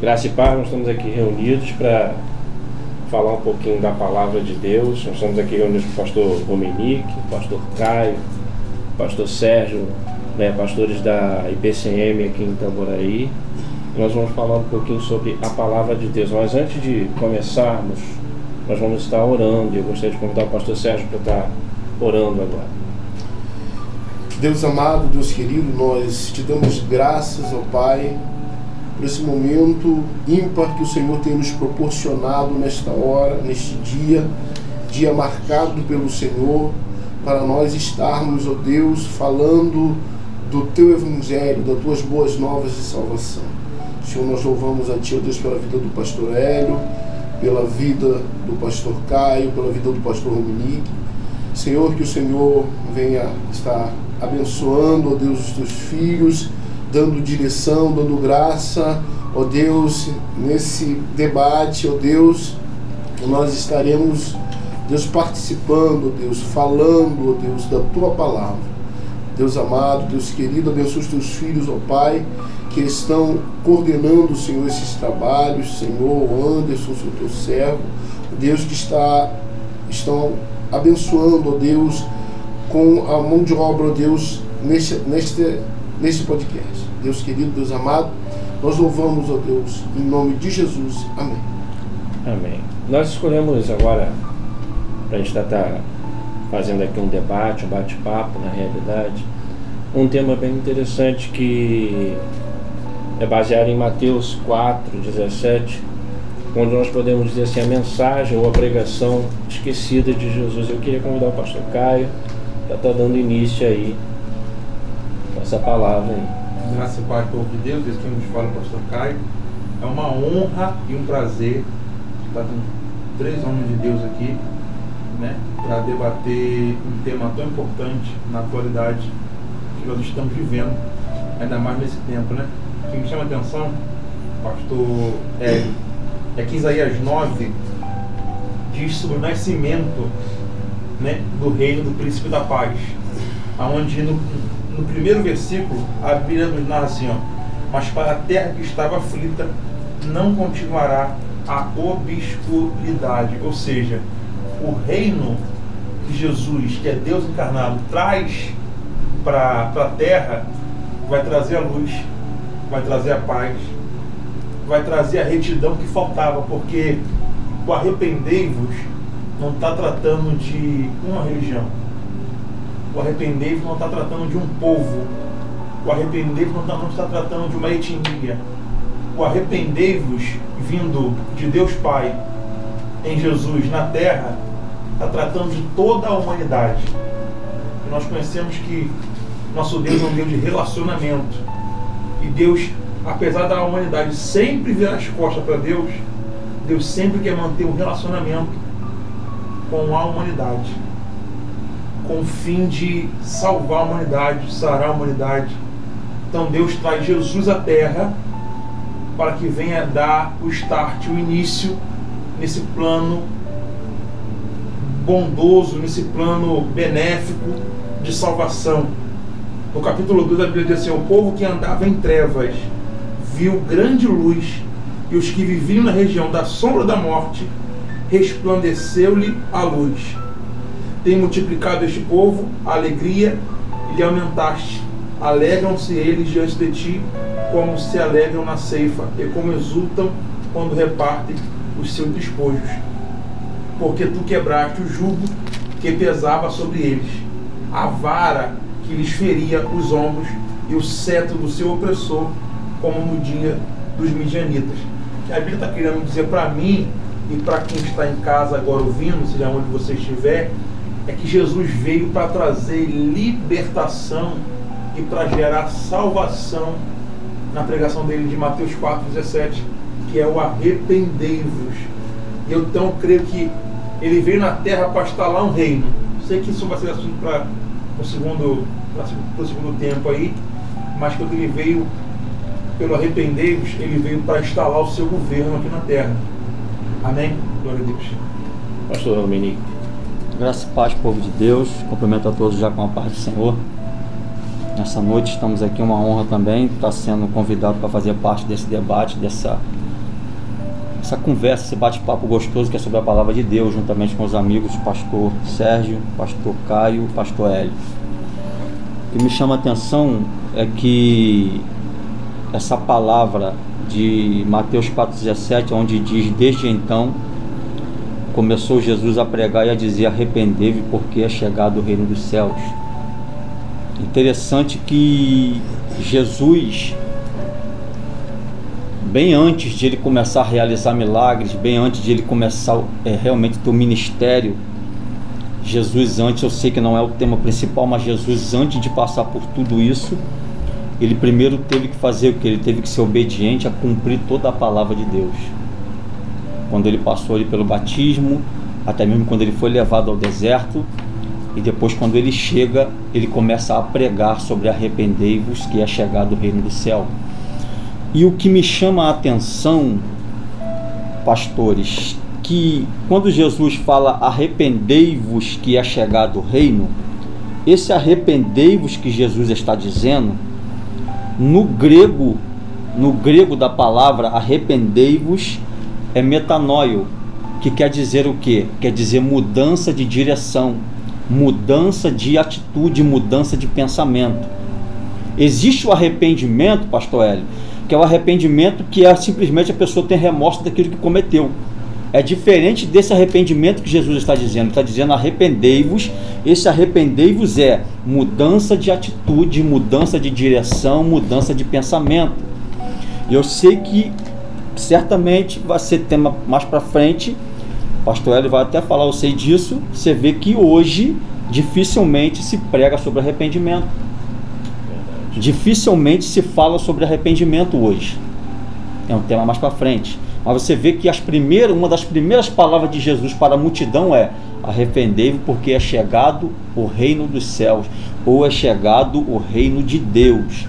Graça e paz, nós estamos aqui reunidos para falar um pouquinho da palavra de Deus. Nós estamos aqui reunidos com o pastor Romenique, o pastor Caio, pastor Sérgio, né, pastores da IPCM aqui em Tamboraí. Nós vamos falar um pouquinho sobre a palavra de Deus. Mas antes de começarmos, nós vamos estar orando. Eu gostaria de convidar o pastor Sérgio para estar orando agora. Deus amado, Deus querido, nós te damos graças ao Pai por esse momento ímpar que o Senhor tem nos proporcionado nesta hora, neste dia, dia marcado pelo Senhor, para nós estarmos, ó Deus, falando do teu evangelho, das tuas boas novas de salvação. Senhor, nós louvamos a Ti, ó Deus, pela vida do pastor Hélio, pela vida do pastor Caio, pela vida do pastor Dominique. Senhor, que o Senhor venha estar abençoando, ó Deus, os teus filhos, dando direção, dando graça, ó Deus, nesse debate, ó Deus, nós estaremos, Deus, participando, Deus, falando, ó Deus, da tua palavra. Deus amado, Deus querido, abençoe os teus filhos, ó Pai, que estão coordenando, Senhor, esses trabalhos, Senhor, Anderson, Senhor, teu servo, Deus que está, estão abençoando, ó Deus, com a mão de obra, ó Deus, neste, neste, neste podcast. Deus querido, Deus amado, nós louvamos, ó Deus, em nome de Jesus. Amém. Amém. Nós escolhemos agora, para a gente estar fazendo aqui um debate, um bate-papo, na realidade, um tema bem interessante que é baseado em Mateus 4, 17, onde nós podemos dizer assim, a mensagem ou a pregação esquecida de Jesus. Eu queria convidar o pastor Caio para estar dando início aí essa palavra aí. Graça e paz, de Deus, esse que nos fala o pastor Caio. É uma honra e um prazer estar com três homens de Deus aqui, né, para debater um tema tão importante na atualidade que nós estamos vivendo, ainda mais nesse tempo, né? O que me chama a atenção, pastor Hélio, é que Isaías 9 diz sobre o nascimento né, do reino do príncipe da paz. Onde no, no primeiro versículo a Bíblia nos narra assim, ó, mas para a terra que estava aflita não continuará a obscuridade. Ou seja, o reino que Jesus, que é Deus encarnado, traz para a terra, vai trazer a luz, vai trazer a paz, vai trazer a retidão que faltava, porque o arrependei-vos não está tratando de uma religião. O arrependei-vos não está tratando de um povo. O arrependei-vos não, tá, não está tratando de uma etnia. O arrependei-vos vindo de Deus Pai em Jesus na terra está tratando de toda a humanidade. E nós conhecemos que nosso Deus é um Deus de relacionamento. E Deus, apesar da humanidade sempre ver as costas para Deus, Deus sempre quer manter um relacionamento com a humanidade. Com o fim de salvar a humanidade, sarar a humanidade. Então Deus traz Jesus à terra para que venha dar o start, o início nesse plano bondoso, nesse plano benéfico de salvação. No capítulo 2 a Bíblia diz assim: O povo que andava em trevas viu grande luz, e os que viviam na região da sombra da morte resplandeceu-lhe a luz. Tem multiplicado este povo a alegria e lhe aumentaste. Alegram-se eles diante de ti, como se alegram na ceifa, e como exultam quando repartem os seus despojos. Porque tu quebraste o jugo que pesava sobre eles, a vara que lhes feria os ombros e o cetro do seu opressor, como no dia dos midianitas. A Bíblia está querendo dizer para mim e para quem está em casa agora ouvindo, seja onde você estiver, é que Jesus veio para trazer libertação e para gerar salvação na pregação dele de Mateus 4,17, que é o arrependei-vos. Eu então creio que ele veio na terra para instalar um reino. Sei que isso vai ser assunto para o segundo, para o segundo tempo aí, mas quando ele veio pelo arrependei-vos, ele veio para instalar o seu governo aqui na terra. Amém? Glória a Deus. Pastor Dominique. Graça e paz, povo de Deus. Cumprimento a todos já com a paz do Senhor. Nessa noite estamos aqui, uma honra também estar sendo convidado para fazer parte desse debate, dessa essa conversa, esse bate-papo gostoso que é sobre a palavra de Deus, juntamente com os amigos pastor Sérgio, pastor Caio, pastor Hélio. O que me chama a atenção é que essa palavra de Mateus 4,17, onde diz: Desde então começou Jesus a pregar e a dizer: Arrependei-vos, porque é chegado o reino dos céus. Interessante que Jesus, bem antes de ele começar a realizar milagres, bem antes de ele começar é, realmente o ministério, Jesus antes, eu sei que não é o tema principal, mas Jesus antes de passar por tudo isso, ele primeiro teve que fazer o que? Ele teve que ser obediente a cumprir toda a palavra de Deus. Quando ele passou ali pelo batismo, até mesmo quando ele foi levado ao deserto, e depois quando ele chega, ele começa a pregar sobre arrependei-vos que é chegado o reino do céu. E o que me chama a atenção, pastores, que quando Jesus fala arrependei-vos que é chegado o reino, esse arrependei-vos que Jesus está dizendo, no grego, no grego da palavra arrependei-vos é metanoio, que quer dizer o quê? Quer dizer mudança de direção, mudança de atitude, mudança de pensamento. Existe o arrependimento, pastor Hélio, que é o arrependimento que é simplesmente a pessoa tem remorso daquilo que cometeu. É diferente desse arrependimento que Jesus está dizendo. Ele está dizendo arrependei-vos. Esse arrependei-vos é mudança de atitude, mudança de direção, mudança de pensamento. Eu sei que certamente vai ser tema mais para frente. O pastor Hélio vai até falar, eu sei disso. Você vê que hoje dificilmente se prega sobre arrependimento. Verdade. Dificilmente se fala sobre arrependimento hoje. É um tema mais para frente. Mas você vê que as primeiras, uma das primeiras palavras de Jesus para a multidão é: arrependei-vos, porque é chegado o reino dos céus, ou é chegado o reino de Deus.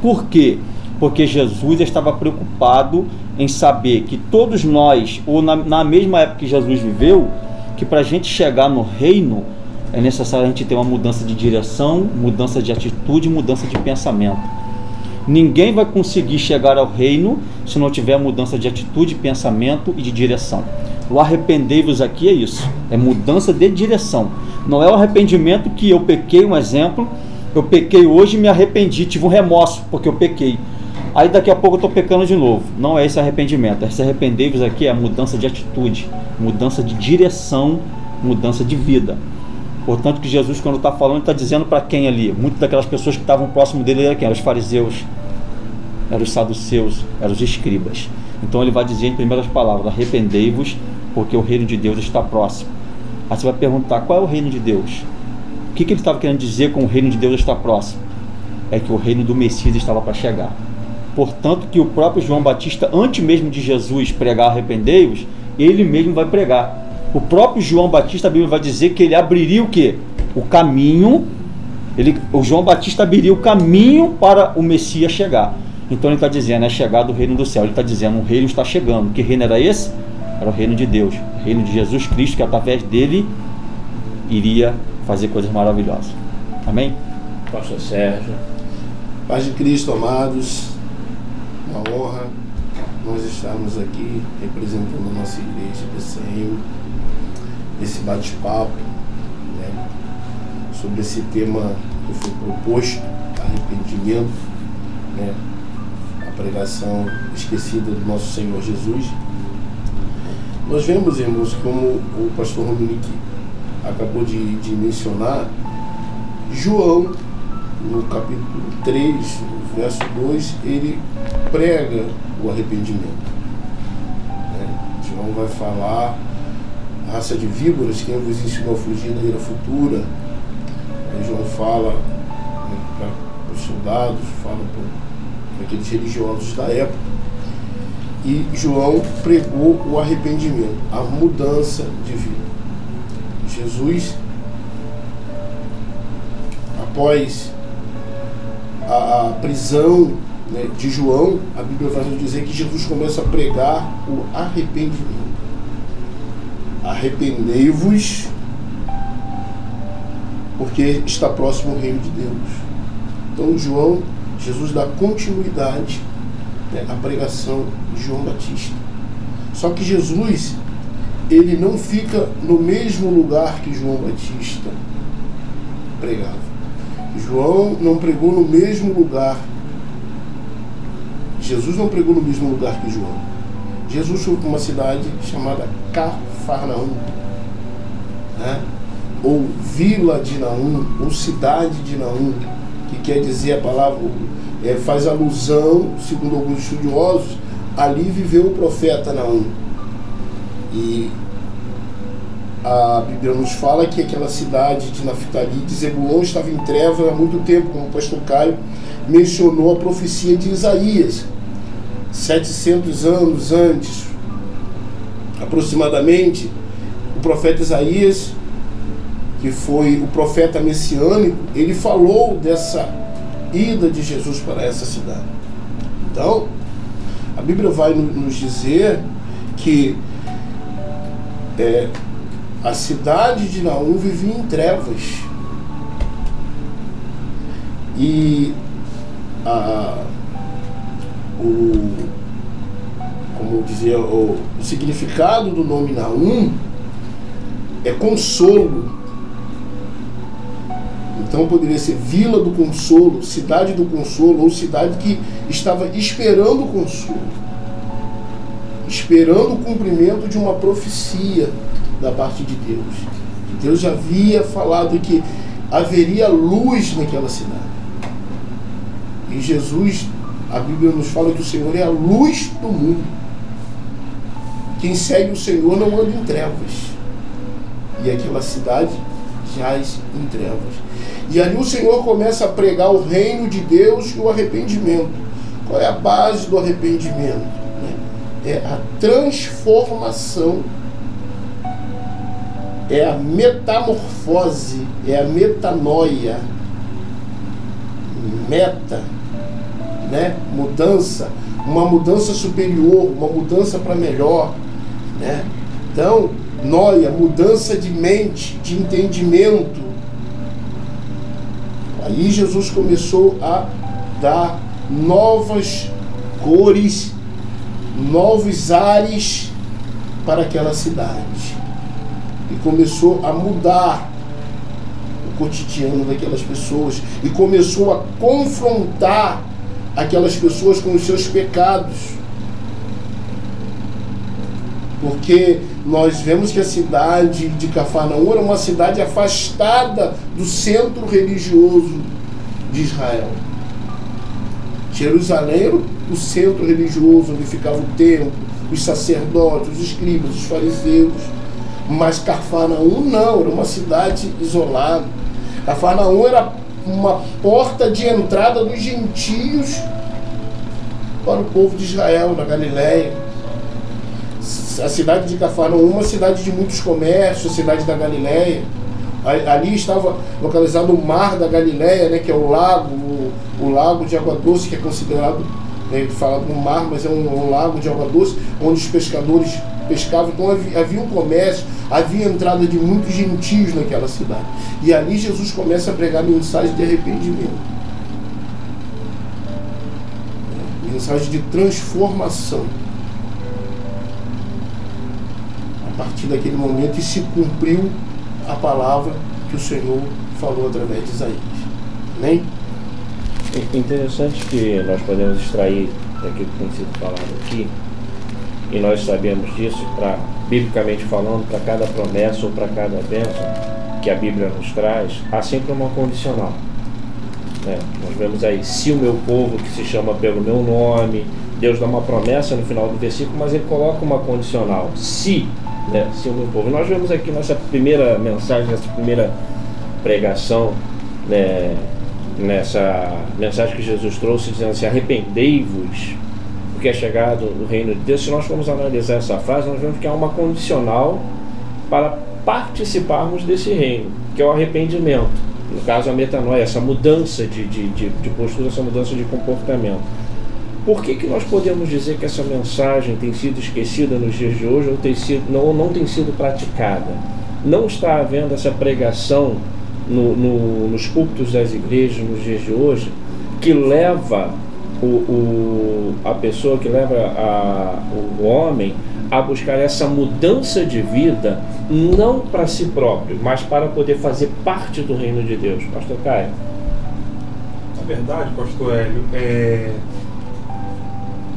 Por quê? Porque Jesus estava preocupado em saber que todos nós, ou na, na mesma época que Jesus viveu, que para a gente chegar no reino é necessário a gente ter uma mudança de direção, mudança de atitude, mudança de pensamento. Ninguém vai conseguir chegar ao reino se não tiver mudança de atitude, pensamento e de direção. O arrependei-vos aqui é isso, é mudança de direção. Não é o arrependimento que eu pequei, um exemplo, eu pequei hoje e me arrependi, tive um remorso porque eu pequei. Aí daqui a pouco eu estou pecando de novo. Não é esse arrependimento. Esse arrependei-vos aqui é mudança de atitude, mudança de direção, mudança de vida. Portanto, que Jesus, quando está falando, está dizendo para quem ali? Muitas daquelas pessoas que estavam próximo dele eram quem? Eram os fariseus, eram os saduceus, eram os escribas. Então ele vai dizer em primeiras palavras: arrependei-vos, porque o reino de Deus está próximo. Aí você vai perguntar: qual é o reino de Deus? O que, que ele estava querendo dizer com o reino de Deus está próximo? É que o reino do Messias estava para chegar. Portanto, que o próprio João Batista, antes mesmo de Jesus pregar arrependei-vos, ele mesmo vai pregar. O próprio João Batista, a Bíblia vai dizer que ele abriria o que? O caminho. Ele, o João Batista abriria o caminho para o Messias chegar. Então ele está dizendo, é chegado o reino do céu. Ele está dizendo, o reino está chegando. Que reino era esse? Era o reino de Deus. O reino de Jesus Cristo, que através dele iria fazer coisas maravilhosas. Amém? Pastor Sérgio. Paz de Cristo, amados uma honra nós estarmos aqui representando a nossa igreja PCM, nesse bate-papo, né, sobre esse tema que foi proposto, arrependimento, né, a pregação esquecida do nosso Senhor Jesus. Nós vemos, irmãos, como o pastor Rominique acabou de, de mencionar, João, no capítulo 3, verso 2, ele prega o arrependimento. Né? João vai falar, raça de víboras, quem vos ensinou a fugir da ira futura. Aí João fala né, para os soldados, fala para aqueles religiosos da época. E João pregou o arrependimento, a mudança de vida. Jesus, após a, prisão né, de João, a Bíblia vai nos dizer que Jesus começa a pregar o arrependimento. Arrependei-vos, porque está próximo o reino de Deus. Então, João, Jesus dá continuidade né, à pregação de João Batista. Só que Jesus, ele não fica no mesmo lugar que João Batista pregava. João não pregou no mesmo lugar. Jesus não pregou no mesmo lugar que João. Jesus foi para uma cidade chamada Cafarnaum, né? ou Vila de Naum, ou Cidade de Naum, que quer dizer a palavra, é, faz alusão, segundo alguns estudiosos, ali viveu o profeta Naum. E a Bíblia nos fala que aquela cidade de Naftali, de Zebulon, estava em trevas há muito tempo, como o pastor Caio mencionou a profecia de Isaías, 700 anos antes, aproximadamente, o profeta Isaías, que foi o profeta messiânico, ele falou dessa ida de Jesus para essa cidade. Então, a Bíblia vai nos dizer que é, a cidade de Naum vivia em trevas. E a, o, como dizia, o, o significado do nome Naum é consolo. Então poderia ser Vila do Consolo, Cidade do Consolo, ou cidade que estava esperando o consolo, esperando o cumprimento de uma profecia da parte de Deus. Deus havia falado que haveria luz naquela cidade. E Jesus, a Bíblia nos fala que o Senhor é a luz do mundo. Quem segue o Senhor não anda em trevas. E aquela cidade jaz em trevas. E ali o Senhor começa a pregar o reino de Deus e o arrependimento. Qual é a base do arrependimento? É a transformação é a metamorfose, é a metanoia. Meta, né? Mudança, uma mudança superior, uma mudança para melhor, né? Então, noia, mudança de mente, de entendimento. Aí Jesus começou a dar novas cores, novos ares para aquela cidade e começou a mudar o cotidiano daquelas pessoas e começou a confrontar aquelas pessoas com os seus pecados. Porque nós vemos que a cidade de Cafarnaum era uma cidade afastada do centro religioso de Israel. Jerusalém era o centro religioso onde ficava o templo, os sacerdotes, os escribas, os fariseus. Mas Cafarnaum não, era uma cidade isolada. Cafarnaum era uma porta de entrada dos gentios para o povo de Israel, na Galiléia. A cidade de Cafarnaum, uma cidade de muitos comércios, a cidade da Galiléia. Ali estava localizado o mar da Galiléia, né, que é o lago, o, o lago de água doce, que é considerado, é, falado no mar, mas é um, um lago de água doce, onde os pescadores pescavam. Então havia, havia um comércio, havia entrada de muitos gentios naquela cidade. E ali Jesus começa a pregar mensagem de arrependimento. Mensagem de transformação. A partir daquele momento e se cumpriu a palavra que o Senhor falou através de Isaías. Amém? Interessante que nós podemos extrair daquilo que tem sido falado aqui, e nós sabemos disso, para biblicamente falando, para cada promessa ou para cada bênção que a Bíblia nos traz, há sempre uma condicional. Né? Nós vemos aí, se o meu povo que se chama pelo meu nome, Deus dá uma promessa no final do versículo, mas ele coloca uma condicional. Se, né? Se o meu povo. Nós vemos aqui nessa primeira mensagem, nessa primeira pregação, né? nessa mensagem que Jesus trouxe, dizendo assim: arrependei-vos porque é chegado o reino de Deus, se nós formos analisar essa frase, nós vemos que há uma condicional para participarmos desse reino, que é o arrependimento. No caso, a metanoia, essa mudança de, de, de, de postura, essa mudança de comportamento. Por que, que nós podemos dizer que essa mensagem tem sido esquecida nos dias de hoje ou, tem sido, não, não tem sido praticada? Não está havendo essa pregação no, no, nos púlpitos das igrejas nos dias de hoje que leva o, o, a pessoa que leva a, o homem a buscar essa mudança de vida, não para si próprio, mas para poder fazer parte do reino de Deus. Pastor Caio. Na verdade, Pastor Hélio, é...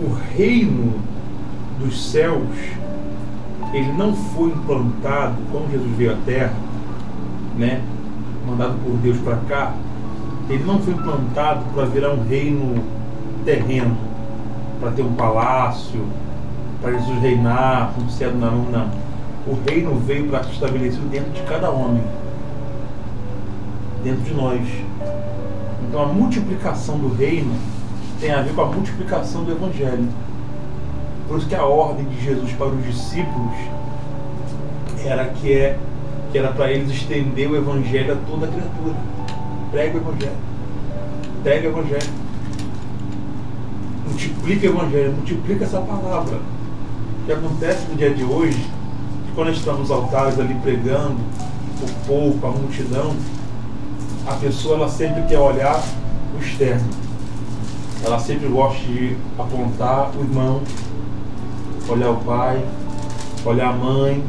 o reino dos céus ele não foi implantado quando Jesus veio à Terra, né, mandado por Deus para cá. Ele não foi implantado para virar um reino terreno, para ter um palácio, para Jesus reinar com céu na mão, não. O reino veio para ser estabelecido dentro de cada homem, dentro de nós. Então a multiplicação do reino tem a ver com a multiplicação do evangelho. Por isso que a ordem de Jesus para os discípulos era que, é, que era para eles estender o evangelho a toda a criatura. Prega o evangelho. Prega o evangelho. Multiplica o evangelho, multiplica essa palavra. O que acontece no dia de hoje, quando está nos altares ali pregando, o povo, a multidão, a pessoa ela sempre quer olhar o externo. Ela sempre gosta de apontar o irmão, olhar o pai, olhar a mãe,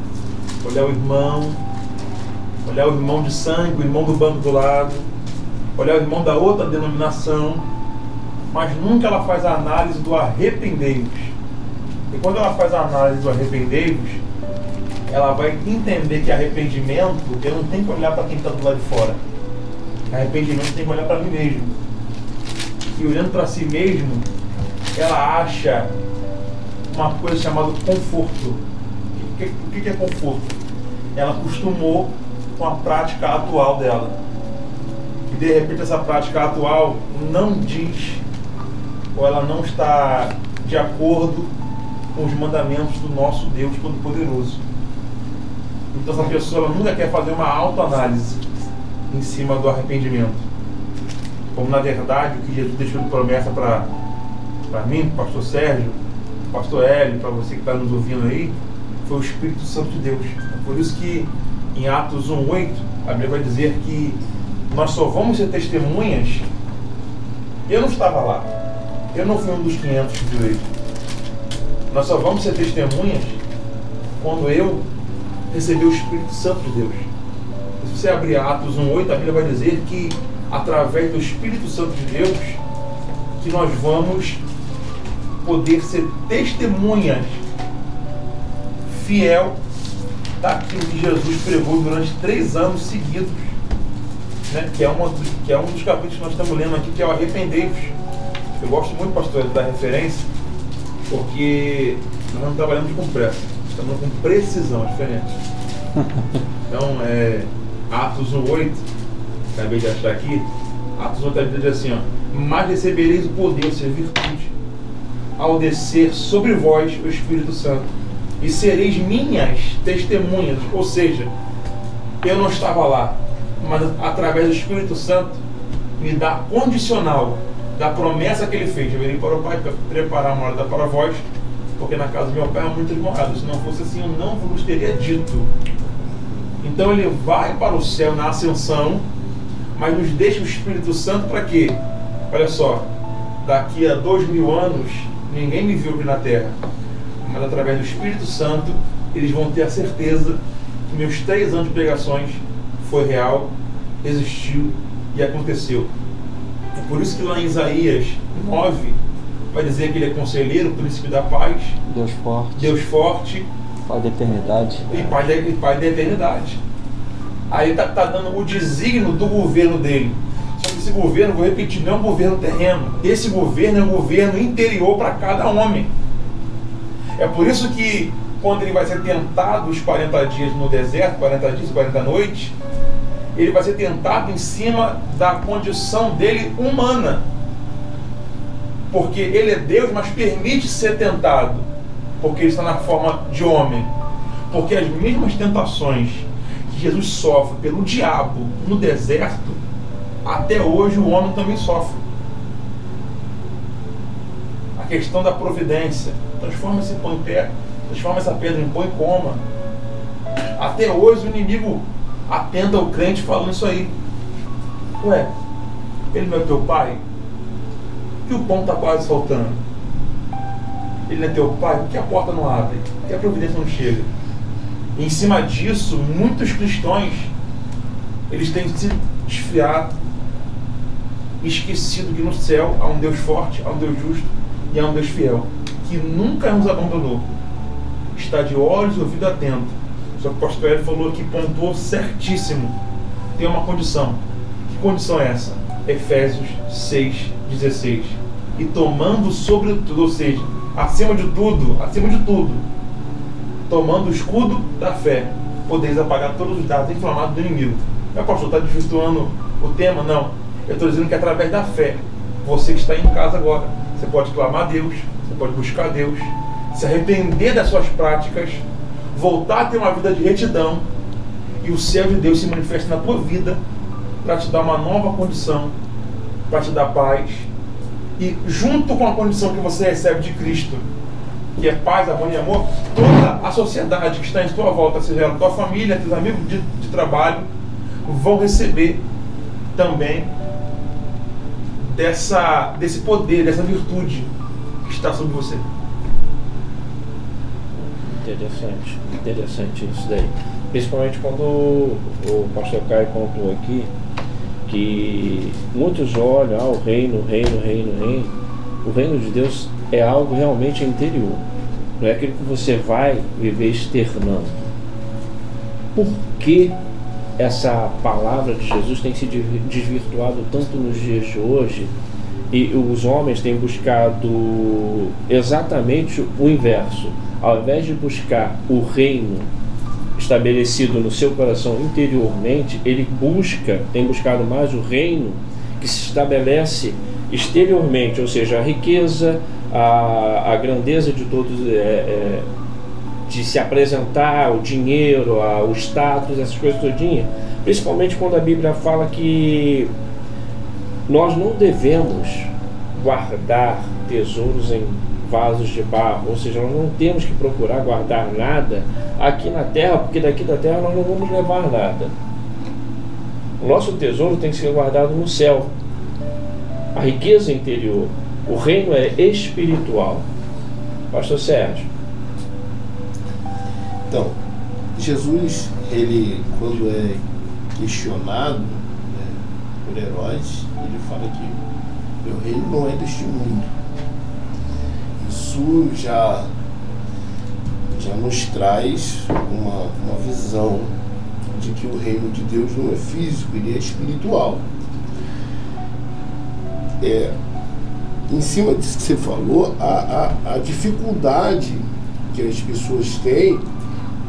olhar o irmão, olhar o irmão de sangue, o irmão do banco do lado, olhar o irmão da outra denominação, mas nunca ela faz a análise do arrependei-vos. E quando ela faz a análise do arrependei-vos, ela vai entender que arrependimento, eu não tenho que olhar para quem está do lado de fora. Arrependimento tem que olhar para mim mesmo. E olhando para si mesmo, ela acha uma coisa chamada conforto. O que, que, que é conforto? Ela acostumou com a prática atual dela. E de repente essa prática atual não diz, ou ela não está de acordo com os mandamentos do nosso Deus Todo-Poderoso. Então essa pessoa nunca quer fazer uma autoanálise em cima do arrependimento. Como na verdade o que Jesus deixou de promessa para mim, para o pastor Sérgio, pastor Hélio, para você que está nos ouvindo aí, foi o Espírito Santo de Deus. É por isso que em Atos 1,8, a Bíblia vai dizer que nós só vamos ser testemunhas. Eu não estava lá. Eu não fui um dos 500 que viu Nós só vamos ser testemunhas quando eu receber o Espírito Santo de Deus. Se você abrir Atos 1,8, a Bíblia vai dizer que através do Espírito Santo de Deus que nós vamos poder ser testemunhas fiel daquilo que Jesus pregou durante três anos seguidos. Né? Que, é uma, que é um dos capítulos que nós estamos lendo aqui, que é o Arrependei-vos. Eu gosto muito, pastor, da referência, porque nós não trabalhamos com pressa, estamos com precisão, diferente. Então, é, Atos 1,8, acabei de achar aqui, Atos 1,8 diz assim, ó, mas recebereis o poder, ou seja, virtude, ao descer sobre vós o Espírito Santo, e sereis minhas testemunhas. Ou seja, eu não estava lá, mas através do Espírito Santo me dá condicional da promessa que ele fez. Eu virei para o Pai para preparar uma morada para vós, porque na casa do meu pai há muitas moradas. Se não fosse assim, eu não vos teria dito. Então ele vai para o céu na ascensão, mas nos deixa o Espírito Santo para quê? Olha só, daqui a dois mil anos ninguém me viu aqui na terra, mas através do Espírito Santo eles vão ter a certeza que meus três anos de pregações foi real, existiu e aconteceu. É por isso que lá em Isaías 9 vai dizer que ele é conselheiro, príncipe da paz, Deus forte, Deus forte, Pai da eternidade e Pai da, e pai da eternidade. Aí está tá dando o desígnio do governo dele. Só que esse governo, vou repetir, não é um governo terreno. Esse governo é um governo interior para cada homem. É por isso que quando ele vai ser tentado os 40 dias no deserto, 40 dias e 40 noites, ele vai ser tentado em cima da condição dele humana. Porque ele é Deus, mas permite ser tentado, porque ele está na forma de homem. Porque as mesmas tentações que Jesus sofre pelo diabo no deserto, até hoje o homem também sofre. A questão da providência. Transforma esse pão em pé, transforma essa pedra em pão e coma. Até hoje o inimigo atenta o crente falando isso aí. Ué, ele não é teu pai? Que o pão está quase faltando. ele não é teu pai, por que a porta não abre? Por que a providência não chega? E em cima disso, muitos cristãos eles têm se desfiado, esquecido que no céu há um Deus forte, há um Deus justo e há um Deus fiel, que nunca nos abandonou. Está de olhos e ouvido atento. Só que o pastor Hélio falou aqui, pontuou certíssimo. Tem uma condição. Que condição é essa? Efésios 6, 16. E tomando sobre tudo, ou seja, acima de tudo, acima de tudo, tomando o escudo da fé, podeis apagar todos os dados inflamados do inimigo. Meu pastor, está desvirtuando o tema? Não. Eu estou dizendo que através da fé, você que está em casa agora, você pode clamar a Deus, você pode buscar a Deus, se arrepender das suas práticas, voltar a ter uma vida de retidão, e o céu de Deus se manifesta na tua vida para te dar uma nova condição, para te dar paz, e junto com a condição que você recebe de Cristo, que é paz, harmonia e amor, toda a sociedade que está em tua volta, seja a tua família, teus amigos de, de trabalho, vão receber também dessa, desse poder, dessa virtude que está sobre você. Interessante, interessante isso daí. Principalmente quando o, pastor Caio contou aqui que muitos olham ah, o reino, reino, reino, reino. O reino de Deus é algo realmente interior. Não é aquilo que você vai viver externando. Por que essa palavra de Jesus tem se desvirtuado tanto nos dias de hoje e os homens têm buscado exatamente o inverso. Ao invés de buscar o reino estabelecido no seu coração interiormente, ele busca, tem buscado mais o reino que se estabelece exteriormente, ou seja, a riqueza, a, a grandeza de todos, é, é, de se apresentar, o dinheiro, a, o status, essas coisas todinha. Principalmente quando a Bíblia fala que nós não devemos guardar tesouros em vasos de barro, ou seja, nós não temos que procurar guardar nada aqui na terra, porque daqui da terra nós não vamos levar nada. O nosso tesouro tem que ser guardado no céu. A riqueza interior, o reino é espiritual. Pastor Sérgio. Então, Jesus, ele, quando é questionado por heróis, ele fala que meu reino não é deste mundo. Isso já, já nos traz uma, uma visão de que o reino de Deus não é físico, ele é espiritual. É, em cima disso que você falou, a, a, a dificuldade que as pessoas têm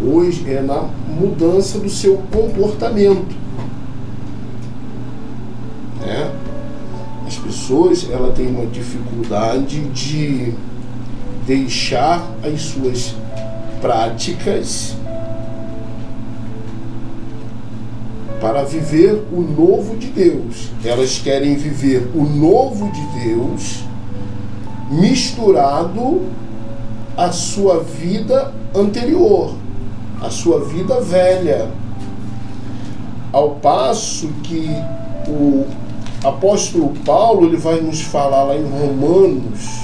hoje é na mudança do seu comportamento. Pessoas ela têm uma dificuldade de deixar as suas práticas para viver o novo de Deus. Elas querem viver o novo de Deus misturado à sua vida anterior a sua vida velha. Ao passo que o apóstolo Paulo ele vai nos falar lá em Romanos,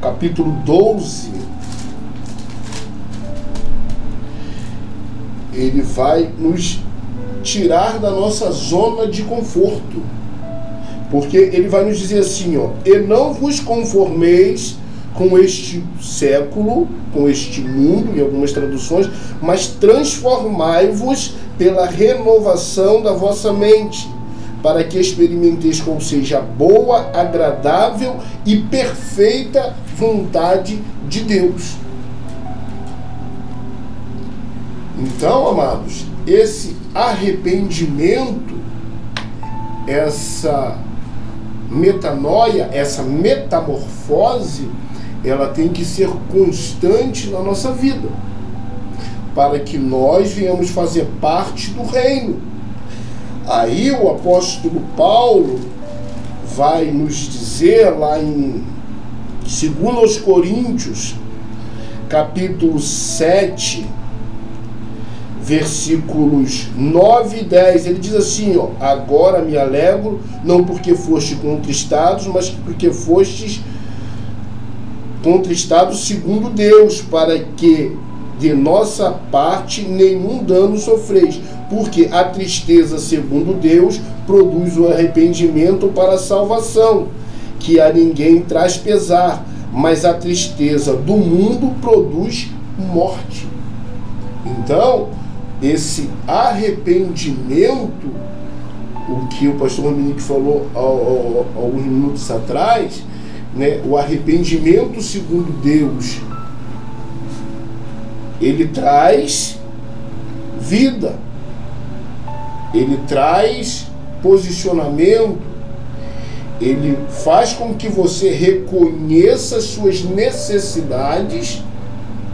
capítulo 12, ele vai nos tirar da nossa zona de conforto. Porque ele vai nos dizer assim, ó, e não vos conformeis com este século, com este mundo, em algumas traduções, mas transformai-vos pela renovação da vossa mente, para que experimenteis qual seja a boa, agradável e perfeita vontade de Deus. Então, amados, esse arrependimento, essa metanoia, essa metamorfose, ela tem que ser constante na nossa vida, para que nós venhamos fazer parte do reino. Aí o apóstolo Paulo vai nos dizer lá em 2 Coríntios, capítulo 7, versículos 9 e 10, ele diz assim, ó, agora me alegro, não porque foste contristados, mas porque fostes contristado segundo Deus, para que de nossa parte nenhum dano sofreis, porque a tristeza segundo Deus produz o arrependimento para a salvação, que a ninguém traz pesar, mas a tristeza do mundo produz morte. Então, esse arrependimento, o que o pastor Dominique falou alguns minutos atrás, né, o arrependimento segundo Deus, ele traz vida, ele traz posicionamento, ele faz com que você reconheça as suas necessidades,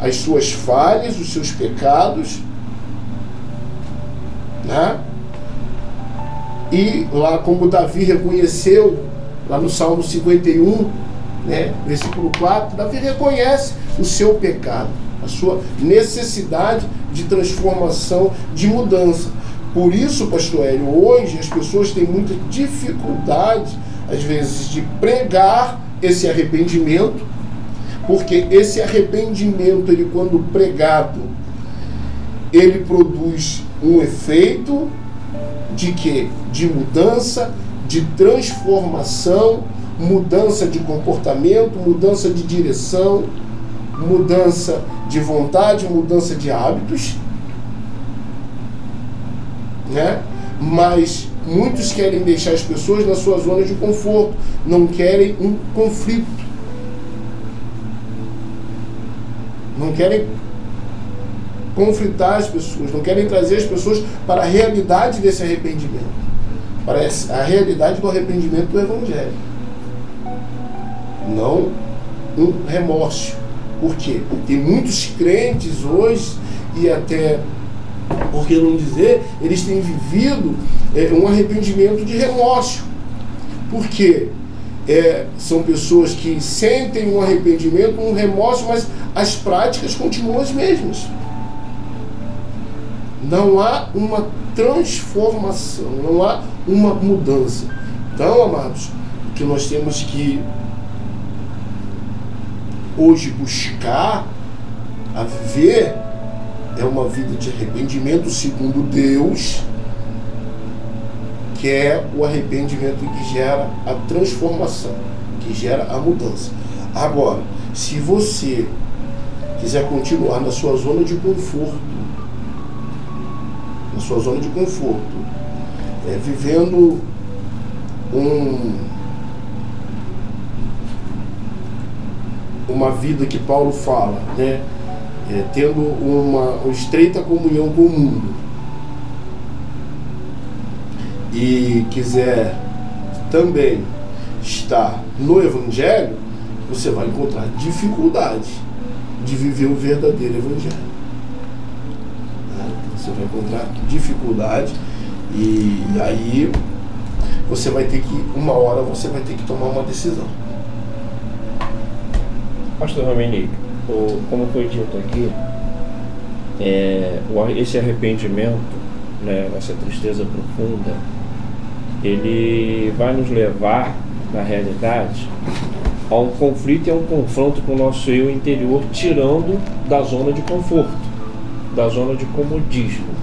as suas falhas, os seus pecados, né? E lá como Davi reconheceu, lá no Salmo 51, né, versículo 4, Davi reconhece o seu pecado, a sua necessidade de transformação, de mudança. Por isso, pastor Hélio, hoje as pessoas têm muita dificuldade, às vezes, de pregar esse arrependimento, porque esse arrependimento, ele quando pregado, ele produz um efeito de que? De mudança, de transformação, mudança de comportamento, mudança de direção, mudança de vontade, mudança de hábitos, né? Mas muitos querem deixar as pessoas na sua zona de conforto, não querem um conflito. Não querem conflitar as pessoas, não querem trazer as pessoas para a realidade desse arrependimento, para a realidade do arrependimento do Evangelho. Não um remorso. Por quê? Tem muitos crentes hoje, e até, por que não dizer, eles têm vivido é, um arrependimento de remorso. Por quê? É, são pessoas que sentem um arrependimento, um remorso, mas as práticas continuam as mesmas. Não há uma transformação, não há uma mudança. Então, amados, o que nós temos que hoje buscar a viver é uma vida de arrependimento segundo Deus, que é o arrependimento que gera a transformação, que gera a mudança. Agora, se você quiser continuar na sua zona de conforto, na sua zona de conforto, é, vivendo um, uma vida que Paulo fala, né? É, tendo uma, estreita comunhão com o mundo. E quiser também estar no Evangelho, você vai encontrar dificuldade de viver o verdadeiro Evangelho. Você vai encontrar dificuldade e, e aí você vai ter que, uma hora você vai ter que tomar uma decisão. Pastor Dominique, como foi dito aqui, é, esse arrependimento, né, essa tristeza profunda, ele vai nos levar, na realidade, a um conflito e a um confronto com o nosso eu interior, tirando da zona de conforto da zona de comodismo.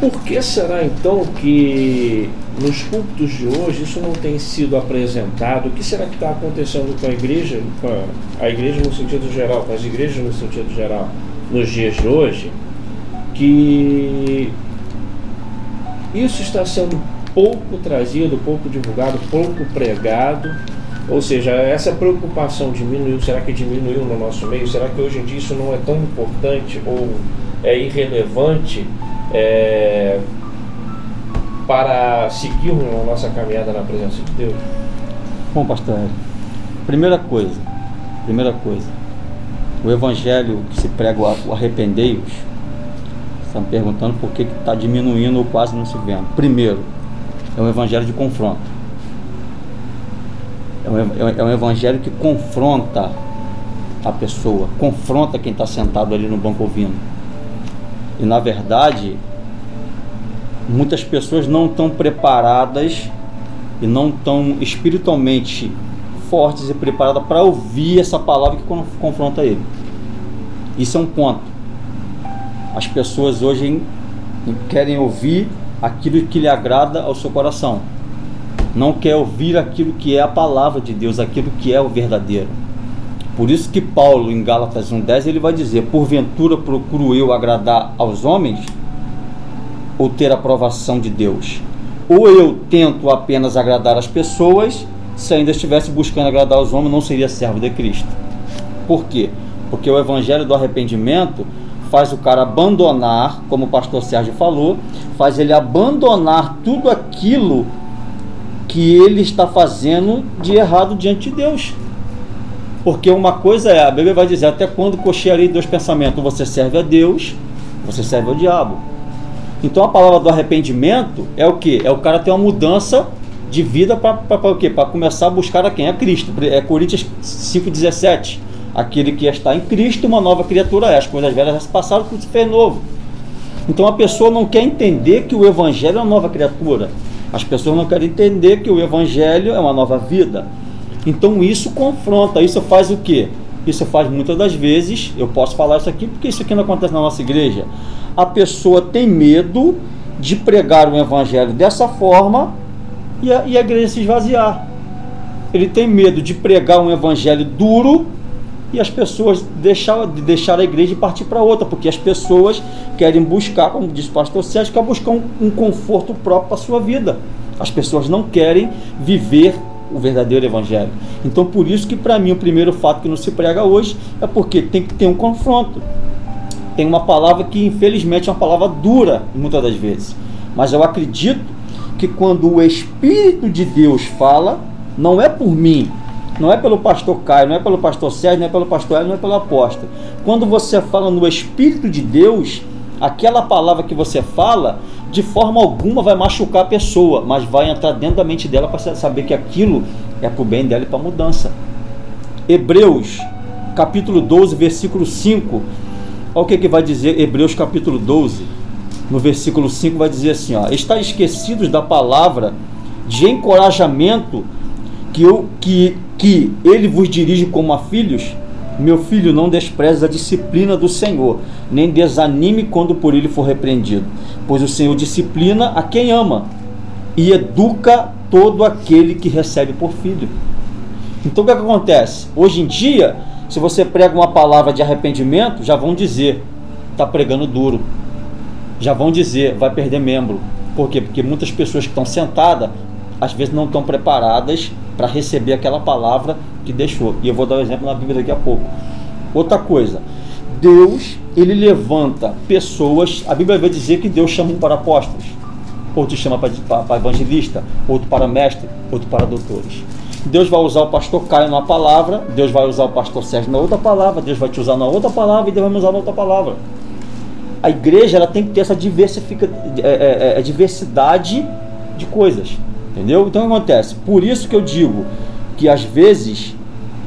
Por que será então que nos cultos de hoje isso não tem sido apresentado? O que será que está acontecendo com a igreja, com a, igreja no sentido geral, com as igrejas no sentido geral, nos dias de hoje, que isso está sendo pouco trazido, pouco divulgado, pouco pregado ou seja, essa preocupação diminuiu, será que diminuiu no nosso meio? Será que hoje em dia isso não é tão importante ou é irrelevante é, para seguirmos a nossa caminhada na presença de Deus? Bom, pastor, primeira coisa, primeira coisa, o evangelho que se prega o arrependei-vos, estão perguntando por que está diminuindo ou quase não se vendo. Primeiro, é um evangelho de confronto é um, é um evangelho que confronta a pessoa, confronta quem está sentado ali no banco ouvindo. E na verdade, muitas pessoas não estão preparadas e não estão espiritualmente fortes e preparadas para ouvir essa palavra que confronta ele. Isso é um ponto. As pessoas hoje querem ouvir aquilo que lhe agrada ao seu coração. Não quer ouvir aquilo que é a palavra de Deus, aquilo que é o verdadeiro. Por isso que Paulo, em Gálatas 1,10, ele vai dizer: Porventura procuro eu agradar aos homens ou ter aprovação de Deus? Ou eu tento apenas agradar as pessoas, se ainda estivesse buscando agradar os homens, não seria servo de Cristo. Por quê? Porque o evangelho do arrependimento faz o cara abandonar, como o pastor Sérgio falou, faz ele abandonar tudo aquilo que ele está fazendo de errado diante de Deus. Porque uma coisa é, a Bíblia vai dizer, até quando cochearei dois pensamentos, você serve a Deus, você serve ao diabo. Então a palavra do arrependimento é o que? É o cara ter uma mudança de vida para o quê? Para começar a buscar a quem? É Cristo. É Coríntios 5,17. Aquele que está em Cristo, uma nova criatura é. As coisas velhas já se passaram, tudo se fez novo. Então a pessoa não quer entender que o Evangelho é uma nova criatura. As pessoas não querem entender que o Evangelho é uma nova vida. Então isso confronta, isso faz o quê? Isso faz muitas das vezes, eu posso falar isso aqui porque isso aqui não acontece na nossa igreja. A pessoa tem medo de pregar o evangelho dessa forma e a, e a igreja se esvaziar. Ele tem medo de pregar um evangelho duro e as pessoas deixar, de deixar a igreja e partir para outra, porque as pessoas querem buscar, como diz o pastor Sérgio, quer buscar um, um conforto próprio para a sua vida. As pessoas não querem viver o verdadeiro evangelho. Então, por isso que para mim o primeiro fato que não se prega hoje é porque tem que ter um confronto. Tem uma palavra que infelizmente é uma palavra dura muitas das vezes, mas eu acredito que quando o Espírito de Deus fala, não é por mim, não é pelo pastor Caio, não é pelo pastor Sérgio, não é pelo pastor Hélio, não é pelo apóstolo. Quando você fala no Espírito de Deus, aquela palavra que você fala, de forma alguma vai machucar a pessoa, mas vai entrar dentro da mente dela para saber que aquilo é para o bem dela e para a mudança. Hebreus, capítulo 12, versículo 5. Olha o que, que vai dizer Hebreus, capítulo 12, no versículo 5, vai dizer assim: ó, Está esquecidos da palavra de encorajamento que, eu, que, que ele vos dirige como a filhos? Meu filho, não despreze a disciplina do Senhor, nem desanime quando por ele for repreendido, pois o Senhor disciplina a quem ama e educa todo aquele que recebe por filho. Então o que, é que acontece? Hoje em dia, se você prega uma palavra de arrependimento, já vão dizer, está pregando duro. Já vão dizer, vai perder membro. Por quê? Porque muitas pessoas que estão sentadas, às vezes não estão preparadas para receber aquela palavra que deixou. E eu vou dar um exemplo na Bíblia daqui a pouco. Outra coisa, Deus, ele levanta pessoas, a Bíblia vai dizer que Deus chama um para apóstolos, outro chama para, evangelista, outro para mestre, outro para doutores. Deus vai usar o pastor Caio na palavra, Deus vai usar o pastor Sérgio na outra palavra, Deus vai te usar na outra palavra e Deus vai me usar na outra palavra. A igreja ela tem que ter essa é, é, é, diversidade de coisas. Entendeu? Então o que acontece? Por isso que eu digo que às vezes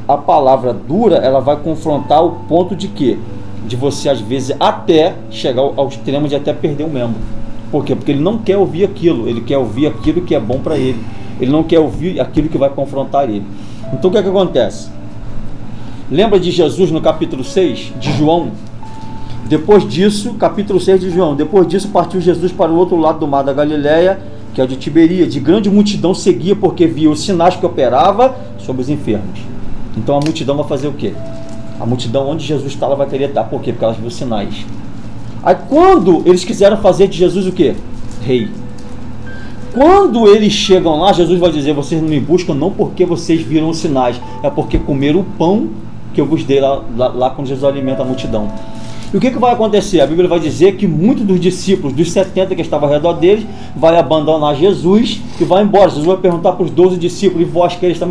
a palavra dura ela vai confrontar o ponto de que de você às vezes até chegar ao, extremo de até perder o membro. Por quê? Porque ele não quer ouvir aquilo, ele quer ouvir aquilo que é bom para ele. Ele não quer ouvir aquilo que vai confrontar ele. Então o que é que acontece? Lembra de Jesus no capítulo 6 de João? Depois disso, capítulo 6 de João, depois disso partiu Jesus para o outro lado do mar da Galileia, que é o de Tiberia, de grande multidão seguia porque via os sinais que operava sobre os enfermos. Então a multidão vai fazer o quê? A multidão onde Jesus estava vai querer estar. Por quê? Porque elas viu sinais. Aí quando eles quiseram fazer de Jesus o quê? Rei. Quando eles chegam lá, Jesus vai dizer: Vocês não me buscam não porque vocês viram os sinais, é porque comeram o pão que eu vos dei lá, lá, lá quando Jesus alimenta a multidão. E o que, que vai acontecer? A Bíblia vai dizer que muitos dos discípulos, dos 70 que estavam ao redor deles, vai abandonar Jesus e vai embora. Jesus vai perguntar para os 12 discípulos, e vós eles estão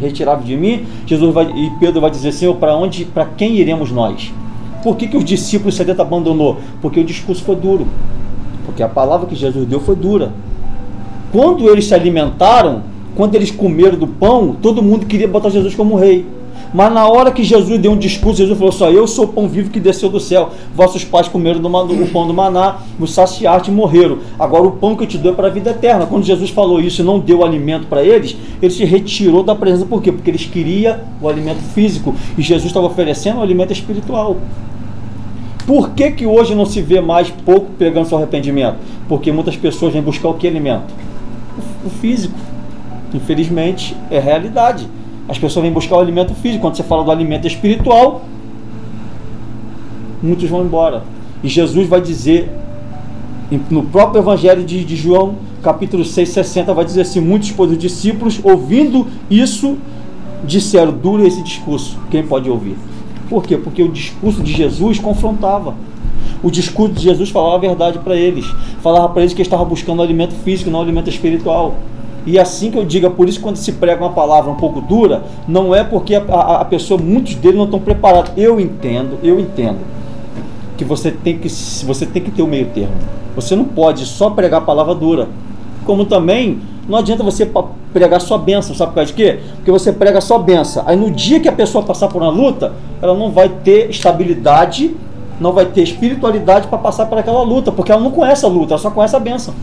retirados de mim? Jesus vai, e Pedro vai dizer, Senhor, para onde, para quem iremos nós? Por que, que os discípulos 70 abandonou? Porque o discurso foi duro. Porque a palavra que Jesus deu foi dura. Quando eles se alimentaram, quando eles comeram do pão, todo mundo queria botar Jesus como rei. Mas na hora que Jesus deu um discurso, Jesus falou só: Eu sou o pão vivo que desceu do céu. Vossos pais comeram do, o pão do maná, nos saciaste e morreram. Agora o pão que eu te dou é para a vida eterna. Quando Jesus falou isso e não deu alimento para eles, ele se retirou da presença. Por quê? Porque eles queriam o alimento físico e Jesus estava oferecendo o alimento espiritual. Por que, que hoje não se vê mais pouco pregando seu arrependimento? Porque muitas pessoas vêm buscar o que alimento? O físico. Infelizmente, é realidade. As pessoas vêm buscar o alimento físico. Quando você fala do alimento espiritual, muitos vão embora. E Jesus vai dizer, no próprio Evangelho de, de João, capítulo 6, 60, vai dizer assim: Muitos, pois, os discípulos, ouvindo isso, disseram: Duro esse discurso. Quem pode ouvir? Por quê? Porque o discurso de Jesus confrontava. O discurso de Jesus falava a verdade para eles. Falava para eles que estava buscando alimento físico, não alimento espiritual. E assim que eu digo, é por isso quando se prega uma palavra um pouco dura, não é porque a, a, a pessoa, muitos deles não estão preparados. Eu entendo, eu entendo que você tem que você tem que ter o meio termo. Você não pode só pregar a palavra dura. Como também não adianta você pregar só benção, sabe por causa de quê? Porque você prega só benção. Aí no dia que a pessoa passar por uma luta, ela não vai ter estabilidade, não vai ter espiritualidade para passar por aquela luta, porque ela não conhece a luta, ela só conhece a benção.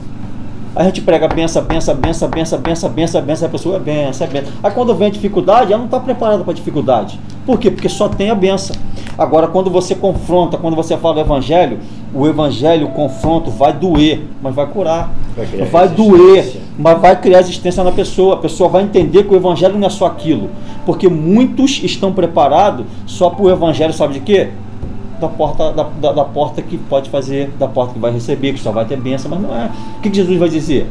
A gente prega benção, benção, benção, benção, benção, benção, benção, a pessoa é benção, é benção. Aí quando vem a dificuldade, ela não está preparada para a dificuldade. Por quê? Porque só tem a benção. Agora, quando você confronta, quando você fala do evangelho, o evangelho, o confronto vai doer, mas vai curar. Vai, vai doer, mas vai criar resistência na pessoa. A pessoa vai entender que o evangelho não é só aquilo. Porque muitos estão preparados só para o evangelho, sabe de quê? Da porta, da, da, da, porta que pode fazer, da porta que vai receber, que só vai ter bênção, mas não é. O que, que Jesus vai dizer?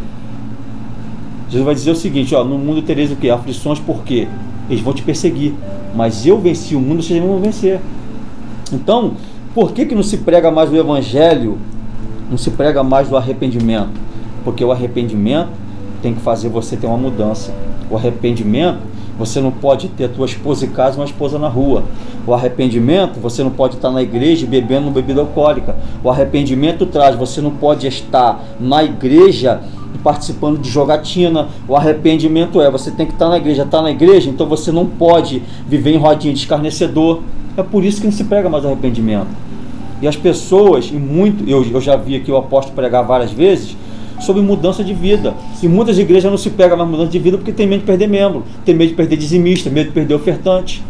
Jesus vai dizer o seguinte, ó, no mundo tereis o que? Aflições, por quê? Eles vão te perseguir. Mas eu venci o mundo, vocês vão vencer. Então, por que, que não se prega mais o evangelho? Não se prega mais do arrependimento? Porque o arrependimento tem que fazer você ter uma mudança. O arrependimento você não pode ter a tua esposa em casa uma esposa na rua. O arrependimento, você não pode estar na igreja bebendo bebida alcoólica. O arrependimento traz, você não pode estar na igreja participando de jogatina. O arrependimento é, você tem que estar na igreja, estar tá na igreja, então você não pode viver em rodinha de escarnecedor. É por isso que não se prega mais arrependimento. E as pessoas, e muito, eu, eu já vi aqui o apóstolo pregar várias vezes, sobre mudança de vida. E muitas igrejas não se pegam mais mudança de vida porque tem medo de perder membro, tem medo de perder dizimista, medo de perder ofertante.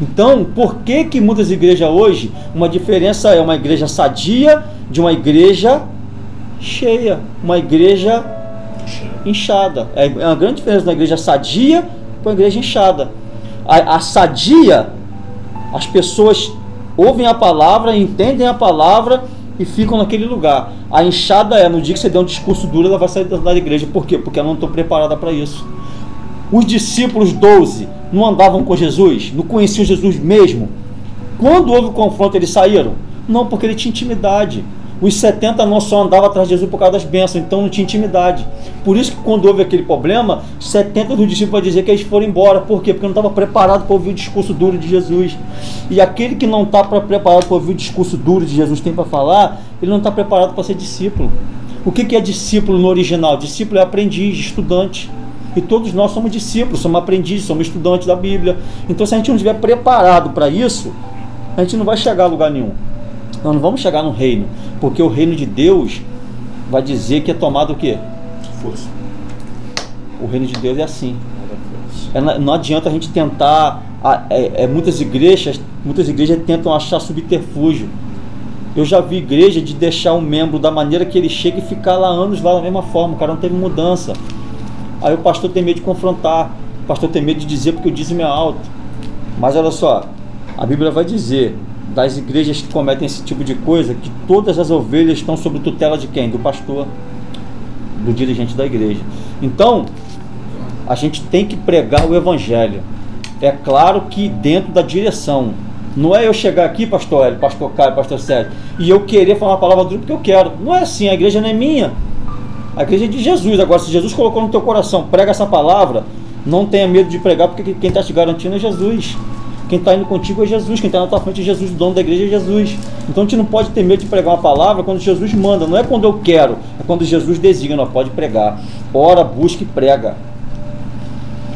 Então, por que que muitas igrejas hoje, uma diferença é uma igreja sadia de uma igreja cheia, uma igreja inchada. É uma grande diferença da igreja sadia para a igreja inchada. A, a sadia, as pessoas ouvem a palavra, entendem a palavra e ficam naquele lugar. A inchada é, no dia que você der um discurso duro, ela vai sair da igreja. Por quê? Porque ela não está preparada para isso. Os discípulos 12 não andavam com Jesus, não conheciam Jesus mesmo. Quando houve o confronto, eles saíram? Não, porque ele tinha intimidade. Os 70 não só andavam atrás de Jesus por causa das bênçãos, então não tinha intimidade. Por isso que quando houve aquele problema, 70 dos discípulos vão dizer que eles foram embora. Por quê? Porque não estava preparado para ouvir o discurso duro de Jesus. E aquele que não está preparado para ouvir o discurso duro de Jesus tem para falar, ele não está preparado para ser discípulo. O que, que é discípulo no original? Discípulo é aprendiz, estudante. E todos nós somos discípulos, somos aprendizes, somos estudantes da Bíblia. Então, se a gente não estiver preparado para isso, a gente não vai chegar a lugar nenhum. Nós não vamos chegar no reino, porque o reino de Deus vai dizer que é tomado o quê? Força. O reino de Deus é assim. É, não adianta a gente tentar. É, é, muitas igrejas, muitas igrejas tentam achar subterfúgio. Eu já vi igreja de deixar um membro da maneira que ele chega e ficar lá anos lá da mesma forma. O cara não teve mudança. Aí o pastor tem medo de confrontar. O pastor tem medo de dizer porque o dízimo é alto. Mas olha só, a Bíblia vai dizer das igrejas que cometem esse tipo de coisa, que todas as ovelhas estão sob tutela de quem? Do pastor, do dirigente da igreja. Então, a gente tem que pregar o evangelho. É claro que dentro da direção. Não é eu chegar aqui, pastor Hélio, pastor Caio, pastor Sérgio, e eu querer falar uma palavra dura porque eu quero. Não é assim, a igreja não é minha. A igreja é de Jesus. Agora, se Jesus colocou no teu coração, prega essa palavra, não tenha medo de pregar, porque quem está te garantindo é Jesus. Quem está indo contigo é Jesus, quem está na tua frente é Jesus, o dono da igreja é Jesus. Então a gente não pode ter medo de pregar uma palavra quando Jesus manda, não é quando eu quero, é quando Jesus designa, pode pregar. Ora, busca e prega.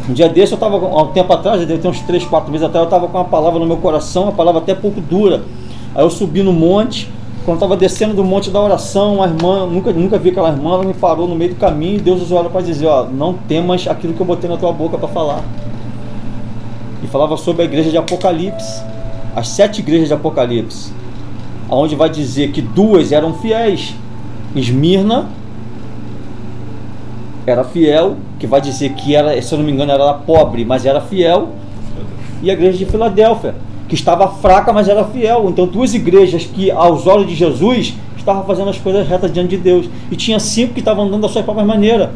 Um dia desse eu estava, há um tempo atrás, deve ter uns 3, 4 meses atrás, eu estava com uma palavra no meu coração, a palavra até pouco dura. Aí eu subi no monte, quando estava descendo do monte da oração, a irmã, nunca, nunca vi aquela irmã, ela me parou no meio do caminho e Deus usou ela para dizer, ó, não temas aquilo que eu botei na tua boca para falar. E falava sobre a igreja de Apocalipse, as sete igrejas de Apocalipse, onde vai dizer que duas eram fiéis, Esmirna era fiel, que vai dizer que era, se eu não me engano, era pobre, mas era fiel, e a igreja de Filadélfia, que estava fraca, mas era fiel. Então, duas igrejas que, aos olhos de Jesus, estavam fazendo as coisas retas diante de Deus. E tinha cinco que estavam andando da sua própria maneira,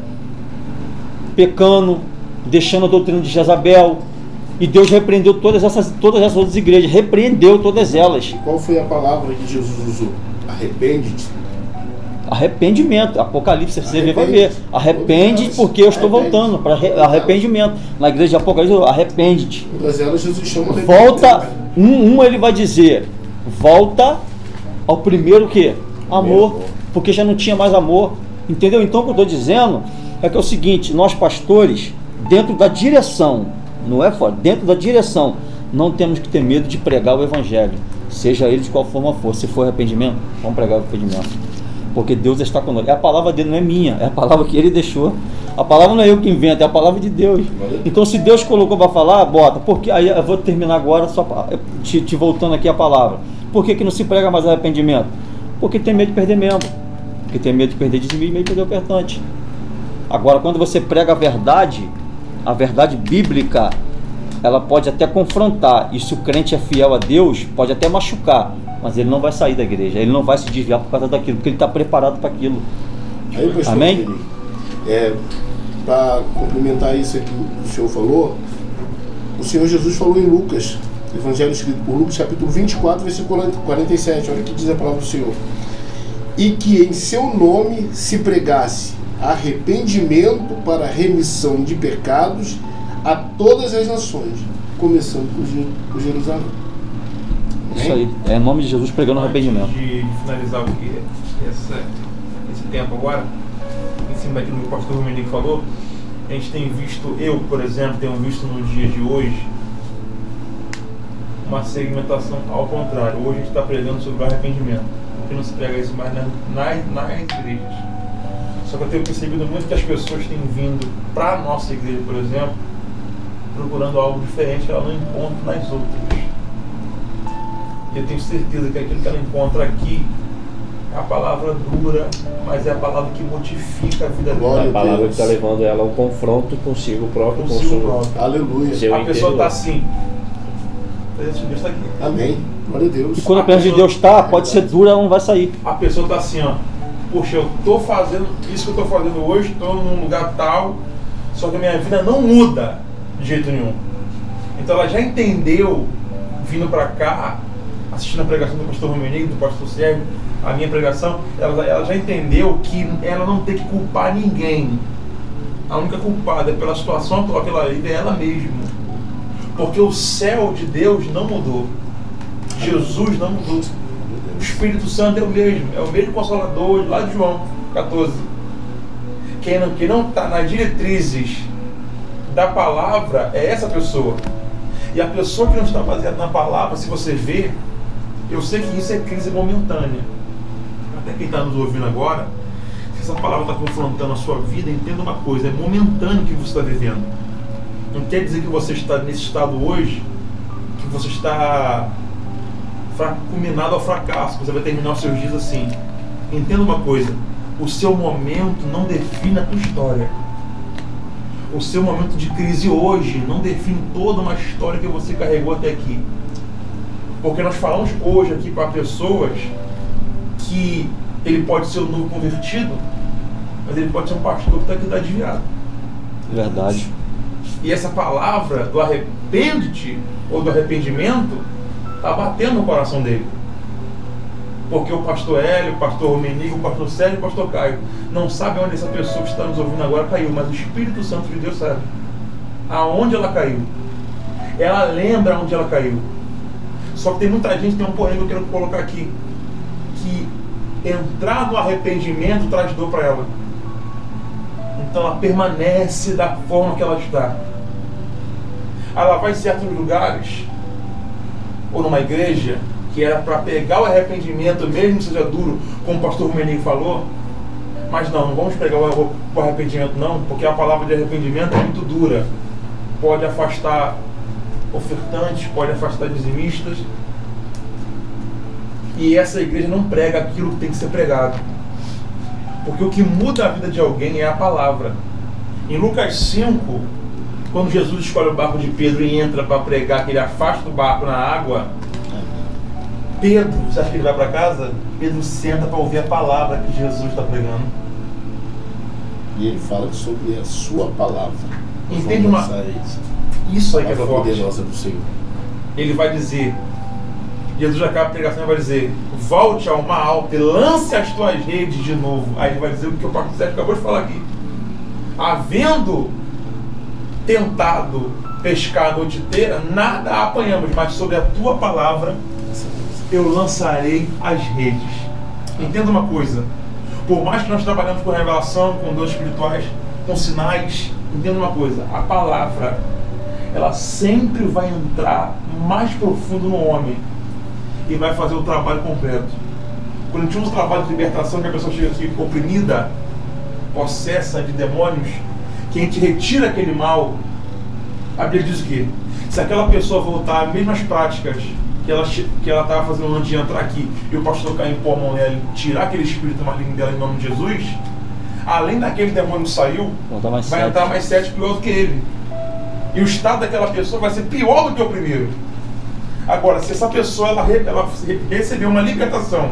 pecando, deixando a doutrina de Jezabel. E Deus repreendeu todas essas, todas essas outras igrejas, repreendeu todas elas. Qual foi a palavra que Jesus usou? Arrepende-te. Arrependimento. Apocalipse, você vai ver. Arrepende porque eu estou voltando para arrependimento. Na igreja de Apocalipse, arrepende-te. Todas elas Jesus chama Volta, um, um ele vai dizer, volta ao primeiro que? Amor, porque já não tinha mais amor. Entendeu? Então o que eu estou dizendo é que é o seguinte, nós pastores, dentro da direção, não é fora, dentro da direção, não temos que ter medo de pregar o evangelho, seja ele de qual forma for. Se for arrependimento, vamos pregar o arrependimento porque Deus está conosco. É a palavra dele, não é minha, é a palavra que ele deixou. A palavra não é eu que invento, é a palavra de Deus. Então, se Deus colocou para falar, bota. Porque aí eu vou terminar agora, só te, te, voltando aqui a palavra. Por que, que não se prega mais arrependimento? Porque tem medo de perder membro. Porque tem medo de perder dizimista e medo de perder o ofertante. Agora, quando você prega a verdade, a verdade bíblica, ela pode até confrontar. E se o crente é fiel a Deus, pode até machucar mas ele não vai sair da igreja, ele não vai se desviar por causa daquilo, porque ele está preparado para aquilo. Aí, pastor, Amém? É, para complementar isso que o senhor falou, o Senhor Jesus falou em Lucas, Evangelho escrito por Lucas, capítulo 24, versículo 47, olha o que diz a palavra do Senhor. E que em seu nome se pregasse arrependimento para remissão de pecados a todas as nações, começando por Jerusalém. Isso aí. É em nome de Jesus pregando arrependimento. De, de finalizar aqui, essa, esse tempo agora, em cima daquilo que o pastor Romenico falou, a gente tem visto, eu, por exemplo, tenho visto no dia de hoje uma segmentação ao contrário. Hoje a gente está pregando sobre o arrependimento. Porque não se prega isso mais nas, nas, nas igrejas. Só que eu tenho percebido muito que as pessoas têm vindo para a nossa igreja, por exemplo, procurando algo diferente que ela não encontra nas outras. E eu tenho certeza que aquilo que ela encontra aqui é a palavra dura, mas é a palavra que modifica a vida dela. É a palavra que está levando ela ao confronto consigo próprio. Consigo próprio. Aleluia. a pessoa está assim. Deus está aqui. Amém. Glória a Deus. E quando a, a presença de Deus está, pode ser dura, ela não vai sair. A pessoa está assim, ó. Poxa, eu estou fazendo isso que eu estou fazendo hoje, estou num lugar tal, só que a minha vida não muda de jeito nenhum. Então ela já entendeu, vindo para cá, assistindo a pregação do pastor Romenico, do pastor Sérgio, a minha pregação, ela, ela já entendeu que ela não tem que culpar ninguém. A única culpada pela situação atual que ela vive é ela mesma. Porque o céu de Deus não mudou. Jesus não mudou. O Espírito Santo é o mesmo, é o mesmo consolador lá de João 14. Quem não está quem não tá nas diretrizes da palavra é essa pessoa. E a pessoa que não está baseada na palavra, se você vê, eu sei que isso é crise momentânea. Até quem está nos ouvindo agora, se essa palavra está confrontando a sua vida, entenda uma coisa: é momentâneo que você está vivendo. Não quer dizer que você está nesse estado hoje, que você está culminado ao fracasso, você vai terminar os seus dias assim. Entenda uma coisa: o seu momento não define a tua história. O seu momento de crise hoje não define toda uma história que você carregou até aqui. Porque nós falamos hoje aqui para pessoas que ele pode ser um novo convertido, mas ele pode ser um pastor que está aqui tá desviado. Verdade. E essa palavra do arrepende-te ou do arrependimento está batendo no coração dele. Porque o pastor Hélio, o pastor Romenigo, o pastor Sérgio o pastor Caio não sabem onde essa pessoa que está nos ouvindo agora caiu, mas o Espírito Santo de Deus sabe. Aonde ela caiu. Ela lembra onde ela caiu. Só que tem muita gente, tem um porém que eu quero colocar aqui, que entrar no arrependimento traz dor para ela. Então ela permanece da forma que ela está. Ela vai em certos lugares, ou numa igreja, que era para pegar o arrependimento, mesmo que seja duro, como o pastor Menig falou. Mas não, não vamos pegar o arrependimento não, porque a palavra de arrependimento é muito dura. Pode afastar ofertantes, pode afastar dizimistas. E essa igreja não prega aquilo que tem que ser pregado. Porque o que muda a vida de alguém é a palavra. Em Lucas 5, quando Jesus escolhe o barco de Pedro e entra para pregar, que ele afasta o barco na água, Pedro, você acha que ele vai para casa? Pedro senta para ouvir a palavra que Jesus está pregando. E ele fala sobre a sua palavra. Entende uma... Isso aí que é forte. poderosa do Senhor. Ele vai dizer, Jesus acaba a pregação e vai dizer, volte ao mar alto e lance as tuas redes de novo. Aí ele vai dizer o que o pastor Sérgio acabou de falar aqui. Havendo tentado pescar a noite inteira, nada apanhamos, mas sobre a tua palavra eu lançarei as redes. Entenda uma coisa, por mais que nós trabalhamos com revelação, com dons espirituais, com sinais, entenda uma coisa, a palavra ela sempre vai entrar mais profundo no homem e vai fazer o trabalho completo. Quando a gente usa o trabalho de libertação, que a pessoa chega assim, oprimida, possessa de demônios, que a gente retira aquele mal, a Bíblia diz o quê? Se aquela pessoa voltar às mesmas práticas que ela que ela estava fazendo antes de entrar aqui e o pastor cair pôr a mão nela e tirar aquele espírito maligno dela em nome de Jesus, além daquele demônio que saiu, vai sete. entrar mais sete pior do que ele. E o estado daquela pessoa vai ser pior do que o primeiro. Agora, se essa pessoa ela, ela recebeu uma libertação,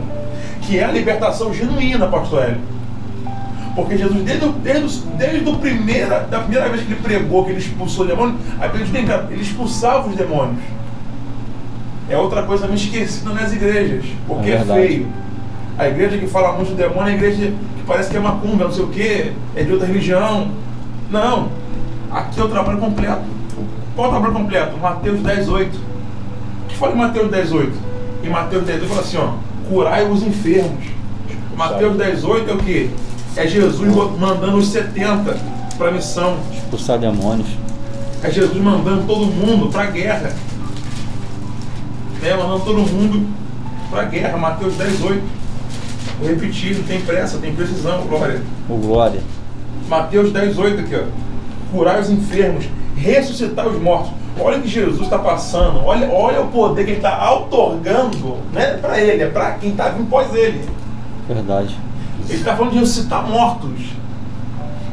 que é a libertação genuína, pastor Hélio. Porque Jesus, desde, desde, desde o primeira, da primeira vez que ele pregou, que ele expulsou o demônio, a Bíblia ele expulsava os demônios. É outra coisa também esquecida nas igrejas, porque é, é feio. A igreja que fala muito do demônio é a igreja que parece que é macumba, não sei o que, é de outra religião. Não. Aqui é o trabalho completo. Qual é o trabalho completo? Mateus 10, 8. O que fala em Mateus 10, 8? Em Mateus 10, 8 fala assim, ó, curai os enfermos. Mateus 10, 8 é o que? É Jesus mandando os 70 para a missão. Expulsar demônios. É Jesus mandando todo mundo para a guerra. É, mandando todo mundo para a guerra. Mateus 10, 8. Vou repetir, não tem pressa, tem precisão, glória. O glória. Mateus 10, 8 aqui, ó curar os enfermos, ressuscitar os mortos. Olha o que Jesus está passando, olha, olha o poder que ele está outorgando, não é para ele, é para quem está vindo pós ele. Verdade. Ele está falando de ressuscitar mortos.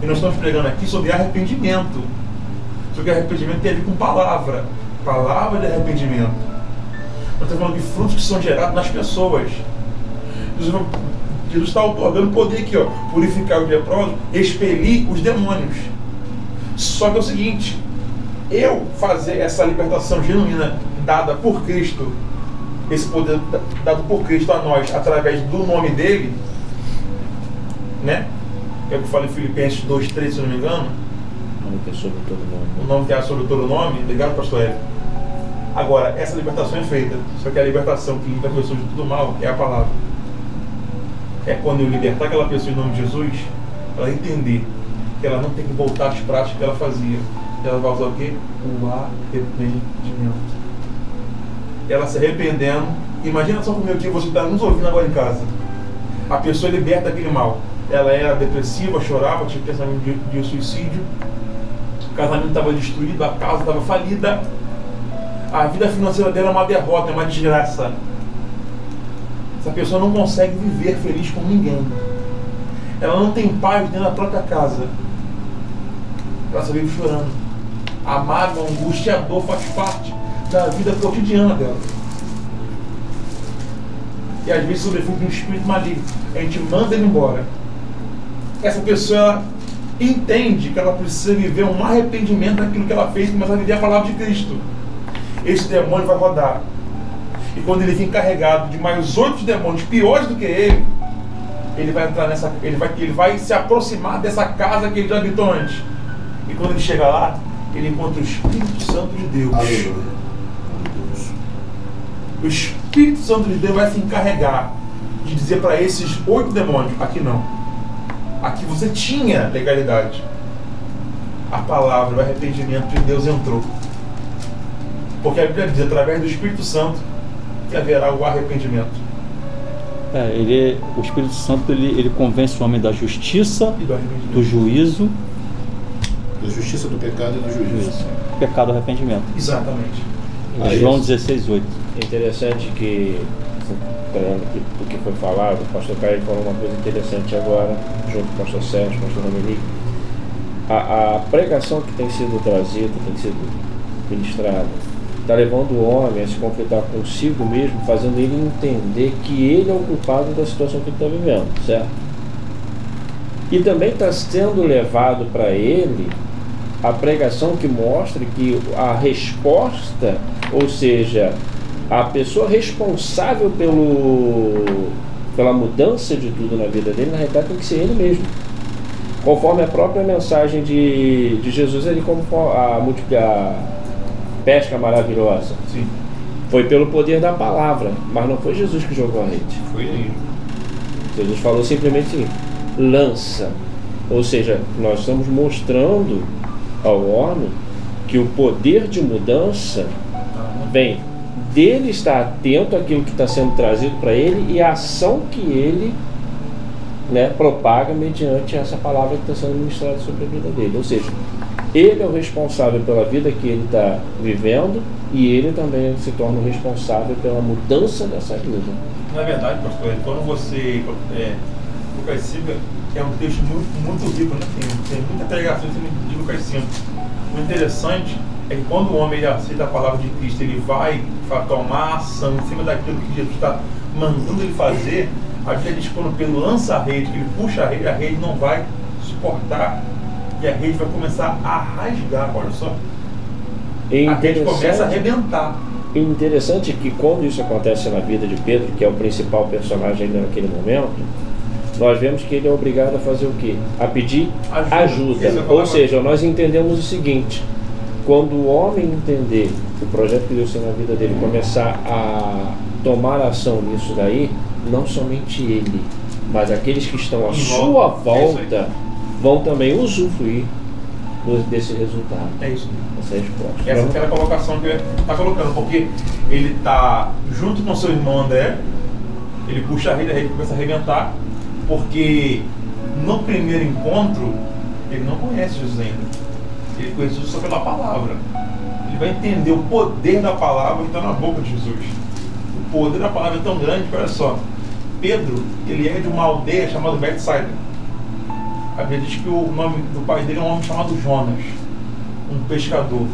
E nós estamos pregando aqui sobre arrependimento. Sobre arrependimento tem a ver com palavra. Palavra de arrependimento. Nós estamos falando de frutos que são gerados nas pessoas. Jesus está otorgando poder aqui, ó. Purificar os leprosos, expelir os demônios. Só que é o seguinte, eu fazer essa libertação genuína dada por Cristo, esse poder dado por Cristo a nós através do nome dele, né? Que é o que fala em Filipenses 2,3, se não me engano. O nome que é sobre todo nome. O nome que é sobre todo nome. Obrigado, pastor Hélio. Agora, essa libertação é feita. Só que a libertação que limpa a pessoa de tudo mal é a palavra. É quando eu libertar aquela pessoa em nome de Jesus, ela entender que ela não tem que voltar às práticas que ela fazia. Ela vai usar o quê? O arrependimento. Ela se arrependendo. Imagina só comigo que você está nos ouvindo agora em casa. A pessoa liberta daquele mal. Ela era depressiva, chorava, tinha pensamento de, de suicídio. O casamento estava destruído, a casa estava falida. A vida financeira dela é uma derrota, é uma desgraça. Essa pessoa não consegue viver feliz com ninguém. Ela não tem paz dentro da própria casa ela só vive chorando. A mágoa, a angústia a dor faz parte da vida cotidiana dela. E às vezes sobrefunde um espírito maligno. A gente manda ele embora. Essa pessoa entende que ela precisa viver um arrependimento daquilo que ela fez começar a viver a palavra de Cristo. Esse demônio vai rodar. E quando ele vir carregado de mais outros demônios piores do que ele, ele vai entrar nessa. Ele vai, ele vai se aproximar dessa casa que ele já habitou antes e quando ele chega lá, ele encontra o Espírito Santo de Deus. Aleluia. O Espírito Santo de Deus vai se encarregar de dizer para esses oito demônios: aqui não. Aqui você tinha legalidade. A palavra, o arrependimento de Deus entrou. Porque a Bíblia diz, através do Espírito Santo, que haverá o arrependimento. É, ele, o Espírito Santo ele, ele convence o homem da justiça, E do do juízo, Da justiça do pecado e do juízo. juízo, pecado e arrependimento. Exatamente. Aí, João 16, 8. É interessante que, trazendo aqui o que foi falado, o pastor Caio falou uma coisa interessante agora, junto com o pastor Sérgio, pastor Dominique. A, a pregação que tem sido trazida, tem sido ministrada, está levando o homem a se conflitar consigo mesmo, fazendo ele entender que ele é o culpado da situação que ele está vivendo, certo? E também está sendo levado para ele a pregação que mostra que a resposta, ou seja, a pessoa responsável pelo, pela mudança de tudo na vida dele, na realidade tem que ser ele mesmo. Conforme a própria mensagem de, de Jesus ali, como a, a pesca maravilhosa. Sim. Foi pelo poder da palavra, mas não foi Jesus que jogou a rede. Foi ele. Jesus falou simplesmente assim, lança. Ou seja, nós estamos mostrando ao homem que o poder de mudança vem dele estar atento àquilo que está sendo trazido para ele e a ação que ele né, propaga mediante essa palavra que está sendo ministrada sobre a vida dele. Ou seja, ele é o responsável pela vida que ele está vivendo e ele também se torna o responsável pela mudança dessa vida. Na verdade, pastor, é quando você. É, Lucas 5 é um texto muito, muito rico, né? tem, tem muita pregação de Lucas 5. O interessante é que quando o homem aceita a palavra de Cristo, ele vai tomar ação em cima daquilo que Jesus está mandando ele fazer. A Bíblia diz quando Pedro lança a rede, que ele puxa a rede, a rede não vai suportar. E a rede vai começar a rasgar, olha só. E A rede começa a arrebentar. E interessante é que quando isso acontece na vida de Pedro, que é o principal personagem ainda naquele momento, nós vemos que ele é obrigado a fazer o quê? A pedir Ajuda. ajuda. Ou seja, nós entendemos o seguinte: quando o homem entender o projeto que Deus tem na vida dele, começar a tomar ação nisso daí, não somente ele, mas aqueles que estão à Em sua volta. É volta vão também usufruir desse resultado, É isso. dessa resposta. Essa é aquela colocação que ele está colocando, porque ele está junto com seu irmão André, ele puxa a rede, a rede começa a arrebentar, porque no primeiro encontro ele não conhece Jesus ainda. Ele conhece Jesus só pela palavra. Ele vai entender o poder da palavra que está na boca de Jesus. O poder da palavra é tão grande olha só, Pedro, ele é de uma aldeia chamada Bethsaida. A Bíblia diz que o nome do pai dele é um homem chamado Jonas um pescador.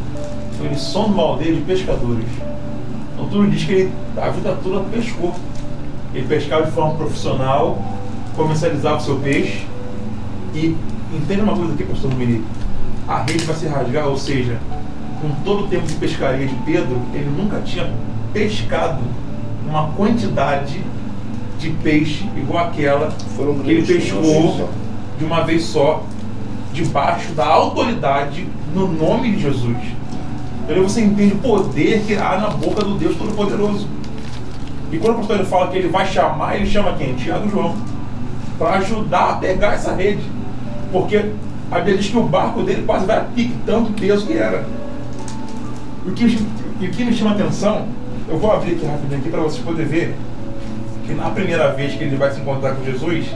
Então ele some uma aldeia de pescadores. Então tudo diz que ele a vida toda pescou. Ele pescava de forma profissional, comercializava o seu peixe e entenda uma coisa aqui, pastor Dominique. A rede vai se rasgar, ou seja, com todo o tempo de pescaria de Pedro, ele nunca tinha pescado uma quantidade de peixe igual aquela Foram que ele pescou de uma vez só, debaixo da autoridade no nome de Jesus. Então você entende o poder que há na boca do Deus Todo-Poderoso. E quando o pastor fala que ele vai chamar, ele chama quem? Tiago e João. Para ajudar a pegar essa rede. Porque a Bíblia diz que o barco dele quase vai a pique, tanto peso que era. E o que, o que me chama a atenção, eu vou abrir aqui rapidinho aqui para vocês poderem ver que na primeira vez que ele vai se encontrar com Jesus,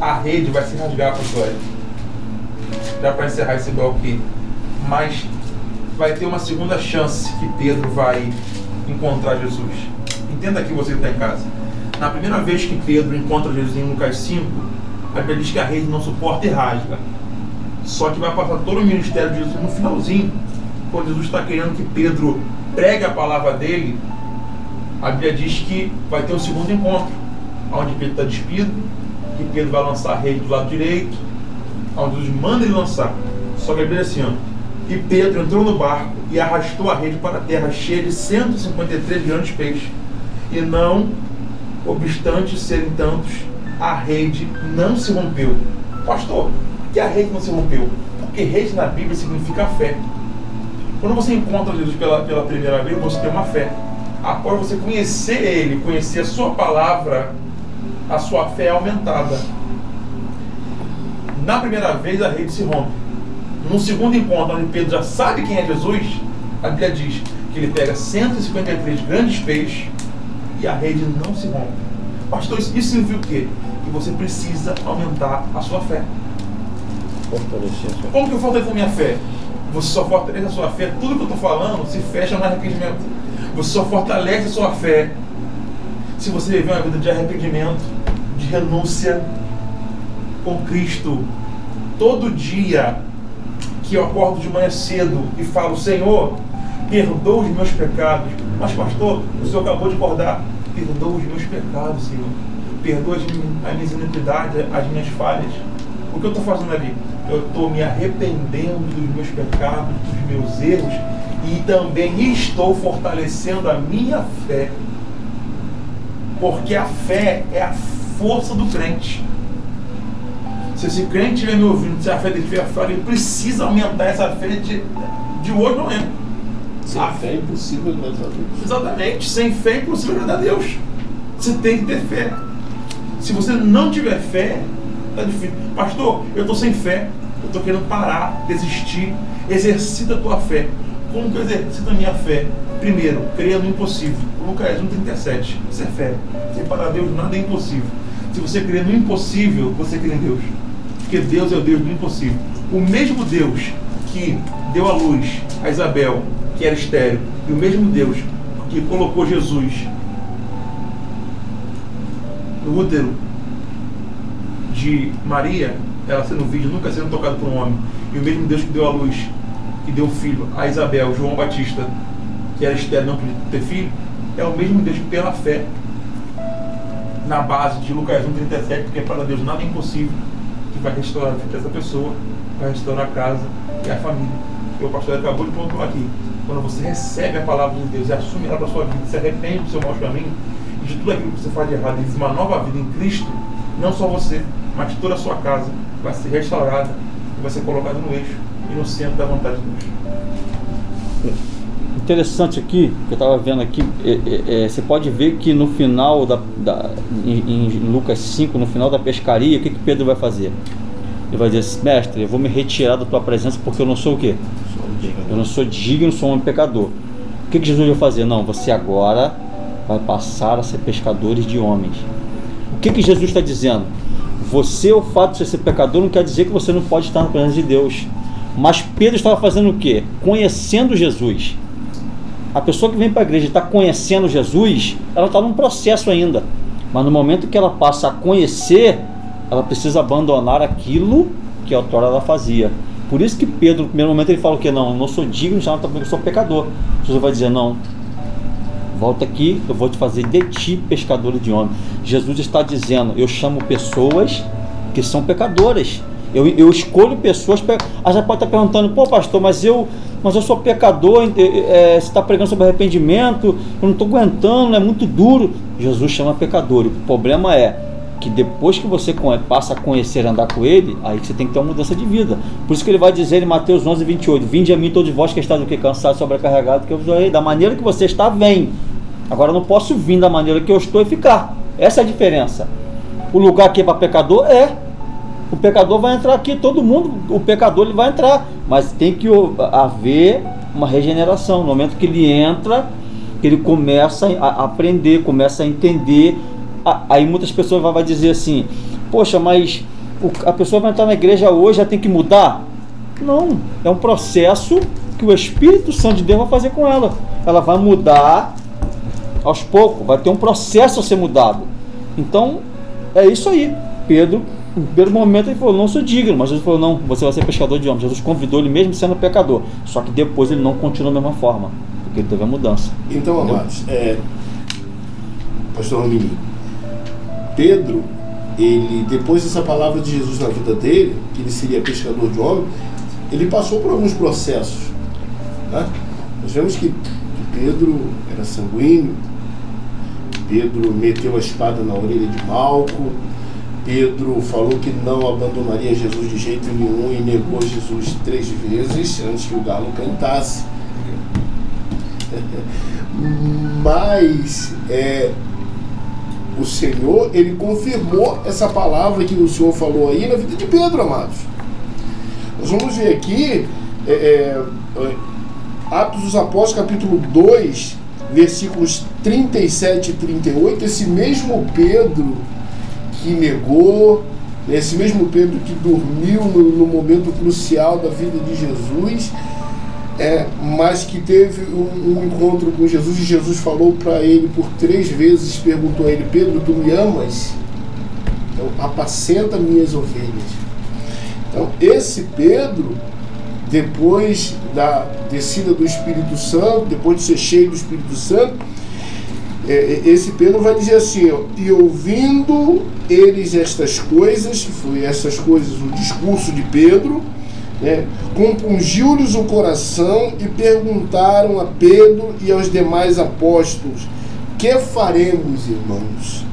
a rede vai se rasgar com a história. Já para encerrar esse bloco aqui. Mas vai ter uma segunda chance que Pedro vai encontrar Jesus. Entenda aqui você que está em casa. Na primeira vez que Pedro encontra Jesus em Lucas 5, a Bíblia diz que a rede não suporta e rasga. Só que vai passar todo o ministério de Jesus no finalzinho, quando Jesus está querendo que Pedro pregue a palavra dele, a Bíblia diz que vai ter um segundo encontro, onde Pedro está despido, que Pedro vai lançar a rede do lado direito, onde Jesus manda ele lançar. Só que a Bíblia é assim, ó, e Pedro entrou no barco e arrastou a rede para a terra, cheia de 153 grandes peixes. E não, obstante serem tantos, a rede não se rompeu. Pastor, que a rede não se rompeu? Porque rede na Bíblia significa fé. Quando você encontra Jesus pela, pela primeira vez, você tem uma fé. Após você conhecer Ele, conhecer a Sua palavra, a sua fé é aumentada. Na primeira vez, a rede se rompe. No segundo encontro, onde Pedro já sabe quem é Jesus, a Bíblia diz que ele pega 153 grandes peixes e a rede não se rompe. Pastor, isso significa o quê? Que você precisa aumentar a sua fé. Como que eu fortaleço a minha fé? Você só fortalece a sua fé, tudo que eu estou falando se fecha no arrependimento. Você só fortalece a sua fé se você viver uma vida de arrependimento, de renúncia com Cristo. Todo dia que eu acordo de manhã cedo e falo, Senhor, perdoa os meus pecados. Mas, pastor, o senhor acabou de acordar, perdoa os meus pecados, Senhor. Perdoa as minhas iniquidades, as minhas falhas. O que eu estou fazendo ali? Eu estou me arrependendo dos meus pecados, dos meus erros e também estou fortalecendo a minha fé. Porque a fé é a força do crente. Se esse crente estiver me ouvindo, se a fé dele estiver fraca, ele precisa aumentar essa fé de, de hoje não é. Sem A fé é impossível agradar a Deus. Exatamente. Sem fé é impossível agradar a Deus. Você tem que ter fé. Se você não tiver fé, tá difícil. Pastor, eu estou sem fé. Eu estou querendo parar, desistir. Exercita a tua fé. Como que eu exercito a minha fé? Primeiro, creia no impossível. Lucas 1,37. Isso é fé. Sem para Deus nada é impossível. Se você crê no impossível, você crê em Deus. Porque Deus é o Deus do impossível. O mesmo Deus que deu a luz a Isabel, que era estéreo, e o mesmo Deus que colocou Jesus no útero de Maria, ela sendo virgem, nunca sendo tocada por um homem, e o mesmo Deus que deu a luz, que deu filho a Isabel, João Batista, que era estéreo, não podia ter filho, é o mesmo Deus que pela fé, na base de Lucas 1,37, porque para Deus nada é impossível, que vai restaurar a vida dessa pessoa, vai restaurar a casa e a família. E o pastor acabou de pontuar aqui. Quando você recebe a palavra de Deus e assume ela para sua vida, se arrepende do seu mau caminho de tudo aquilo que você faz de errado e vive uma nova vida em Cristo, não só você, mas toda a sua casa vai ser restaurada e vai ser colocada no eixo e no centro da vontade de Deus. Interessante aqui, que eu estava vendo aqui, é, é, é, você pode ver que no final da, da em, em Lucas 5, no final da pescaria, o que, que Pedro vai fazer? Ele vai dizer, assim, mestre, eu vou me retirar da tua presença porque eu não sou o quê? Eu não sou digno, sou um pecador. O que, que Jesus vai fazer? Não, você agora vai passar a ser pescadores de homens. O que, que Jesus está dizendo? Você, o fato de você ser pecador, não quer dizer que você não pode estar na presença de Deus. Mas Pedro estava fazendo o quê? Conhecendo Jesus. A pessoa que vem para a igreja e está conhecendo Jesus, ela está num processo ainda. Mas no momento que ela passa a conhecer, ela precisa abandonar aquilo que a outrora ela fazia. Por isso que Pedro, no primeiro momento, ele fala que? Não, eu não sou digno de chamar também, eu sou pecador. Jesus vai dizer, não, volta aqui, eu vou te fazer de ti pescador de homens. Jesus está dizendo, eu chamo pessoas que são pecadoras. Eu, eu escolho pessoas. Pe... Ah, já pode estar perguntando, pô, pastor, mas eu, mas eu sou pecador, é, você está pregando sobre arrependimento, eu não estou aguentando, é muito duro. Jesus chama pecador. O problema é que depois que você passa a conhecer andar com ele, aí você tem que ter uma mudança de vida. Por isso que ele vai dizer em Mateus 11, 28, Vinde a mim todos vós que estáis do que cansado, sobrecarregado, que eu vos. Da maneira que você está, vem. Agora eu não posso vir da maneira que eu estou e ficar. Essa é a diferença. O lugar aqui é para pecador? É. O pecador vai entrar aqui, todo mundo, o pecador ele vai entrar. Mas tem que haver uma regeneração. No momento que ele entra, que ele começa a aprender, começa a entender Aí muitas pessoas vão dizer assim: Poxa, mas a pessoa vai entrar na igreja hoje, já tem que mudar? Não, é um processo que o Espírito Santo de Deus vai fazer com ela. Ela vai mudar aos poucos, vai ter um processo a ser mudado. Então, é isso aí. Pedro, no primeiro momento, ele falou: Não sou digno, mas Jesus falou: Não, você vai ser pescador de homens. Jesus convidou ele mesmo sendo pecador. Só que depois ele não continuou da mesma forma, porque ele teve a mudança. Então, amados, é, Pastor Romini, Pedro, ele depois dessa palavra de Jesus na vida dele, que ele seria pescador de homem, ele passou por alguns processos. Né? Nós vemos que Pedro era sanguíneo, Pedro meteu a espada na orelha de Malco, Pedro falou que não abandonaria Jesus de jeito nenhum e negou Jesus três vezes antes que o galo cantasse. Mas é, o Senhor, ele confirmou essa palavra que o Senhor falou aí na vida de Pedro, amados. Nós vamos ver aqui, é, é, Atos dos Apóstolos, capítulo 2, versículos 37 e 38, esse mesmo Pedro que negou, esse mesmo Pedro que dormiu no, no momento crucial da vida de Jesus, é, mas que teve um, um, encontro com Jesus e Jesus falou para ele por três vezes, perguntou a ele, Pedro, tu me amas? Então, apacenta minhas ovelhas. Então, esse Pedro, depois da descida do Espírito Santo, depois de ser cheio do Espírito Santo, é, é, esse Pedro vai dizer assim, ó, e ouvindo eles estas coisas, foi essas coisas, o discurso de Pedro, né, compungiu-lhes o coração e perguntaram a Pedro e aos demais apóstolos: Que faremos, irmãos?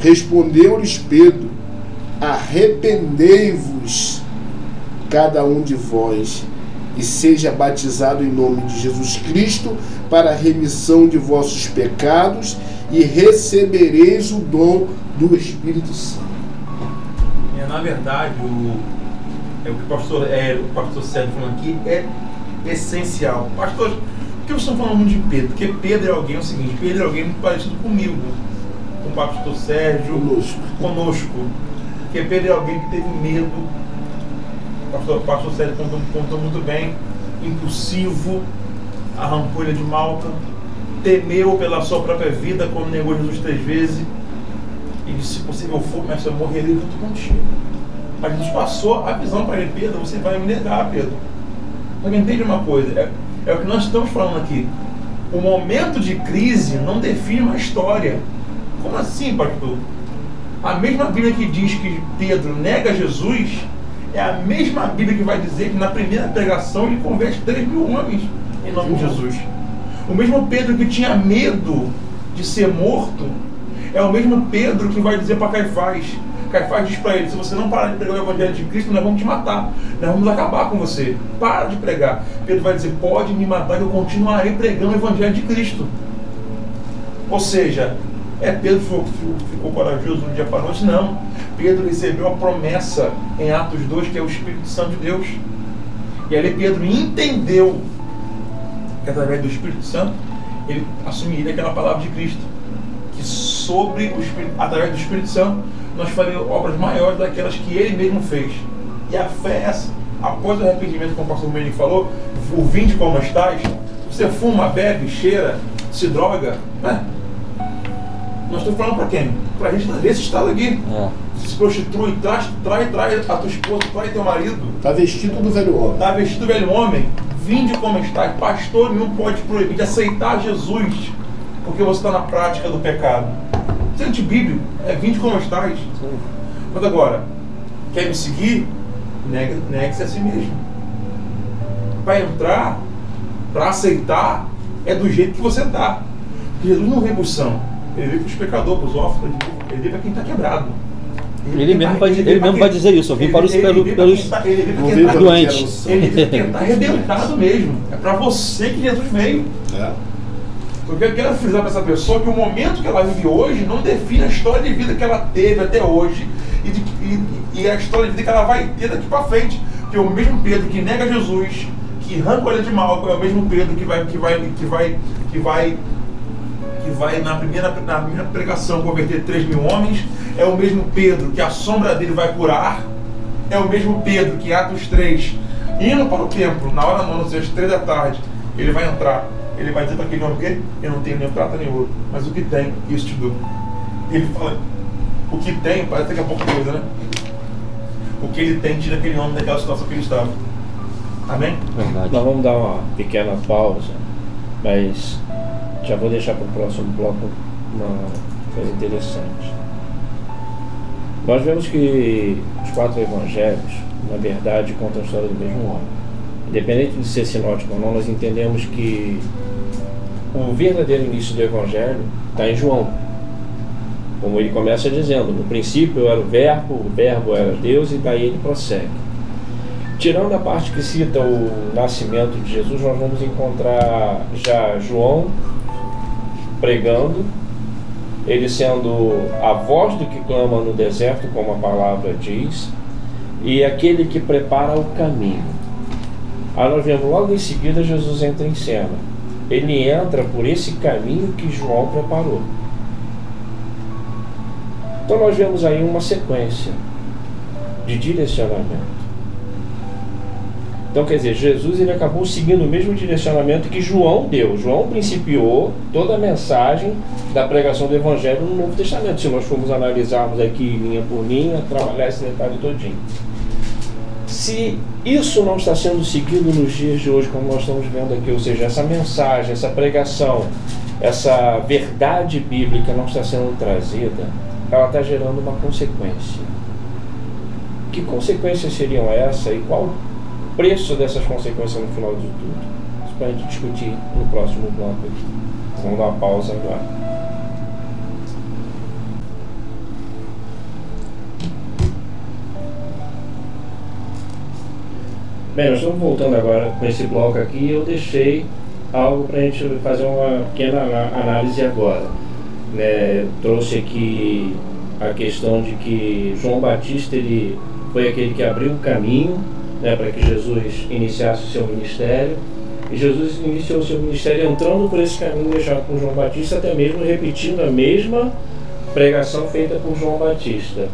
Respondeu-lhes Pedro: Arrependei-vos, cada um de vós, e seja batizado em nome de Jesus Cristo para a remissão de vossos pecados e recebereis o dom do Espírito Santo. É, na verdade, o, é, o que o pastor, é, o pastor Sérgio falando aqui é essencial. Pastor, por que vocês estão falando muito de Pedro? Porque Pedro é alguém, é o seguinte, Pedro é alguém muito parecido comigo, com o pastor Sérgio, Conosco. conosco. Porque Pedro é alguém que teve medo, pastor, pastor Sérgio contou, contou muito bem, impulsivo, a rampolha de Malta, temeu pela sua própria vida quando negou Jesus três vezes e disse, se possível for, mas eu morrerei junto contigo. Mas Jesus passou a visão para ele, Pedro, você vai me negar, Pedro. Só que entende uma coisa, é, é o que nós estamos falando aqui. O momento de crise não define uma história. Como assim, pastor? A mesma Bíblia que diz que Pedro nega Jesus é a mesma Bíblia que vai dizer que na primeira pregação ele converte 3 mil homens em nome de Jesus. O mesmo Pedro que tinha medo de ser morto é o mesmo Pedro que vai dizer para Caifás. Caifás diz para ele: se você não parar de pregar o Evangelho de Cristo, nós vamos te matar, nós vamos acabar com você. Para de pregar. Pedro vai dizer: pode me matar, que eu continuarei pregando o Evangelho de Cristo. Ou seja, é Pedro ficou, ficou corajoso no dia para a noite? Não. Pedro recebeu a promessa em Atos 2, que é o Espírito Santo de Deus. E ali Pedro entendeu que através do Espírito Santo ele assumiria aquela palavra de Cristo. Que sobre o Espírito, através do Espírito Santo, nós faremos obras maiores daquelas que ele mesmo fez. E a fé é essa. Após o arrependimento, como o pastor Menin falou, o vinde como estás, você fuma, bebe, cheira, se droga, né? Nós estamos falando para quem? Para a gente nesse estado aqui. É. Se prostitui, traz, trai, trai a tua esposa, trai teu marido, Está vestido do velho homem. Está vestido velho homem, vinde como está. Pastor nenhum pode proibir de aceitar Jesus, porque você está na prática do pecado. Isso é antibíblico, é vinde como estás. Mas agora, quer me seguir? Nega- Negue-se a si mesmo. Para entrar, para aceitar, é do jeito que você está. Jesus não os são, ele veio para os pecadores, para os órfãos, ele veio para quem está quebrado. Ele mesmo vai- ele pra mesmo vai dizer isso, eu vim para os- ele pelos tá- ele tá- doentes. o santo. ele veio para quem está arrebentado mesmo. É para você que Jesus veio. É. Porque eu quero frisar para essa pessoa que o momento que ela vive hoje não define a história de vida que ela teve até hoje e, de- e- e a história de vida que ela vai ter daqui para frente. Porque o mesmo Pedro que nega Jesus, que arranca ele de mal, é o mesmo Pedro que vai, que vai, que vai, que vai, que vai na primeira, na primeira pregação converter 3 mil homens, é o mesmo Pedro que a sombra dele vai curar, é o mesmo Pedro que Atos 3, indo para o templo, na hora nona, às 3 da tarde, ele vai entrar. Ele vai dizer para aquele homem, "Quê? eu não tenho nem prata nem ouro, mas o que tem, isso te dou. Ele fala, o que tem, parece daqui a pouco coisa, né? O que ele tem tira aquele homem daquela situação que ele estava. Amém? Verdade. Nós vamos dar uma pequena pausa, mas já vou deixar para o próximo bloco uma coisa interessante. Nós vemos que os quatro evangelhos, na verdade, contam a história do mesmo homem. Independente de ser sinótico ou não, nós entendemos que o verdadeiro início do evangelho está em João. Como ele começa dizendo, no princípio era o verbo, o verbo era Deus, e daí ele prossegue. Tirando a parte que cita o nascimento de Jesus, nós vamos encontrar já João pregando, ele sendo a voz do que clama no deserto, como a palavra diz, e aquele que prepara o caminho. Aí nós vemos logo em seguida Jesus entra em cena. Ele entra por esse caminho que João preparou. Então nós vemos aí uma sequência de direcionamento. Então, quer dizer, Jesus ele acabou seguindo o mesmo direcionamento que João deu. João principiou toda a mensagem da pregação do Evangelho no Novo Testamento. Se nós formos analisarmos aqui linha por linha, trabalhar esse detalhe todinho. Se isso não está sendo seguido nos dias de hoje, como nós estamos vendo aqui, ou seja, essa mensagem, essa pregação, essa verdade bíblica não está sendo trazida, ela está gerando uma consequência. Que consequências seriam essa e qual preço dessas consequências no final de tudo. Isso para a gente discutir no próximo bloco aqui. Vamos dar uma pausa agora. Bem, nós estamos voltando agora com esse bloco aqui. Eu deixei algo para a gente fazer uma pequena análise agora. Né, trouxe aqui a questão de que João Batista ele foi aquele que abriu o caminho né, para que Jesus iniciasse o seu ministério. E Jesus iniciou o seu ministério entrando por esse caminho deixado por João Batista, até mesmo repetindo a mesma pregação feita por João Batista.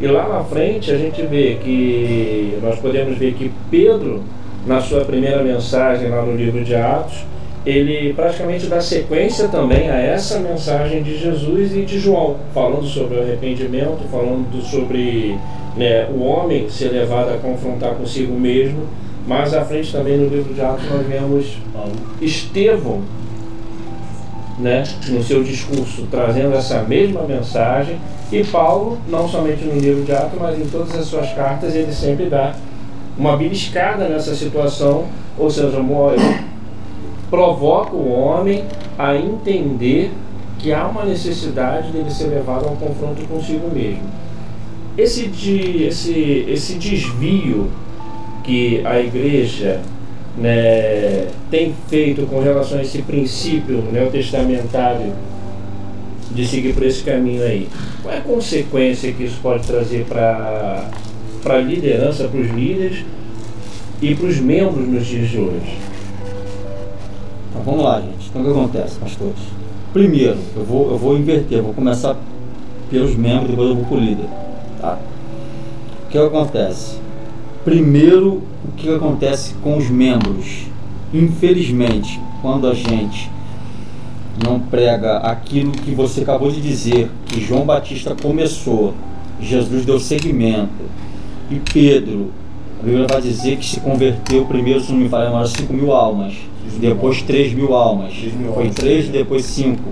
E lá na frente a gente vê que nós podemos ver que Pedro, na sua primeira mensagem lá no livro de Atos, ele praticamente dá sequência também a essa mensagem de Jesus e de João, falando sobre o arrependimento, falando sobre né, o homem ser levado a confrontar consigo mesmo. Mais à frente também no livro de Atos nós vemos Estevão, né, no seu discurso, trazendo essa mesma mensagem. E Paulo, não somente no livro de Atos, mas em todas as suas cartas, ele sempre dá uma beliscada nessa situação, ou seja, provoca o homem a entender que há uma necessidade dele ser levado a um confronto consigo mesmo. Esse, de, esse, esse desvio que a igreja né, tem feito com relação a esse princípio neotestamentário de seguir por esse caminho aí, qual é a consequência que isso pode trazer para a liderança, para os líderes e para os membros nos dias de hoje? Então vamos lá, gente. Então o que acontece, pastores? Primeiro, eu vou, eu vou inverter, vou começar pelos membros, depois eu vou para o líder. Tá? O que acontece? Primeiro, o que acontece com os membros? Infelizmente, quando a gente não prega aquilo que você acabou de dizer, que João Batista começou, Jesus deu seguimento, e Pedro, a Bíblia vai dizer que se converteu primeiro, se não me falha, 5 mil almas, depois 3 mil almas, foi 3, depois 5.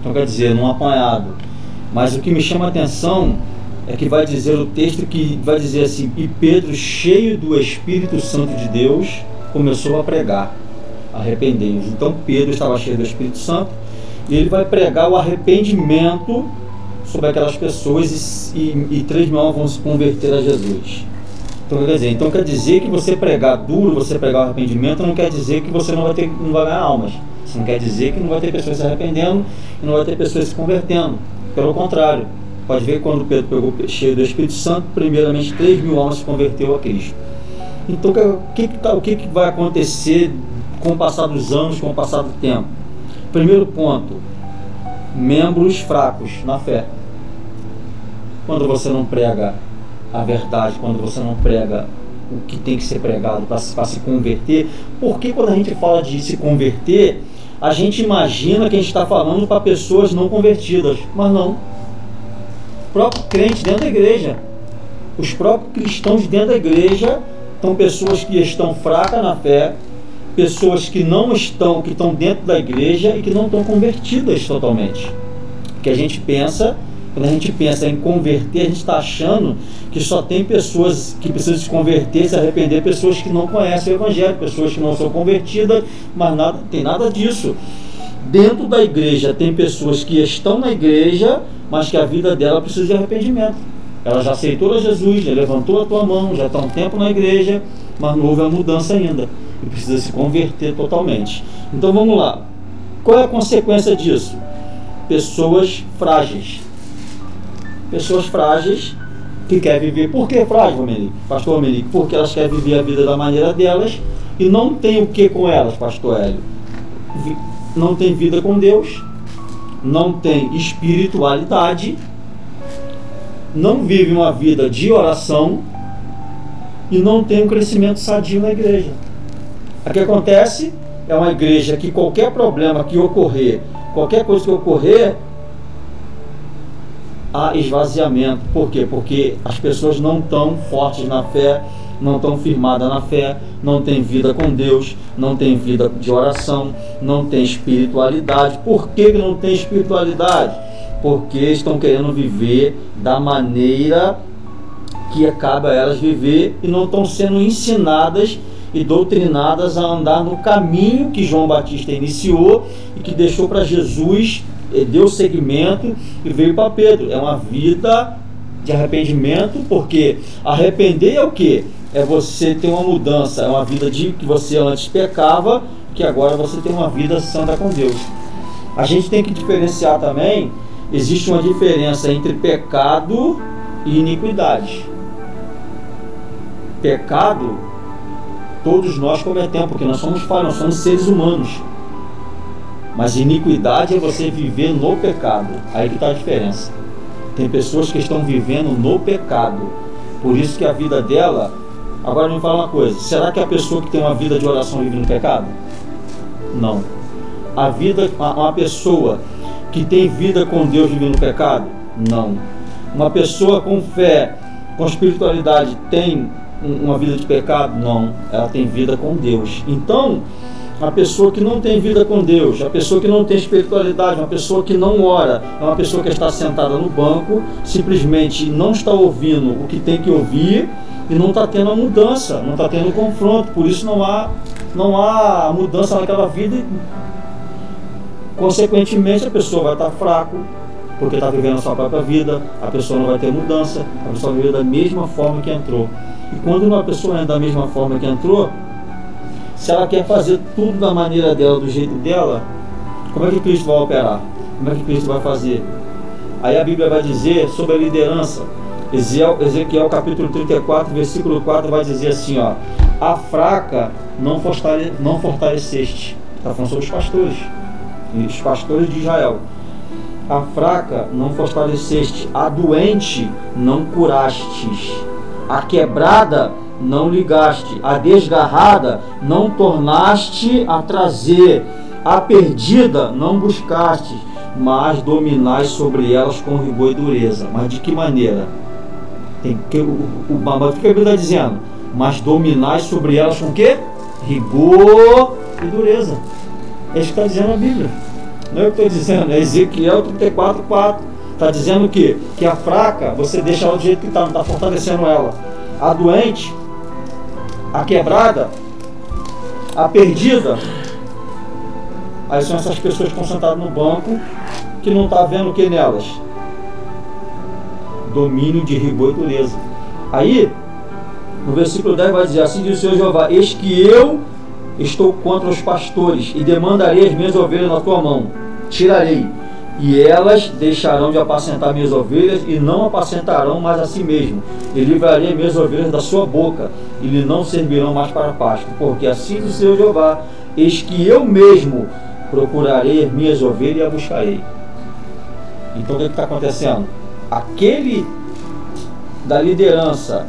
Então quer dizer, num apanhado. Mas o que me chama a atenção é que vai dizer o texto que vai dizer assim: E Pedro, cheio do Espírito Santo de Deus, começou a pregar. Arrependei-vos. Então Pedro estava cheio do Espírito Santo e ele vai pregar o arrependimento sobre aquelas pessoas e, e, e três mil vão se converter a Jesus. Então quer dizer, então quer dizer que você pregar duro, você pregar arrependimento, não quer dizer que você não vai ter, não vai ganhar almas. Isso não quer dizer que não vai ter pessoas se arrependendo e não vai ter pessoas se convertendo. Pelo contrário, Pode ver quando Pedro pegou cheio do Espírito Santo, primeiramente 3 mil almas se converteu a Cristo. Então o que, tá, o que, que vai acontecer com o passar dos anos, com o passar do tempo? Primeiro ponto, membros fracos na fé. Quando você não prega a verdade, quando você não prega o que tem que ser pregado para se converter, porque quando a gente fala de se converter, a gente imagina que a gente está falando para pessoas não convertidas, mas não próprio crente dentro da igreja. Os próprios cristãos dentro da igreja são pessoas que estão fracas na fé, pessoas que não estão, que estão dentro da igreja e que não estão convertidas totalmente. Que a gente pensa, quando a gente pensa em converter, a gente está achando que só tem pessoas que precisam se converter, se arrepender, pessoas que não conhecem o Evangelho, pessoas que não são convertidas, mas nada, tem nada disso. Dentro da igreja tem pessoas que estão na igreja, mas que a vida dela precisa de arrependimento. Ela já aceitou a Jesus, já levantou a tua mão, já está um tempo na igreja, mas não houve a mudança ainda. E precisa se converter totalmente. Então vamos lá. Qual é a consequência disso? Pessoas frágeis. Pessoas frágeis que querem viver. Por que frágil, Melique? Pastor Melique? Porque elas querem viver a vida da maneira delas, e não tem o que com elas, pastor Hélio? Não tem vida com Deus, não tem espiritualidade, não vive uma vida de oração e não tem um crescimento sadio na igreja. O que acontece é uma igreja que qualquer problema que ocorrer, qualquer coisa que ocorrer, há esvaziamento. Por quê? Porque as pessoas não estão fortes na fé, não estão firmadas na fé, não têm vida com Deus, não têm vida de oração, não têm espiritualidade. Por que não tem espiritualidade? Porque estão querendo viver da maneira que acaba elas viver e não estão sendo ensinadas e doutrinadas a andar no caminho que João Batista iniciou e que deixou para Jesus, deu segmento e veio para Pedro. É uma vida de arrependimento, porque arrepender é o que? É você ter uma mudança, é uma vida de que você antes pecava, que agora você tem uma vida santa com Deus. A gente tem que diferenciar também, existe uma diferença entre pecado e iniquidade. Pecado, todos nós cometemos, porque nós somos falhos, nós somos seres humanos. Mas iniquidade é você viver no pecado. Aí que está a diferença. Tem pessoas que estão vivendo no pecado. Por isso que a vida dela. Agora me fala uma coisa: será que a pessoa que tem uma vida de oração vive no pecado? Não. A vida, uma pessoa que tem vida com Deus vive no pecado? Não. Uma pessoa com fé, com espiritualidade, tem uma vida de pecado? Não. Ela tem vida com Deus. Então, a pessoa que não tem vida com Deus, a pessoa que não tem espiritualidade, uma pessoa que não ora, é uma pessoa que está sentada no banco, simplesmente não está ouvindo o que tem que ouvir e não está tendo a mudança, não está tendo confronto. Por isso não há, não há mudança naquela vida. Consequentemente, a pessoa vai estar fraco, porque está vivendo a sua própria vida, a pessoa não vai ter mudança, a pessoa vai viver da mesma forma que entrou. E quando uma pessoa é da mesma forma que entrou, se ela quer fazer tudo da maneira dela, do jeito dela, como é que Cristo vai operar? Como é que Cristo vai fazer? Aí a Bíblia vai dizer sobre a liderança. Ezequiel, capítulo 34, versículo 4 vai dizer assim, ó, a fraca não, fortale, não fortaleceste. Está falando sobre os pastores, os pastores de Israel. A fraca não fortaleceste, a doente não curastes a quebrada não ligaste, a desgarrada não tornaste a trazer, a perdida não buscaste, mas dominais sobre elas com rigor e dureza. Mas de que maneira? Tem que, o, o, o, que a Bíblia está dizendo? Mas dominais sobre elas com que? Rigor e dureza. É isso que está dizendo a Bíblia. Não é o que estou dizendo, é Ezequiel 34, 4. Está dizendo que, que a fraca, você deixa ela do jeito que está, não está fortalecendo ela. A doente, a quebrada, a perdida. Aí são essas pessoas sentadas no banco que não está vendo o que nelas? Domínio de rigor e dureza. Aí, no versículo 10 vai dizer, assim diz o Senhor Jeová, eis que eu estou contra os pastores e demandarei as minhas ovelhas na tua mão. Tirarei e elas deixarão de apacentar minhas ovelhas e não apacentarão mais a si mesmo. E livrarei minhas ovelhas da sua boca, e lhe não servirão mais para pasto, porque assim do Senhor Jeová, eis que eu mesmo procurarei as minhas ovelhas e a buscarei. Então o que é está acontecendo? Aquele da liderança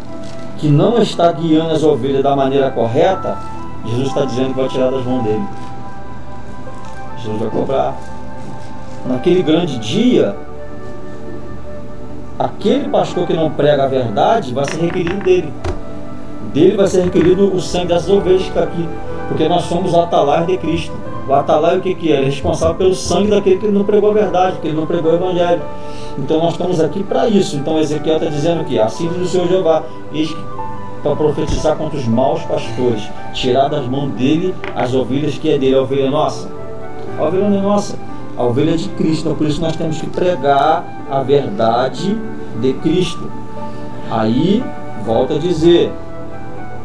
que não está guiando as ovelhas da maneira correta, Jesus está dizendo que vai tirar das mãos dele. Jesus vai cobrar naquele grande dia, aquele pastor que não prega a verdade vai ser requerido dele. Dele vai ser requerido o sangue das ovelhas que está aqui. Porque nós somos o atalai de Cristo. O atalai o que, que é? Ele é responsável pelo sangue daquele que não pregou a verdade, que ele não pregou o evangelho. Então nós estamos aqui para isso. Então Ezequiel está dizendo que assim diz o Senhor Jeová, para profetizar contra os maus pastores, tirar das mãos dele as ovelhas que é dele, a ovelha nossa. A ovelha não é nossa a ovelha de Cristo. Então, por isso nós temos que pregar a verdade de Cristo. Aí, volto a dizer,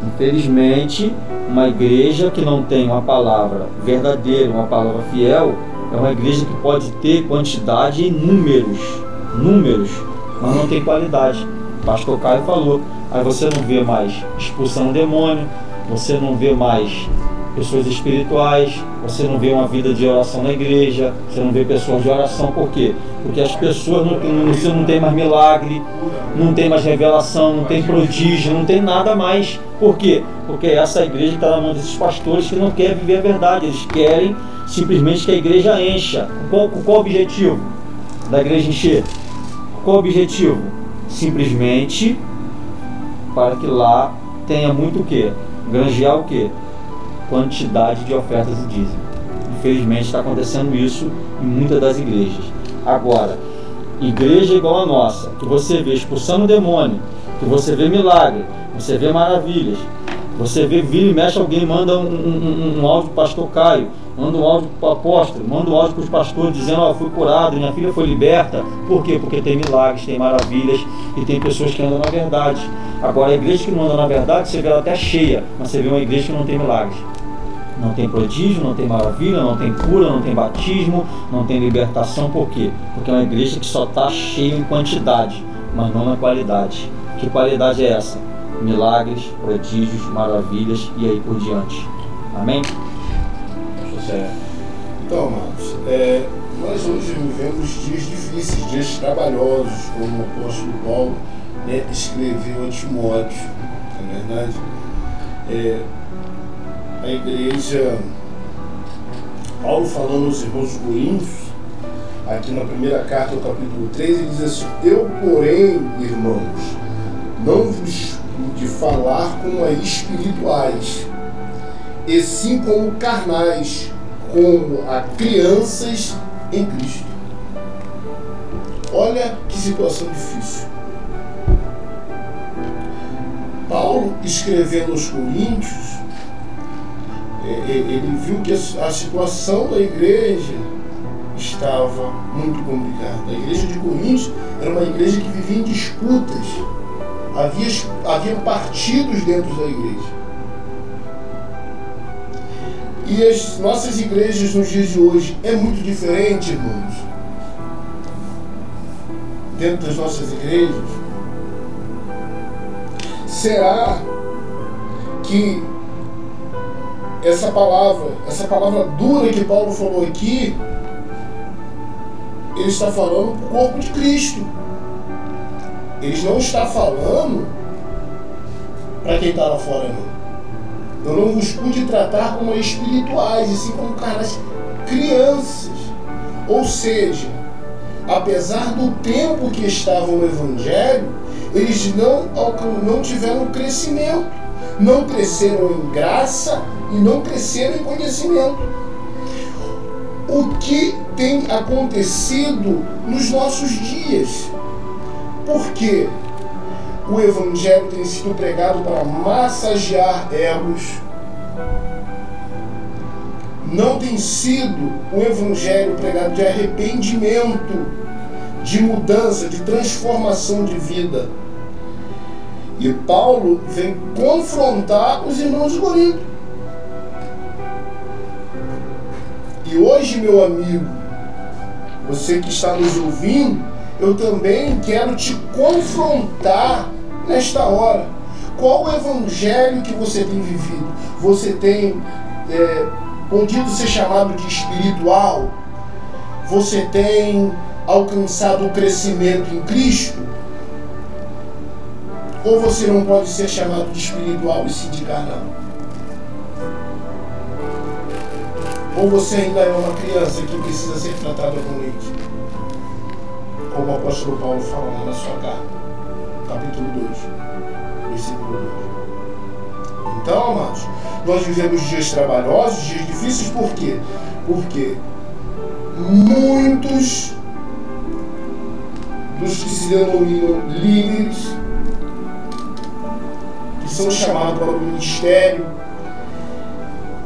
infelizmente, uma igreja que não tem uma palavra verdadeira, uma palavra fiel, é uma igreja que pode ter quantidade em números, números, mas não tem qualidade. O pastor Caio falou, aí você não vê mais expulsão do demônio, você não vê mais pessoas espirituais, você não vê uma vida de oração na igreja, você não vê pessoas de oração, por quê? Porque as pessoas não, você não tem mais milagre, não tem mais revelação, não tem prodígio, não tem nada mais. Por quê? Porque essa igreja está na mão desses pastores que não querem viver a verdade, eles querem simplesmente que a igreja encha. Qual, qual o objetivo da igreja encher? Qual o objetivo? Simplesmente para que lá tenha muito o quê? Granjear o quê? Quantidade de ofertas e dízimo. Infelizmente está acontecendo isso em muitas das igrejas. Agora, igreja igual a nossa, que você vê expulsando o demônio, que você vê milagre, você vê maravilhas, você vê, vira e mexe alguém, manda um, um, um áudio para o pastor Caio, manda um áudio para o apóstolo, manda um áudio para os pastores dizendo, ó, oh, fui curado, minha filha foi liberta. Por quê? Porque tem milagres, tem maravilhas e tem pessoas que andam na verdade. Agora, a igreja que não anda na verdade, você vê ela até cheia, mas você vê uma igreja que não tem milagres. Não tem prodígio, não tem maravilha, não tem cura, não tem batismo, não tem libertação. Por quê? Porque é uma igreja que só está cheia em quantidade, mas não na qualidade. Que qualidade é essa? Milagres, prodígios, maravilhas e aí por diante. Amém? Então, amados, é, nós hoje vivemos dias difíceis, dias trabalhosos, como o apóstolo Paulo né, escreveu a Timóteo, não é verdade? É, a igreja, Paulo falando aos irmãos Coríntios, aqui na primeira carta, no capítulo 3, ele diz assim: Eu, porém, irmãos, não vos de falar como a espirituais, e sim como carnais, como a crianças em Cristo. Olha que situação difícil. Paulo escrevendo aos Coríntios, ele viu que a situação da igreja estava muito complicada. A igreja de Coríntios era uma igreja que vivia em disputas. Havia, havia partidos dentro da igreja. E as nossas igrejas nos dias de hoje é muito diferente, irmãos. Dentro das nossas igrejas. Será que essa palavra, essa palavra dura que Paulo falou aqui, ele está falando para o corpo de Cristo. Ele não está falando para quem está lá fora, não. Eu não vos pude tratar como espirituais, e sim como caras crianças. Ou seja, apesar do tempo que estavam no Evangelho, eles não, não tiveram crescimento. Não cresceram em graça e não cresceram em conhecimento. O que tem acontecido nos nossos dias? Porque o Evangelho tem sido pregado para massagear egos. Não tem sido um Evangelho pregado de arrependimento, de mudança, de transformação de vida. E Paulo vem confrontar os irmãos de Corinto. E hoje, meu amigo, você que está nos ouvindo, eu também quero te confrontar nesta hora. Qual o evangelho que você tem vivido? Você tem é, podido ser chamado de espiritual? Você tem alcançado o crescimento em Cristo? Ou você não pode ser chamado de espiritual e se de carnal? Ou você ainda é uma criança que precisa ser tratada com leite? Como o apóstolo Paulo fala lá na sua carta, capítulo 2, versículo 2. Então, amados, nós vivemos dias trabalhosos, dias difíceis, por quê? Porque muitos dos que se denominam líderes, que são chamados para o ministério,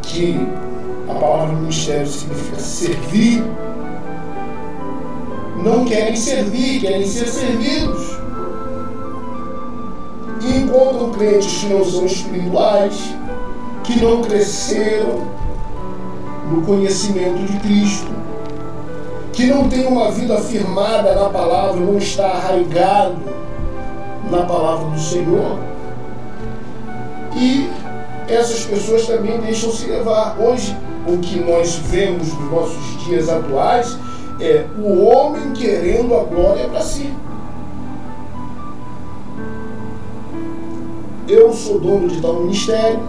que a palavra ministério significa servir. Não querem servir, querem ser servidos. E encontram crentes que não são espirituais, que não cresceram no conhecimento de Cristo, que não tem uma vida firmada na palavra, não está arraigado na palavra do Senhor. E essas pessoas também deixam se levar. Hoje, o que nós vemos nos nossos dias atuais é o homem querendo a glória para si. Eu sou dono de tal ministério,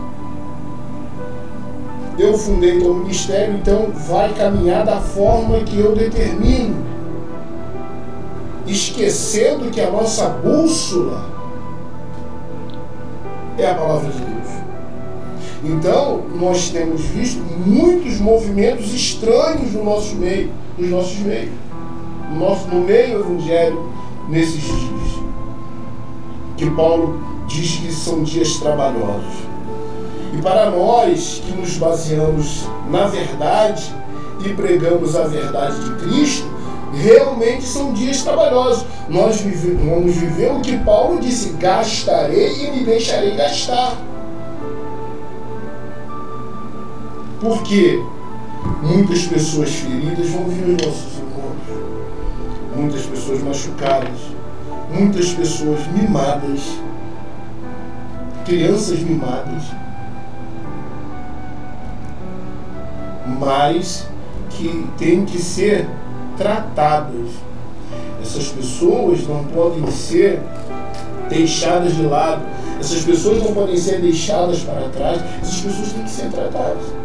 eu fundei tal ministério, então vai caminhar da forma que eu determino, esquecendo que a nossa bússola é a palavra de Deus. Então, nós temos visto muitos movimentos estranhos no nosso meio, nos nossos meios, no, nosso, no meio evangélico nesses dias. Que Paulo diz que são dias trabalhosos. E para nós que nos baseamos na verdade e pregamos a verdade de Cristo, realmente são dias trabalhosos. Nós vamos viver o que Paulo disse: gastarei e me deixarei gastar. Porque muitas pessoas feridas vão vir aos nossos encontros, muitas pessoas machucadas, muitas pessoas mimadas, crianças mimadas, mas que têm que ser tratadas. Essas pessoas não podem ser deixadas de lado. Essas pessoas não podem ser deixadas para trás. Essas pessoas têm que ser tratadas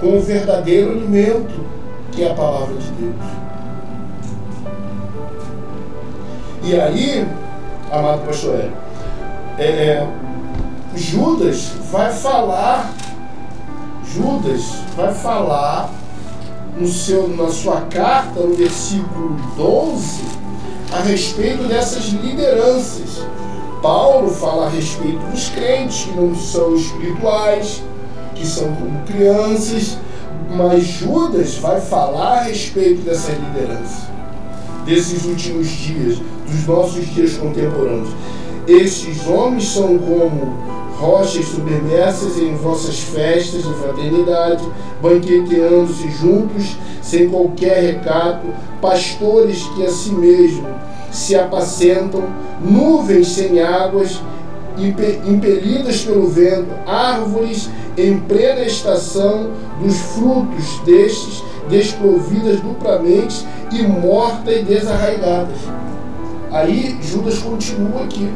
com o verdadeiro alimento, que é a palavra de Deus. E aí, amado pastor Hélio, é, é, Judas vai falar, Judas vai falar no seu, na sua carta, no versículo 12, a respeito dessas lideranças. Paulo fala a respeito dos crentes que não são espirituais, que são como crianças, mas Judas vai falar a respeito dessa liderança, desses últimos dias, dos nossos dias contemporâneos. Esses homens são como rochas submersas em vossas festas de fraternidade, banqueteando-se juntos, sem qualquer recato, pastores que a si mesmo se apacentam, nuvens sem águas, impelidas pelo vento, árvores em plena estação dos frutos destes, desprovidas duplamente e mortas e desarraigadas. Aí Judas continua aqui.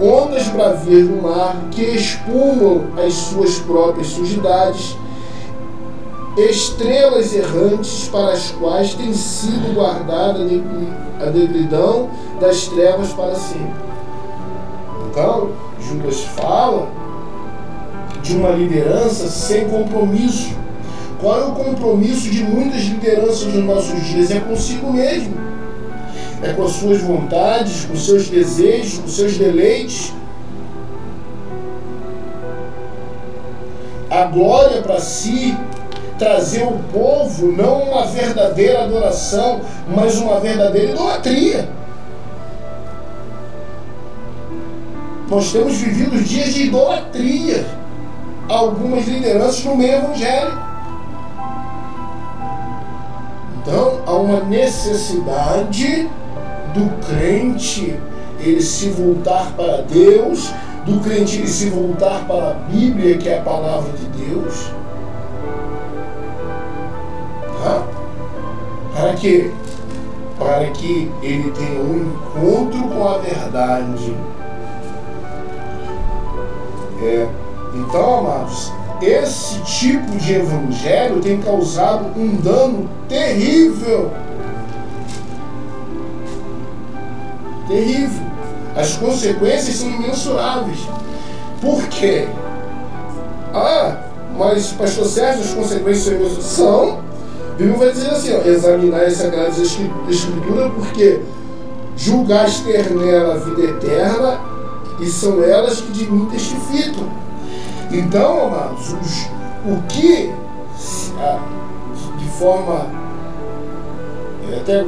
Ondas bravias do mar que espumam as suas próprias sujidades, estrelas errantes para as quais tem sido guardada a degridão das trevas para sempre. Então, Judas fala de uma liderança sem compromisso. Qual é o compromisso de muitas lideranças nos nossos dias? É consigo mesmo. É com as suas vontades, com seus desejos, com seus deleites. A glória para si, trazer o povo não uma verdadeira adoração, mas uma verdadeira idolatria. Nós temos vivido dias de idolatria. Algumas lideranças no meio evangélico. Então, há uma necessidade do crente ele se voltar para Deus, do crente ele se voltar para a Bíblia, que é a palavra de Deus. Tá? Para que para que ele tenha um encontro com a verdade é, então, amados, esse tipo de evangelho tem causado um dano terrível. Terrível. As consequências são imensuráveis. Por quê? Ah, mas, pastor Sérgio, as consequências são. São. Bíblia vai dizer assim, ó, examinar as sagradas escrituras, porque julgaste nela a vida eterna e são elas que de mim testificam. Então, amados, os, o que, de forma é, até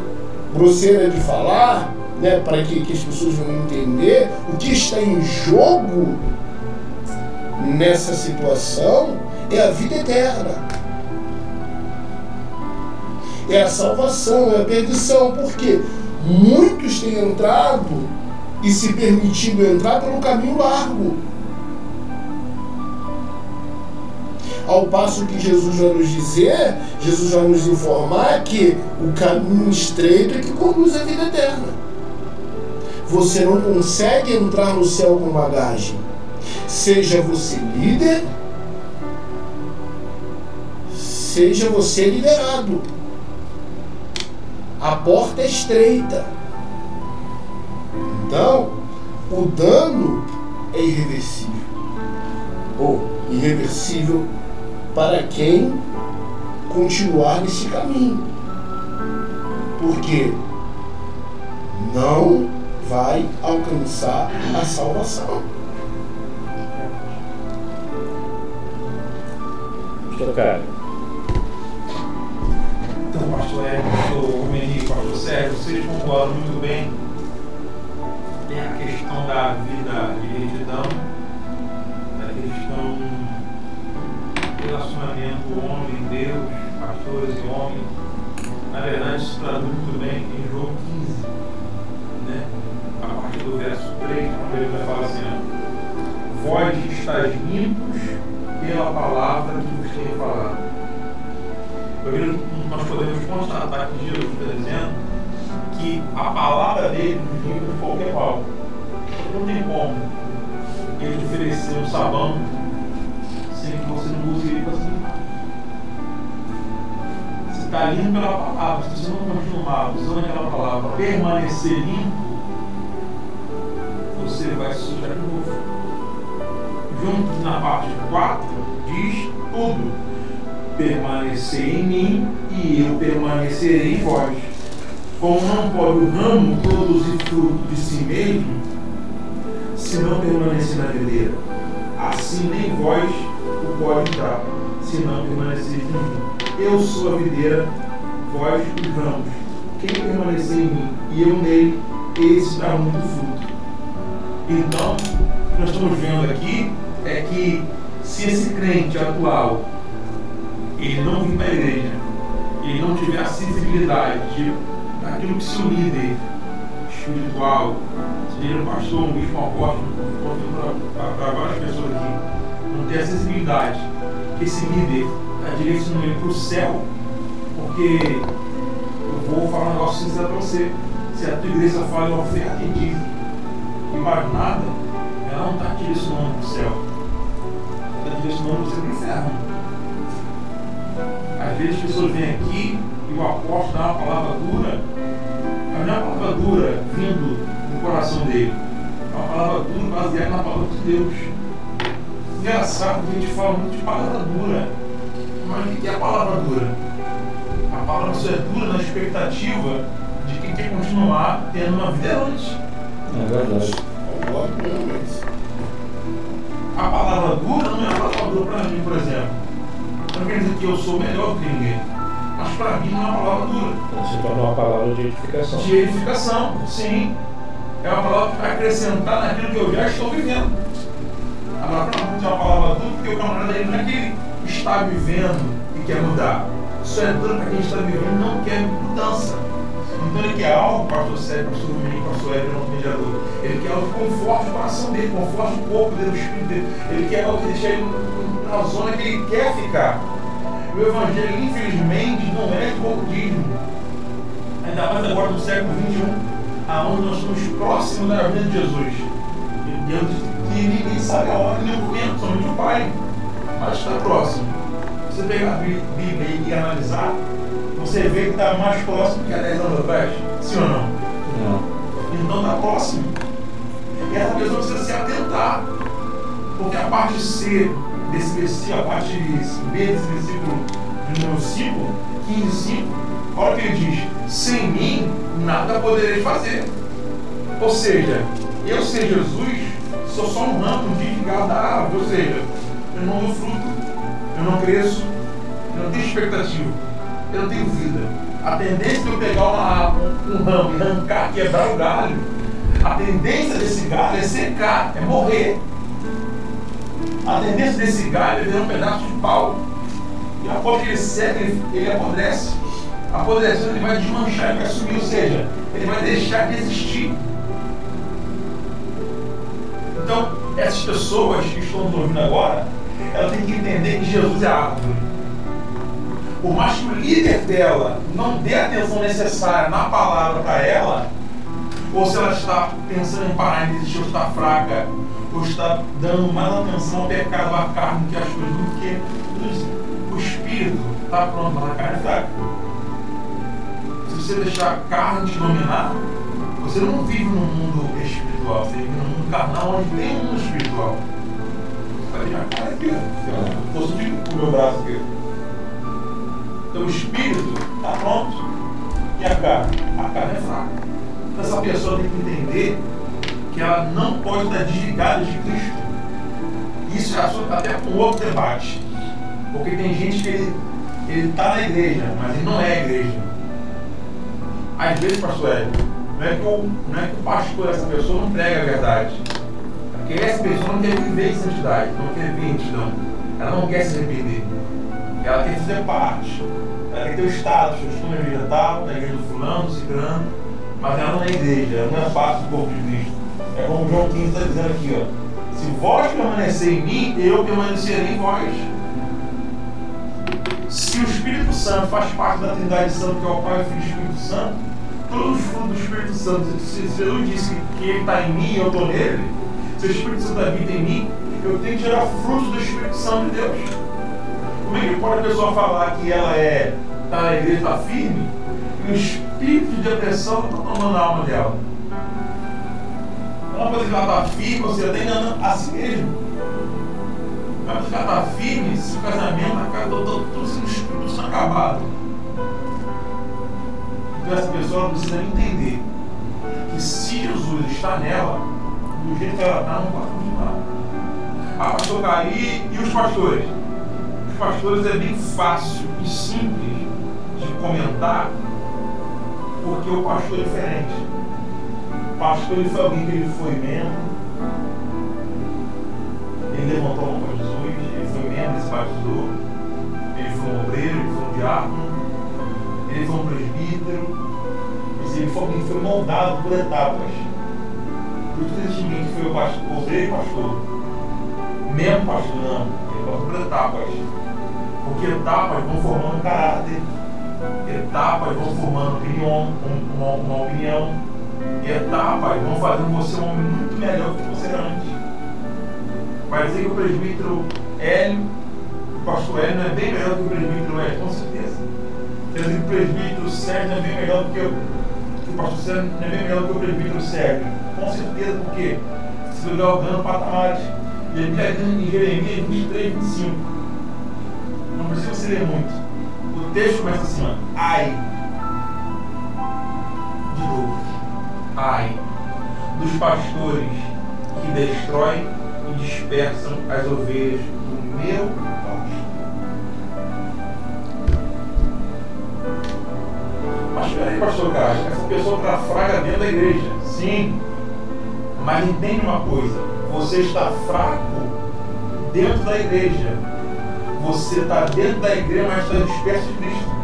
grosseira de falar, né, para que, que as pessoas vão entender, o que está em jogo nessa situação é a vida eterna. É a salvação, é a perdição. Porque muitos têm entrado e se permitindo entrar pelo caminho largo. Ao passo que Jesus vai nos dizer, Jesus vai nos informar que o caminho estreito é que conduz à vida eterna. Você não consegue entrar no céu com bagagem. Seja você líder, seja você liderado. A porta é estreita. Então, o dano é irreversível. Ou irreversível para quem continuar nesse caminho. Porque não vai alcançar a salvação. Cara, Então, pastor Érico, pastor Romeni, pastor Sérgio, vocês concordam muito bem. Tem a questão da vida de retidão, da questão do relacionamento homem-deus, pastores e homens. Na verdade, isso traduz muito bem em João 15, né? a partir do verso 3, quando ele vai falar assim: Vós estáis limpos pela palavra que vos tenho falado. Nós podemos constatar que Jesus está dizendo que a palavra dele nos limpa de qualquer mal. Não tem como ele te oferecer um sabão sem que você não use ele para se limpar. Você está limpo pela palavra, se você não continuar usando aquela palavra, permanecer limpo, você vai se sujar de novo. Junto na parte 4 diz tudo permanecer em mim e eu permanecerei em vós. Como não pode o ramo produzir fruto de si mesmo, se não permanecer na videira, assim nem vós o pode dar, se não permanecer em mim. Eu sou a videira, vós os ramos. Quem permanecer em mim e eu nele, esse dá muito fruto. Então, o que nós estamos vendo aqui é que se esse crente atual ele não vir para a igreja, ele não tiver a sensibilidade de, daquilo que seu líder espiritual, seja um pastor, um bispo, um apóstolo, para várias pessoas aqui, não ter a sensibilidade que esse líder está direcionando ele para o céu, porque eu vou falar um negócio sincero para você. Se a tua igreja fala em oferta e dízimo e mais nada, ela não está direcionando para o céu. Está direcionando você para o inferno. Às vezes as pessoas vêm aqui e o apóstolo dá uma palavra dura, não é uma palavra dura vindo do coração dele. É uma palavra dura baseada na palavra de Deus. Engraçado que a gente fala muito de palavra dura. Mas o que é a palavra dura? A palavra só é dura na expectativa de quem quer continuar tendo uma vida antes. é verdade. A palavra dura não é a palavra dura para mim, por exemplo. Não quer dizer que eu sou melhor do que ninguém. Mas para mim não é uma palavra dura. Se tornou uma palavra de edificação. De edificação, sim. É uma palavra para acrescentar naquilo que eu já estou vivendo. Agora, para não é uma palavra dura, porque o camarada ele não é que ele está vivendo e quer mudar. Isso é duro para quem está vivendo e não quer mudança. Então ele quer algo, pastor Sérgio, pastor Domingo, pastor Hélio, nosso mediador. Ele quer algo que conforte o coração dele, conforte o corpo dele, o espírito dele. Ele quer algo que deixe ele na zona que ele quer ficar. O evangelho, infelizmente, não é de comodismo. Ainda mais agora no século XXI, aonde nós estamos próximos da vida de Jesus. E Deus que ninguém sabe a hora nem o momento, somente o Pai. Mas está próximo. Você pegar a Bíblia e analisar, você vê que está mais próximo que há 10 anos atrás. Sim ou não? Não. Então está próximo. E essa pessoa precisa se atentar. Porque a parte C desse versículo, a parte B desse versículo de número 5, 15, 5, olha o que ele diz: sem mim nada podereis fazer. Ou seja, eu ser Jesus, sou só um ramo desligado da árvore, ou seja, eu não dou fruto, eu não cresço, eu não tenho expectativa, eu não tenho vida. A tendência de eu pegar uma, um, um ramo e arrancar, quebrar o galho, a tendência desse galho é secar, é morrer. A tendência desse galho é virar um pedaço de pau. E após que ele seca, ele, apodrece. Apodrecendo, ele vai desmanchar, ele vai sumir, ou seja, ele vai deixar de existir. Então, essas pessoas que estão nos ouvindo agora, ela tem que entender que Jesus é árvore. Por mais que o líder dela não dê a atenção necessária na palavra para ela, ou se ela está pensando em parar em desistir, ou está fraca, ou está dando mais atenção ao pecado, à carne, que as coisas, do que o espírito está pronto, mas a carne é fraca. Se você deixar a carne te dominar, você não vive no mundo espiritual, você vive no mundo carnal onde tem um mundo espiritual. Deixar a carne aqui, ó. Estou sentindo o meu braço aqui. Então o espírito está pronto e a carne? A carne é fraca. Então essa pessoa tem que entender que ela não pode estar desligada de Cristo. Isso é assunto até com outro debate. Porque tem gente que ele está na igreja, mas ele não é igreja. Às vezes, pastor Hélio, não é que o, não é que o pastor, essa pessoa, não prega a verdade. Porque essa pessoa não quer viver em santidade, não quer viver em retidão. Ela não quer se arrepender. Ela quer fazer parte. Ela quer ter o status, eu estou na igreja tal, na igreja do fulano, do ciclano, mas ela não é igreja, ela não é parte do corpo de Cristo. É como João 15 está dizendo aqui, ó. Se vós permanecer em mim, eu permanecerei em vós. Se o Espírito Santo faz parte da Trindade Santa, que é o Pai, o Filho e o Espírito Santo, todos os frutos do Espírito Santo, se Jesus disse que ele está em mim e eu estou nele, se o Espírito Santo habita em mim, eu tenho que gerar frutos do Espírito Santo de Deus. Como é que pode a pessoa falar que ela é, está na igreja, está firme, e o espírito de depressão está tomando a alma dela? Uma coisa que ela está firme, você está enganando a si mesmo. Mas que ela está firme, se casamento acaba tudo sendo acabado. Então essa pessoa precisa entender que se Jesus está nela, do jeito que ela está, não pode continuar. Ah, pastor Caí e os pastores? Os pastores é bem fácil e simples de comentar, porque o pastor é diferente. Pastor ele foi alguém que ele foi membro, ele levantou a mão para Jesus, ele foi membro, ele se batizou, ele foi um obreiro, ele foi um diácono, ele foi um presbítero, ele foi alguém que foi moldado por etapas. Por existe ninguém que foi o pastor, obreiro e pastor. Mesmo pastor, não. Ele passou por etapas. Porque etapas vão formando caráter, etapas vão formando opinião, uma, uma opinião, etapas vão fazendo você um homem muito melhor do que você era antes. Vai dizer que o presbítero Hélio, o pastor Hélio não é bem melhor do que o presbítero Hélio, com certeza. Quer dizer que o presbítero Sérgio é bem melhor do que que o pastor Sérgio não é bem melhor do que o presbítero Sérgio. Com certeza, porque se vai galgando patamares. E ele está em Jeremias 23, 25. Não precisa você ler muito. O texto começa assim, ó. Ai. De novo. Ai. Dos pastores que destroem e dispersam as ovelhas do meu pasto. Mas peraí, pastor Carlos, essa pessoa está fraca dentro da igreja. Sim. Mas entende uma coisa, você está fraco dentro da igreja. Você está dentro da igreja, mas está disperso de Cristo.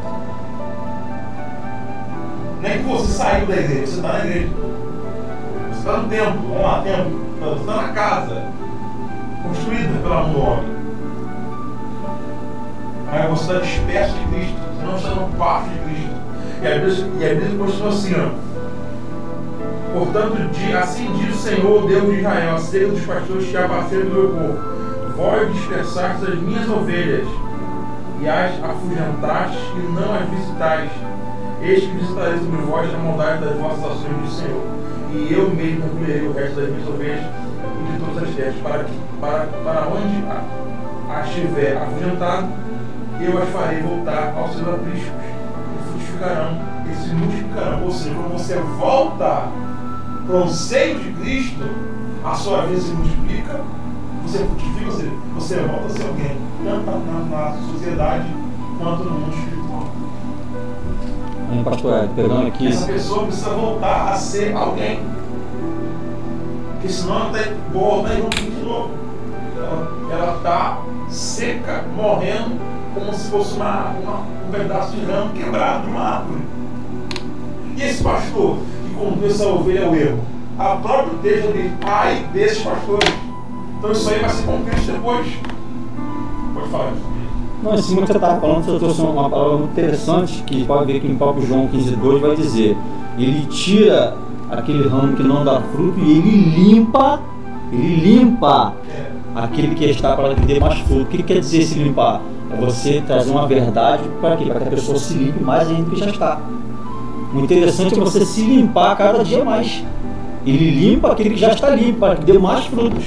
Não é que você saiu da igreja, você está na igreja. Você está no templo, vamos lá, templo. Você está na casa, construída pela mão do homem. Mas você está disperso de Cristo, você não está no parte de Cristo. E a Bíblia, e assim, ó. Portanto, assim diz o Senhor, Deus de Israel, acerca dos pastores que apaceiam do meu povo. Vós dispersastes as minhas ovelhas, e as afugentastes e não as visitais. Eis que visitarei sobre vós a maldade das vossas ações, diz o Senhor. E eu mesmo concluirei o resto das minhas ovelhas e de todas as terras, para, que, para, para onde a, a estiver afugentado, eu as farei voltar aos seus apriscos, e frutificarão, e se multiplicarão. Ou seja, quando você volta para o seio de Cristo, a sua vida se multiplica, você frutifica, você, você volta a ser alguém, tanto na, na sociedade quanto no mundo espiritual. Ed, pegando aqui. Essa pessoa precisa voltar a ser alguém. Porque senão ela está volta e rompe de novo. Ela está seca, morrendo, como se fosse uma, uma, um pedaço de ramo quebrado de uma árvore. E esse pastor que conduz essa ovelha ao erro? A própria texto diz, ai desses pastores. Então isso aí vai ser Cristo depois. faz. Não, em cima que você estava falando, você trouxe uma palavra muito interessante que pode ver que em próprio João 15,2 vai dizer: ele tira aquele ramo que não dá fruto e ele limpa, ele limpa aquele que está para que dê mais fruto. O que quer dizer se limpar? É você trazer uma verdade para? Para que a pessoa se limpe mais ainda que já está. O interessante é você se limpar cada dia mais. Ele limpa aquele que já está limpo, para que dê mais frutos.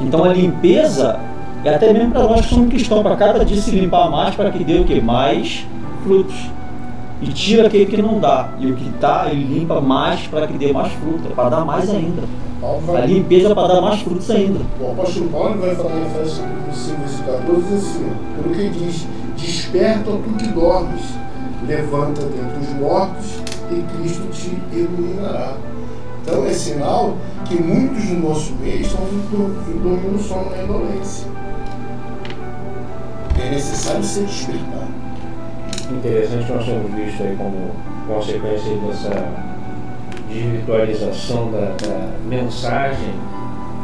Então a limpeza é até mesmo para nós que somos cristãos, para cada dia se limpar mais, para que dê o que? Mais frutos. E tira aquele que não dá. E o que está, ele limpa mais para que dê mais fruto, é para dar mais ainda. Paulo A vai, limpeza para dar mais frutos ainda. o apóstolo Paulo vai falar em Efésios 5, versículo 14, diz assim, pelo que ele diz, desperta tu que dormes, levanta dentre os mortos e Cristo te iluminará. Então é sinal que muitos do nosso meio estão dormindo no sono na indolência. É necessário ser despertar. Interessante nós temos visto aí como consequência dessa desvirtualização da, da mensagem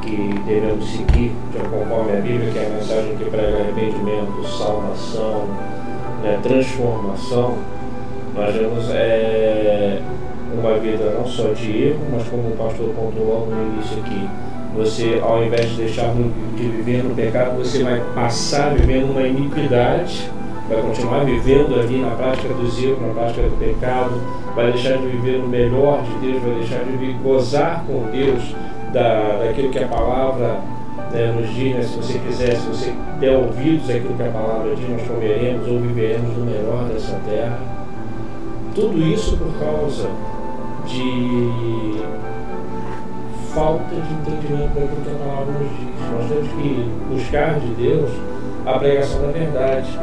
que devemos seguir, conforme a Bíblia, que é a mensagem que prega arrependimento, salvação, né, transformação. Nós vemos é, uma vida não só de erro, mas como o pastor pontuou no início aqui, você, ao invés de deixar de viver no pecado, você vai passar a viver numa iniquidade, vai continuar vivendo ali na prática dos erros, na prática do pecado, vai deixar de viver no melhor de Deus, vai deixar de viver, gozar com Deus da, daquilo que a palavra né, nos diz, né, se você quiser, se você der ouvidos àquilo que a palavra diz, nós comeremos ou viveremos no melhor dessa terra. Tudo isso por causa de falta de entendimento daquilo que a palavra nos diz. Nós temos que buscar de Deus a pregação da verdade.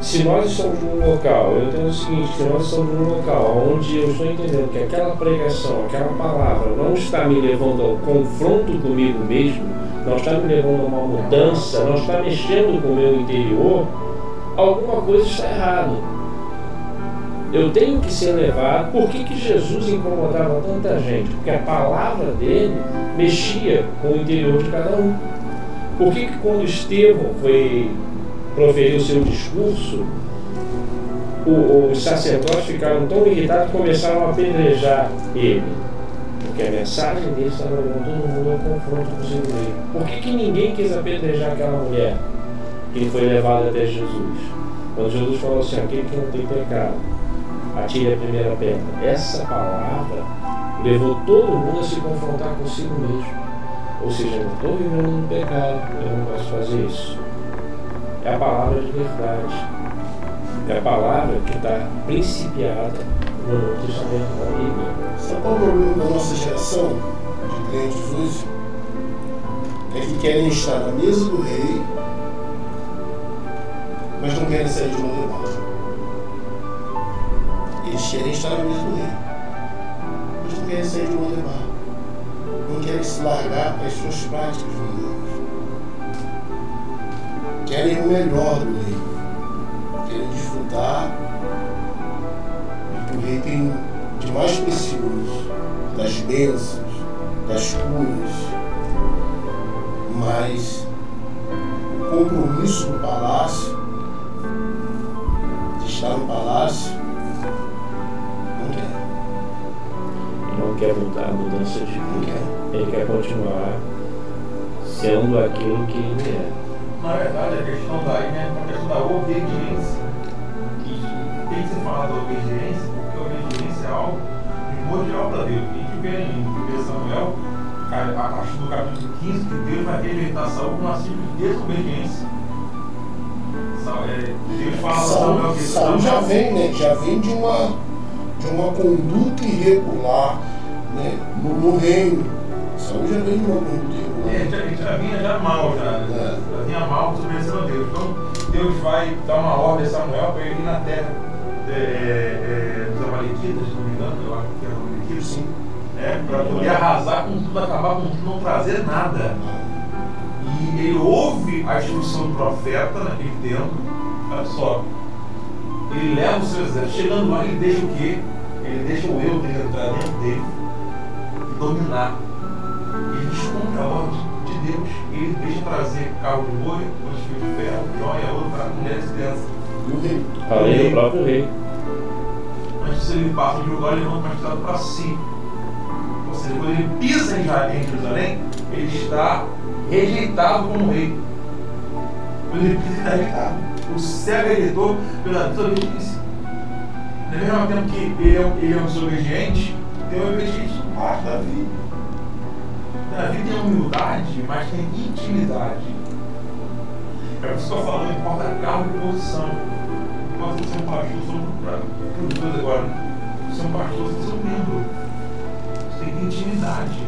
Se nós estamos num local, eu entendo o seguinte, se nós estamos num local onde eu estou entendendo que aquela pregação, aquela palavra não está me levando ao confronto comigo mesmo, não está me levando a uma mudança, não está mexendo com o meu interior, alguma coisa está errada. Eu tenho que ser levado. Por que, que Jesus incomodava tanta gente? Porque a palavra dele mexia com o interior de cada um. Por que, que quando Estevão foi proferir o seu discurso, o- os sacerdotes ficaram tão irritados que começaram a apedrejar ele? Porque a mensagem dele estava levando todo mundo ao confronto com o seu meio. Por que, que ninguém quis apedrejar aquela mulher que foi levada até Jesus? Quando Jesus falou assim, aquele que não tem pecado, atire a primeira pedra. Essa palavra levou todo mundo a se confrontar consigo mesmo. Ou seja, eu não estou vivendo no pecado, eu não posso fazer isso. É a palavra de verdade. É a palavra que está principiada no Novo Testamento da Bíblia. Sabe qual é o problema da nossa geração de crentes hoje? É que querem estar na mesa do rei, mas não querem sair de Lodebar. Eles querem estar na mesa do rei, mas não querem sair de Lodebar. Não querem se largar as suas práticas mundanas. Querem o melhor do rei. Querem desfrutar do que o rei tem de mais precioso, das bênçãos, das curas, mas o compromisso do palácio, de estar no palácio, não quer mudar a mudança de vida. Ele quer continuar sendo aquilo que ele é. Na verdade, a questão daí né, é a questão da obediência. E tem que ser falado da obediência, porque a obediência é algo primordial para Deus. A gente vê em 1 Samuel, a partir do capítulo 15, que Deus vai rejeitar Saul com uma simples desobediência. Sa- é, Deus fala Samuel que Saul já vem, né? Já vem de uma, de uma conduta irregular né? no, no reino. Saul já vem conduta É, já, já vinha já mal, já, É. já vinha mal desobedecendo a Deus. Então Deus vai dar uma ordem a Samuel para ele ir na terra é, é, dos Amalequitas, se não me engano, eu acho que era Amalequitas, Sim. é, para poder arrasar com tudo, acabar com tudo, não trazer nada. E ele ouve a instrução do profeta naquele tempo, olha só, ele leva o seu exército, chegando lá ele deixa o quê? Ele deixa o eu dele entrar dentro dele dominar. Ele descumpre a ordem de Deus, ele deixa trazer carro de boi, fios de ferro, joia, outra mulher e criança. E o rei? Além do próprio rei. Antes ele passa de lugar e levanta uma estrada para si. Ou seja, quando ele pisa em Jerusalém, ele está rejeitado como rei. Quando ele pisa, ele está rejeitado. O cego é eleitor pela desobediência. No mesmo tempo que ele é, um- ele é um desobediente, tem um obediente por parte da vida. Davi tem humildade, mas tem intimidade. É isso que eu falo, não importa cargo e posição. Não importa ser um pastor, sou os dois agora. Ser um pastor, você ser um membro. Você tem intimidade.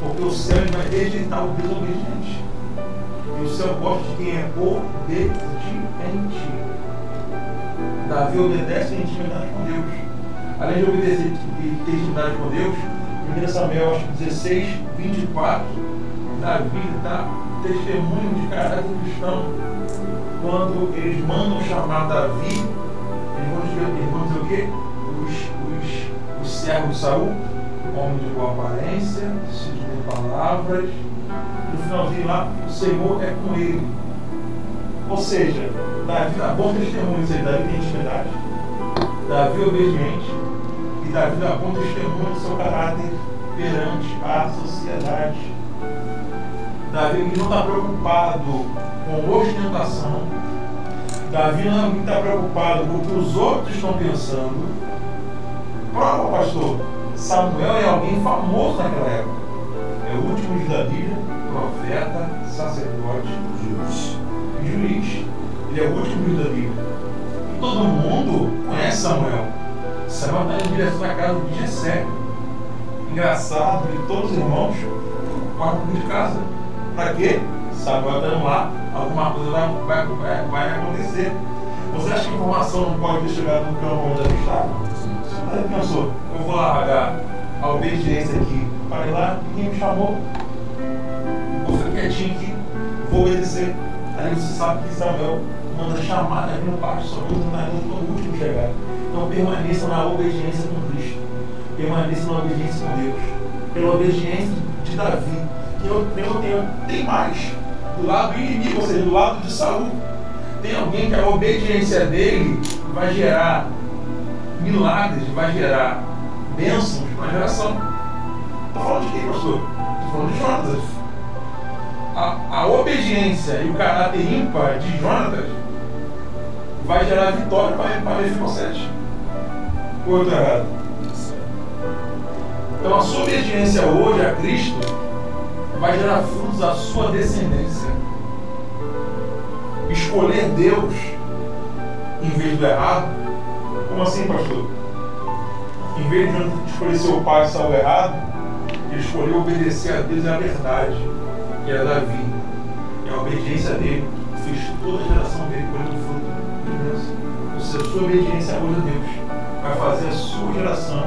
Porque o céu vai rejeitar o desobediente. E o céu gosta de quem é obediente. Davi obedece tem intimidade com Deus. Além de obedecer e ter intimidade com Deus, 1 Samuel acho que 16, 24, Davi dá testemunho de caráter cristão. Quando eles mandam chamar Davi, eles vão dizer, eles vão dizer o quê? Os, os, os servos de Saul, homem de boa aparência, se tem palavras. No finalzinho lá, o Senhor é com ele. Ou seja, Davi dá bom testemunho, Davi tem intimidade. Davi é obediente Davi dá bom testemunho do seu caráter perante a sociedade. Davi não está preocupado com ostentação. Davi não está preocupado com o que os outros estão pensando. Prova, pastor. Samuel é alguém famoso naquela época. É o último de Davi, profeta, sacerdote, Juiz. juiz. Ele é o último juiz da Bíblia. E todo mundo conhece Samuel. Samuel está em direção à casa de Jessé. Engraçado que todos os irmãos guardam de casa. Para quê? Samuel está indo lá, alguma coisa vai, vai, vai, vai acontecer. Você acha que a informação não pode ter chegado no campo onde ela estava? Aí pensou, eu vou largar a obediência aqui para ir lá, ninguém me chamou. Vou ficar quietinho aqui, vou obedecer. Aí você sabe que Samuel manda chamar Davi no pasto, só que o marido foi o último chegar. Então permaneça na obediência com Cristo. Permaneça na obediência com Deus. Pela obediência de Davi. Que eu, tenho, tem mais. Do lado do inimigo, ou seja, do lado de Saul. Tem alguém que a obediência dele vai gerar milagres, vai gerar bênçãos para a geração. Estou falando de quem, pastor? Estou falando de Jonas a, a obediência e o caráter ímpar de Jonatas vai gerar vitória para, Mefibosete. Ou eu estou errado? Então a sua obediência hoje a Cristo vai gerar frutos à sua descendência. Escolher Deus em vez do errado. Como assim, pastor? Em vez de escolher seu pai e Saul errado, ele escolheu obedecer a Deus e a verdade que era Davi. E a obediência dele fez toda a geração dele colhendo fruto. A sua obediência hoje a Deus vai fazer a sua geração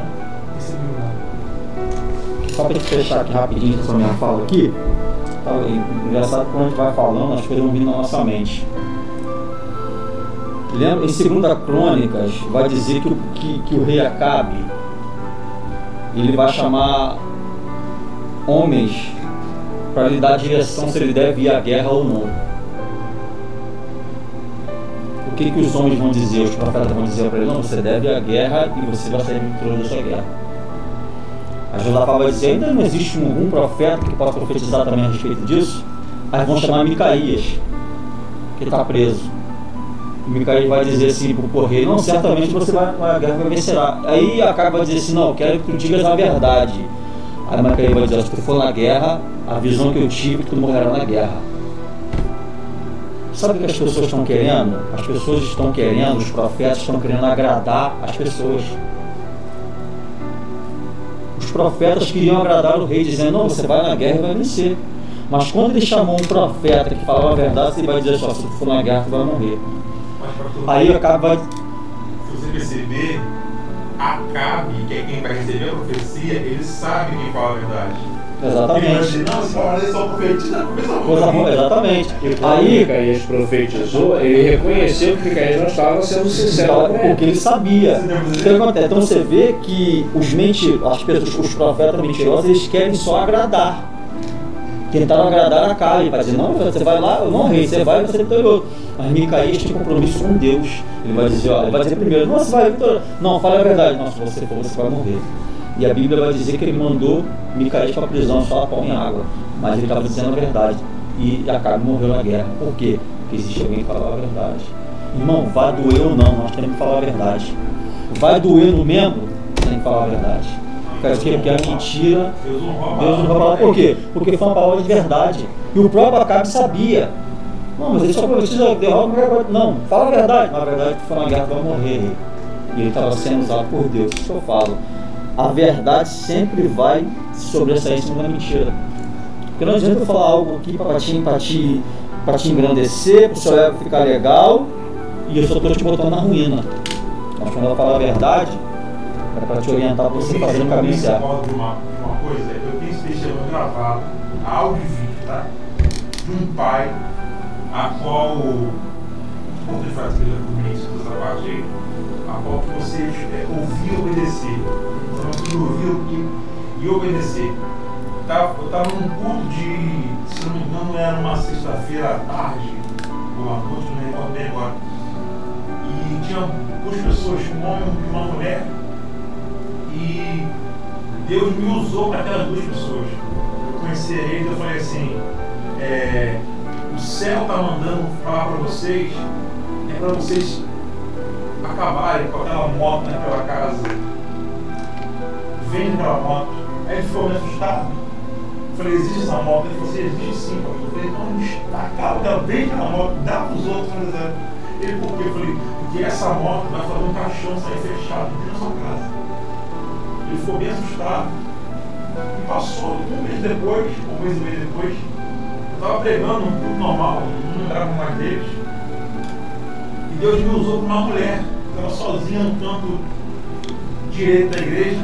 receber milagre. Só para fechar aqui rapidinho essa minha fala aqui. Tá, é engraçado quando a gente vai falando, as coisas vão vindo na nossa mente. Lembra, em 2 Crônicas, vai dizer que, o- que, que o rei Acabe ele vai chamar homens para lhe dar direção se ele deve ir à guerra ou não. Que, que os homens vão dizer, os profetas vão dizer para ele? Não, você deve à guerra e você vai sair vitorioso dessa guerra. A Josafá vai dizer, ainda não existe um, um profeta que possa profetizar também a respeito disso? Aí vão chamar Micaías, que está preso. E Micaías vai dizer assim para o correio, não, certamente você vai, a guerra vai vencerá. Aí acaba vai dizer assim, não, quero que tu digas a verdade. Aí Micaías vai dizer, se tu for na guerra, a visão que eu tive é que tu morrerá na guerra. Sabe o que as pessoas estão querendo? As pessoas estão querendo, os profetas estão querendo agradar as pessoas. Os profetas queriam agradar o rei, dizendo: Não, você vai na guerra e vai vencer. Mas quando ele chamou um profeta que falava a verdade, ele vai dizer só: Se tu for na guerra, tu vai morrer. Aí acaba. se você perceber, Acabe, que é quem vai receber a profecia, ele sabe quem fala a verdade. Exatamente. não, esse camarada só profetiza, começa a Coisa boa, exatamente. Aí, Micaías profetizou, ele reconheceu que Micaías não estava sendo sincero porque ele sabia. O que acontece? Então você vê que os menti as pessoas, os profetas mentirosos, eles querem só agradar. tentaram agradar a Caio, para dizer, não, você vai lá, eu não rei, você vai, você é vitorioso. Mas Micaías tinha compromisso com Deus. Ele vai dizer, ó, ele vai dizer primeiro, não, você vai vitorioso. Não, fala a verdade, não, se você for, você vai morrer. E a Bíblia vai dizer que ele mandou Micaías para a prisão, só a pão em água. Mas ele estava dizendo a verdade. E Acabe morreu na guerra. Por quê? Porque existe alguém que fala a verdade. Irmão, vai doer ou não, nós temos que falar a verdade. Vai doer no membro, tem que falar a verdade. Porque a mentira, Deus não vai falar. Por quê? Porque foi uma palavra de verdade. E o próprio Acabe sabia. Não, mas ele só precisa derrotar. Não, fala a verdade. Na verdade, foi uma guerra, vai morrer. E ele estava sendo usado por Deus. Isso que eu falo. A verdade sempre vai sobressair em cima da mentira. Porque não adianta eu falar algo aqui para te, te, te engrandecer, para seu ego ficar legal, e eu só estou te botando na ruína. Mas quando eu falo a verdade, é para te orientar para você fazer o caminho certo. Uma, uma coisa, eu tenho esse testemunho gravado, áudio e vídeo, tá? De um pai a qual, como ele faz que dessa parte aí, a qual você é, ouvir e obedecer. Então, ouvir e obedecer. Eu estava num culto de, se não me engano, era uma sexta-feira à tarde, ou à noite, não recordo bem agora. E tinha duas pessoas, um homem e uma mulher, e Deus me usou para aquelas duas pessoas. Eu conheci eles, eu falei assim, é, o céu está mandando falar para vocês, é para vocês acabarem com aquela moto naquela casa. Vende aquela moto. Aí ele ficou me assustado. Eu falei, existe essa moto? Ele falou assim, existe sim, pastor. Eu falei, onde está? Cara, vende aquela moto, dá para os outros. Ele, por quê? Eu falei, porque essa moto vai fazer um caixão sair fechado dentro da sua casa. Ele ficou bem assustado. E passou um mês depois, um mês e meio depois, estava pregando um culto normal, não lembrava mais deles. E Deus me usou para uma mulher, estava sozinha no canto direito da igreja,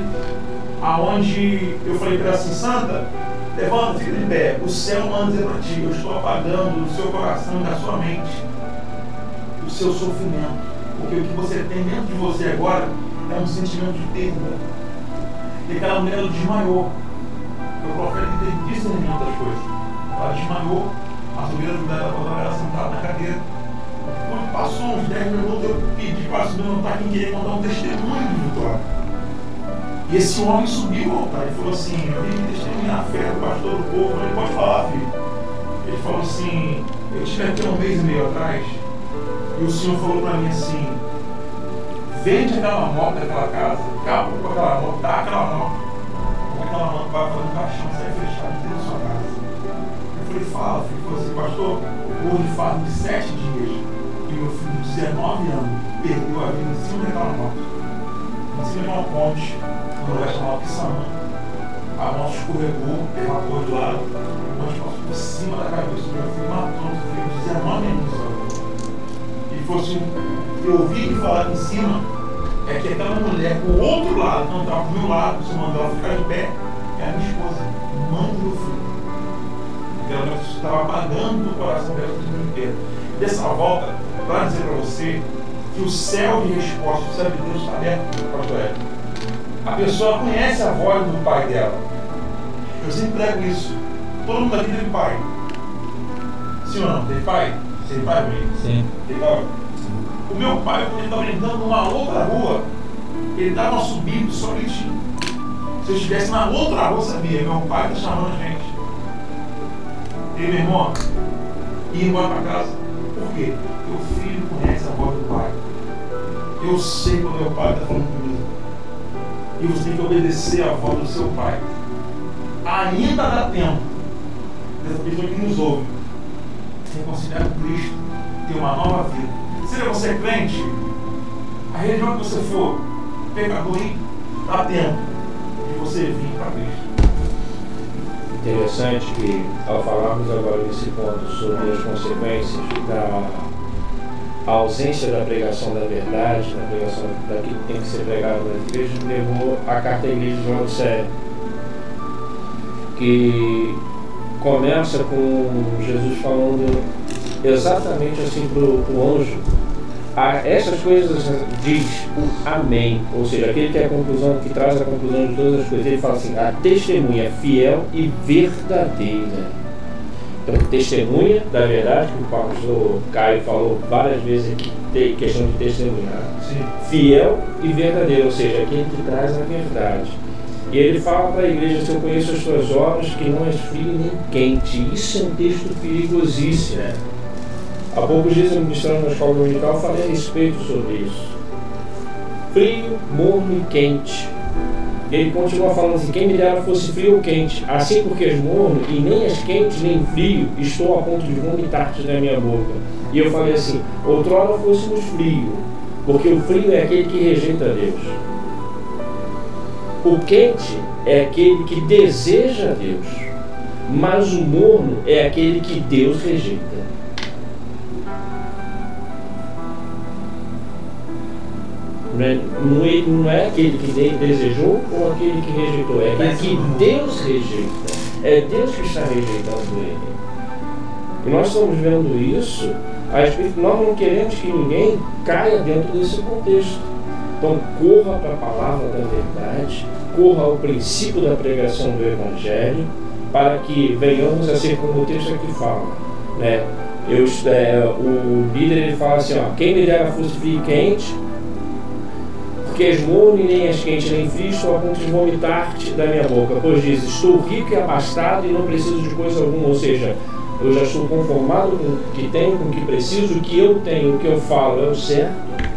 aonde eu falei para ela assim, Santa, levanta, fica de pé, o céu manda dizer para ti, eu estou apagando do seu coração da sua mente o seu sofrimento. Porque o que você tem dentro de você agora é um sentimento de perda. E aquela mulher desmaiou. O profeta tem discernimento das coisas. Ela desmaiou, a sobrina dela quando ela era sentada na cadeira. Quando passou uns 10 minutos, eu pedi para a sobrina não estar aqui, queria contar um testemunho de vitória. E esse homem subiu ao altar e falou assim, eu vim testemunhar a fé do pastor do povo. Ele pode falar, filho. Ele falou assim, eu estive aqui um mês e meio atrás, e o senhor falou para mim assim, vende aquela moto daquela casa, acaba com aquela moto, dá aquela moto, aquela moto vai fazer um caixão, sai fechado dentro da sua casa. Eu falei, fala, filho, falou assim, pastor, hoje faz de sete dias 19 anos perdeu a vida em cima daquela moto. Em cima de uma ponte, no lugar chamado Pissamã. A moto escorregou, derrapou de lado, a moto passou por cima da cabeça do meu filho, matou meu filho de 19 anos. E falou assim, eu ouvi falar em cima, é que aquela mulher do outro lado, não estava do meu lado, se mandou ela ficar de pé, é a minha esposa, mãe do meu filho ela estava apagando do coração dela o mundo inteiro. Dessa volta, para dizer para você que o céu de resposta, o céu de Deus está aberto, pastor Hélio. A pessoa conhece a voz do pai dela. Eu sempre prego isso. Todo mundo aqui teve pai. Sim ou não? Teve pai? Teve pai comigo? Sim. Teve pai? O meu pai, quando ele estava brincando numa outra rua, ele estava subindo só gritinho. Se eu estivesse na outra rua, sabia, meu pai está chamando a gente. E meu irmão, ir embora para casa. Por quê? Porque o filho conhece a voz do pai. Eu sei quando meu pai está falando comigo. E você tem que obedecer a voz do seu pai. Ainda dá tempo dessa pessoa que nos ouve reconciliar com Cristo, ter uma nova vida. Seja você crente, a religião que você for, pecador, dá tempo de você vir para Cristo interessante que, ao falarmos agora desse ponto sobre as consequências da ausência da pregação da verdade, da pregação daquilo que tem que ser pregado nas igrejas, levou a carta igreja de Laodiceia, que começa com Jesus falando exatamente assim para o anjo a essas coisas diz o amém, ou seja, aquele que é a conclusão, que traz a conclusão de todas as coisas. Ele fala assim: a testemunha fiel e verdadeira. testemunha da verdade, que o pastor Caio falou várias vezes aqui, questão de testemunhar. Sim. Fiel e verdadeiro, ou seja, aquele que traz a verdade. E ele fala para a igreja: se eu conheço as tuas obras, que não és frio nem quente. Isso é um texto perigosíssimo. Há poucos dias, ministrando na escola dominical, falei a respeito sobre isso. Frio, morno e quente. Ele continua falando assim: quem me dera fosse frio ou quente, assim porque és morno e nem és quente nem frio, estou a ponto de vomitar-te da minha boca. E eu falei assim: outrora fôssemos frio, porque o frio é aquele que rejeita Deus. O quente é aquele que deseja Deus, mas o morno é aquele que Deus rejeita. Não é, não é, não é aquele que desejou ou aquele que rejeitou, é aquele que Deus rejeita. É Deus que está rejeitando ele. E nós estamos vendo isso, a respeito, nós não queremos que ninguém caia dentro desse contexto. Então corra para a palavra da verdade, corra ao princípio da pregação do Evangelho, para que venhamos a ser como o texto aqui fala. Né? Eu, é, o líder ele fala assim, ó, quem me dera fosse frio quente, porque és morno e nem és quente nem frio, estou a ponto de vomitar-te da minha boca. Pois diz, estou rico e abastado e não preciso de coisa alguma. Ou seja, eu já estou conformado com o que tenho, com o que preciso, o que eu tenho, o que eu falo é o certo.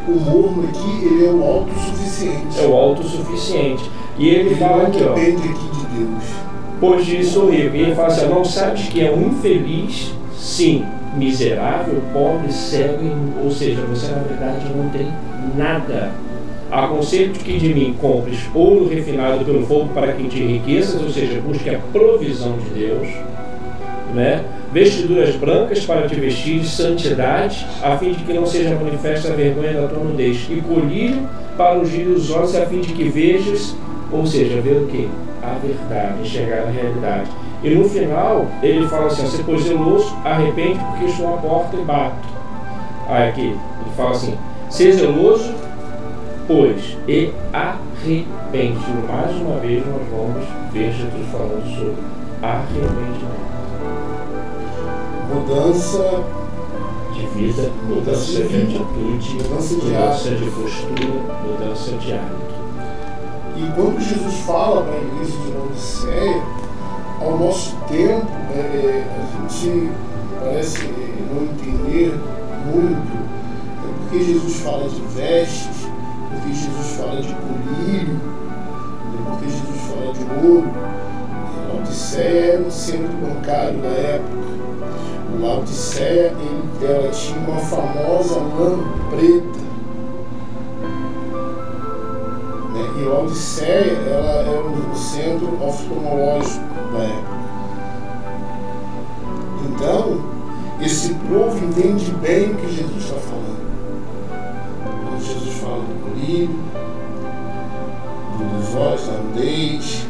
O morno aqui, ele é o autossuficiente. É o autossuficiente. E ele, Ele fala aqui, ó. depende aqui de Deus. Pois diz sou rico. E ele fala assim: não sabes que é um infeliz? Sim, miserável, pobre, cego, ou seja, você na verdade não tem nada. Aconselho-te que de mim compres ouro refinado pelo fogo para que te enriqueças, ou seja, busque a provisão de Deus, né? Vestiduras brancas para te vestir de santidade, a fim de que não seja manifesta a vergonha da tua nudez, e colírio para ungir os olhos, a fim de que vejas, ou seja, ver o que? A verdade, enxergar a realidade. E no final, ele fala assim: se pois zeloso, arrepende, porque estou à porta e bato. Aí aqui, ele fala assim: ser zeloso, pois, e arrepende. Mais uma vez, nós vamos ver Jesus falando sobre arrependimento. Mudança, de vida, mudança de atitude, Mudança de mudança de postura, mudança de hábito. E quando Jesus fala para a igreja de Laodiceia, ao nosso tempo, é, é, a gente parece não entender muito é porque Jesus fala de vestes, porque Jesus fala de colírio, porque Jesus fala de ouro. Laodiceia era um centro bancário da época. O Laodiceia ela tinha uma famosa lã preta. né? E a Odisseia ela é o centro oftalmológico da época. Então, esse povo entende bem o que Jesus está falando. Fala do colírio, dos olhos da nudez,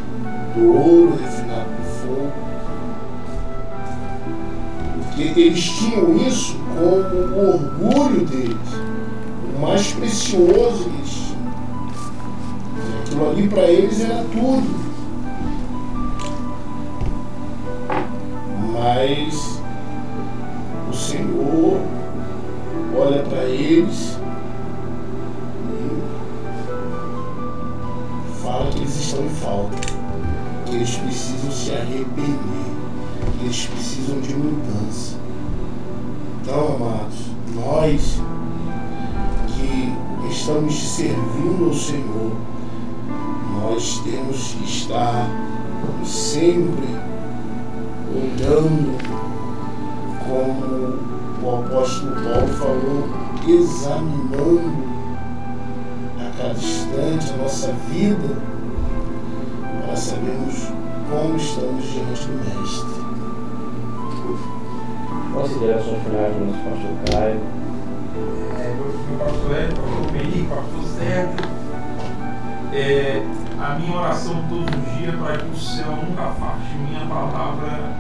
do ouro refinado no fogo. Porque eles tinham isso como o orgulho deles, o mais precioso que eles tinham. Aquilo ali para eles era tudo. Mas o Senhor olha para eles que eles estão em falta, eles precisam se arrepender, eles precisam de mudança. Então, amados, nós que estamos servindo ao Senhor, nós temos que estar sempre olhando como o apóstolo Paulo falou, examinando a cada instante a nossa vida para sabermos como estamos diante do Mestre. Considerações finais do nosso pastor Caio. É, meu pastor Hélio, pastor Henrique, pastor Sérgio. É, a minha oração todos os dias para que o céu nunca afaste minha palavra,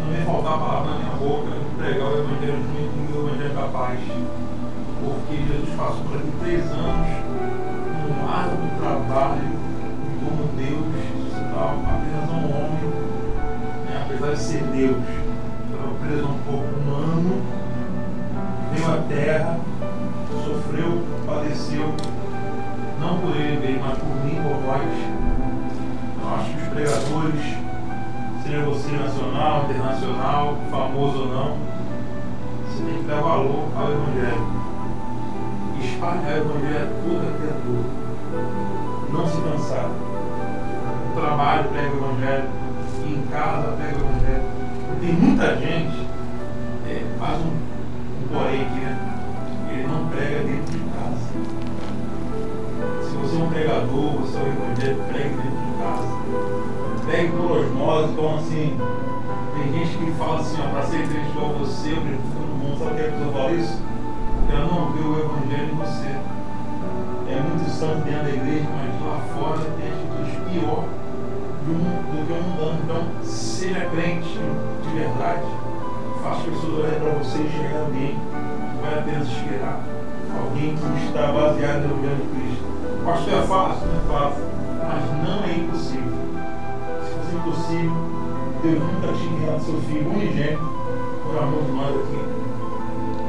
não me faltar a palavra na minha boca, pregar o Evangelho junto com o Evangelho da paz. Porque Jesus passou por aqui três anos, um árduo trabalho como Deus, apenas um homem, né, apesar para ser Deus. Estava preso a um corpo humano, veio à terra, sofreu, padeceu, não por ele veio, mas por mim, por nós. Eu acho que os pregadores, seja você nacional, internacional, famoso ou não, você tem que dar valor ao Evangelho. Espalhar o Evangelho a toda criatura. Não se cansar. No trabalho, prega o Evangelho. E em casa, prega o Evangelho. Tem muita gente, é, faz um, um porém aqui, né? Ele não prega dentro de casa. Se você é um pregador, você é um evangelho, pregue dentro de casa. Pregue por osmose, então assim, tem gente que fala assim, ó, para ser crente igual você, eu prefiro todo mundo. Sabe que a pessoa fala isso? Ela não vê o evangelho em você. É muito santo dentro da igreja, mas lá fora tem atitudes pior do, do que um mundano. Então, seja crente de verdade. Faça as pessoas olharem para você e chegar alguém que vai apenas esperar. Alguém que está baseado no Evangelho de Cristo. Pastor, é fácil? Não é fácil. Mas não é impossível. Se fosse impossível, Deus nunca tinha enviado seu filho unigênito por amor de nós aqui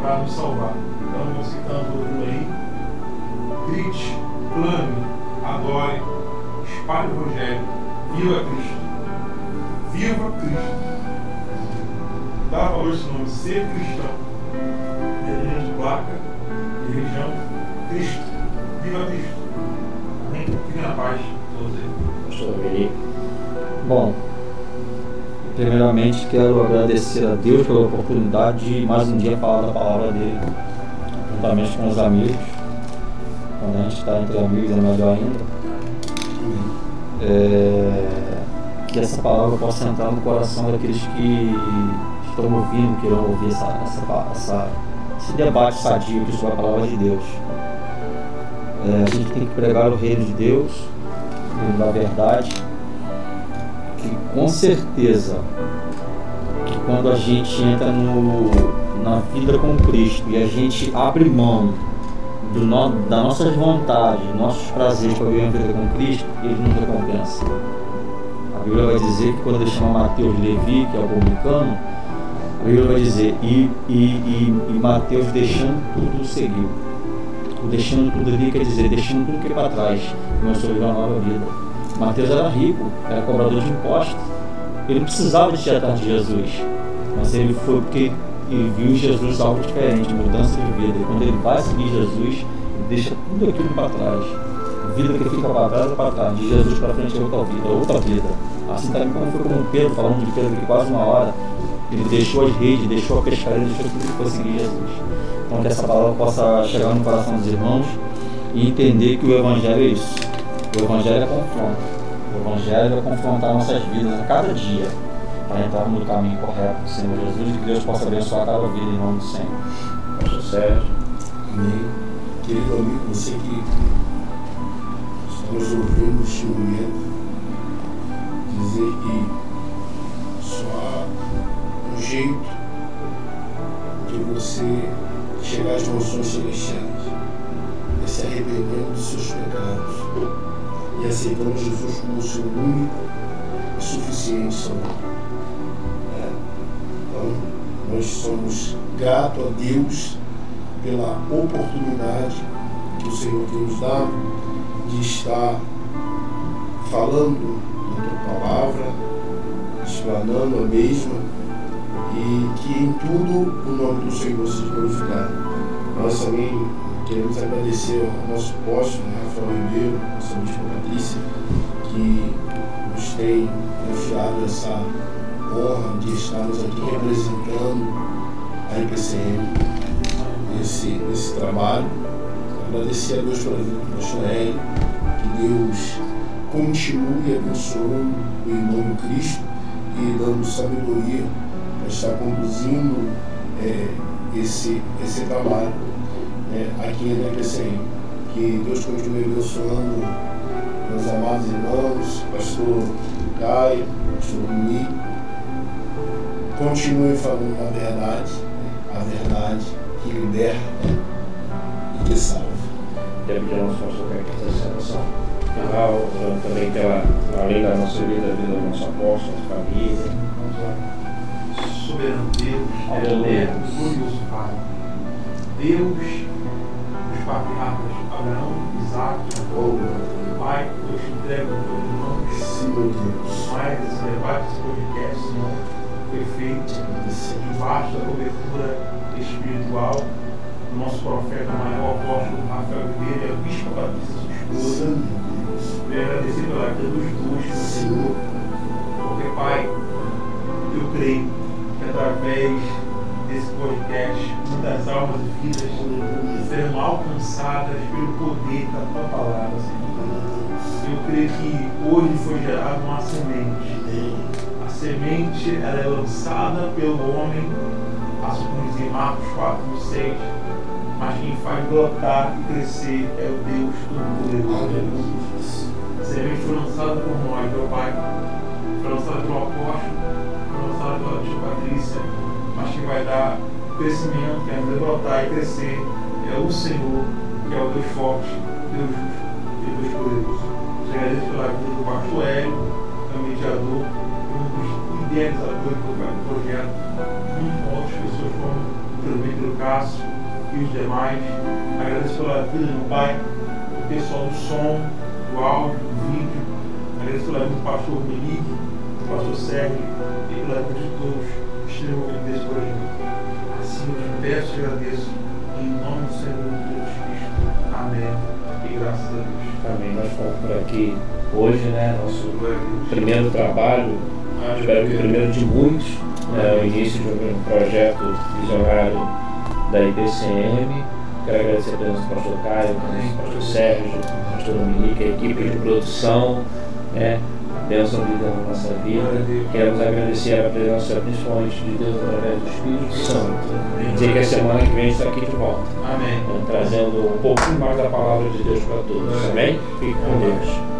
para nos salvar. Então, você que está nos ouvindo aí, grite, clame, adore, espalhe o Evangelho, viva Cristo. Viva Cristo. Dá valor a esse nome, ser cristão. Religião de placa, religião, Cristo. Viva Cristo. Amém? Fique na paz, todos aí. Pastor. Bom, primeiramente quero agradecer a Deus pela oportunidade de mais um dia falar da palavra dele, juntamente com os amigos. Quando a gente está entre amigos é melhor ainda. É, que essa palavra possa entrar no coração daqueles que estão ouvindo, que irão ouvir essa, essa, essa, esse debate sadio sobre a palavra de Deus. É, a gente tem que pregar o reino de Deus, o da verdade, que com certeza que quando a gente entra no, na vida com Cristo e a gente abre mão do no, das nossas vontades, nossos prazeres para viver a vida com Cristo, Ele nos recompensa. A Bíblia vai dizer que quando ele chama Mateus Levi, que é o publicano, a Bíblia vai dizer, e, e, e, e Mateus deixando tudo seguiu. O deixando tudo ali quer dizer, deixando tudo que é para trás, começou a viver uma nova vida. Mateus era rico, era cobrador de impostos. Ele não precisava de atrás de Jesus, mas ele foi porque ele viu Jesus algo diferente, mudança de vida. E quando ele vai seguir Jesus, ele deixa tudo aquilo para trás. Vida que fica para trás é para trás, de Jesus para frente é outra vida, é outra vida. Assim também como foi com Pedro, falando de Pedro aqui quase uma hora, ele deixou as redes, deixou a pescaria, deixou tudo foi seguir Jesus. Então que essa palavra possa chegar no coração dos irmãos e entender que o Evangelho é isso. O Evangelho é confronto. O Evangelho é confrontar nossas vidas a cada dia para entrarmos no caminho correto do Senhor Jesus e que Deus possa abençoar cada vida em nome do Senhor. Pastor Sérgio. Amém. Querido amigo, você que está nos ouvindo neste momento, dizer que só há um jeito de você chegar às mansões celestiais é se arrependendo dos seus pecados e aceitando Jesus como o seu único e suficiente Salvador. Nós somos gratos a Deus pela oportunidade que o Senhor tem nos dado de estar falando da tua palavra, explanando a mesma e que em tudo o nome do Senhor seja glorificado. Nós também queremos agradecer ao nosso apóstolo, né, Rafael Ribeiro, nossa bispa Patrícia, que nos tem confiado essa honra de estarmos aqui representando a IPCM nesse, nesse trabalho. Agradecer a Deus pela vida do pastor Hélio, que Deus continue abençoando o irmão Cristo e dando sabedoria para estar conduzindo é, esse, esse trabalho é, aqui na IPCM. Que Deus continue abençoando meus amados irmãos, pastor Caio, pastor Dominique. Continue falando a verdade, a verdade que liberta e que salva. Quero pedir ao nosso pastor que fazer essa oração. pastoral, orando também pela, além da nossa vida, a vida do nosso apóstolo, família. Vamos lá. Soberano Deus, Aleluia. eterno, glorioso Pai. Deus dos patriarcas Abraão, Isaac, Jacó. Pai, eu te entrego no teu mãos. Sim, meu Deus. Mais esse debate, esse podcast, Senhor, foi feito embaixo da cobertura espiritual do nosso profeta maior, apóstolo Rafael Ribeiro e a Bispa Patrícia, sua esposa. Sim, meu Deus. Quero agradecer pela vida dos dois, meu Senhor, porque, Pai, eu creio que através desse podcast, muitas almas e vidas serão alcançadas pelo poder da tua palavra, Senhor. Eu creio que hoje foi gerada uma semente. Semente ela é lançada pelo homem, assim como diz em Marcos 4, 6, mas quem faz brotar e crescer é o Deus Todo-Poderoso. A semente foi lançada por nós, meu Pai. Foi lançada pelo apóstolo, foi lançada pela Bispa Patrícia, mas que vai dar crescimento, que vai brotar e crescer é o Senhor, que é o Deus forte, Deus justo e Deus poderoso. Te agradeço pela vida do pastor Hélio, que é mediador, idealizadores do projeto, junto com outras pessoas como o Cássio e os demais. Agradeço pela vida do meu pai, o pessoal do som, do áudio, do vídeo. Agradeço pela vida do pastor Menique, do pastor Sérgio e pela vida de todos que envolvidos nesse projeto. Assim eu te peço e agradeço em nome do Senhor Jesus Cristo. Amém. E graças a Deus. Amém. Nós estamos por aqui hoje, né? Nosso primeiro trabalho, espero que o primeiro de muitos, né, o início de um projeto visionário da IPCM. Quero agradecer a presença do pastor Caio, do pastor Sérgio, do pastor Dominique, a equipe de produção, né? Bênção vida na nossa vida. Queremos agradecer a presença principalmente de Deus através do Espírito Santo. Dizer que a semana que vem está aqui de volta, Amém. trazendo um pouquinho mais da palavra de Deus para todos. Amém? Fique com Deus.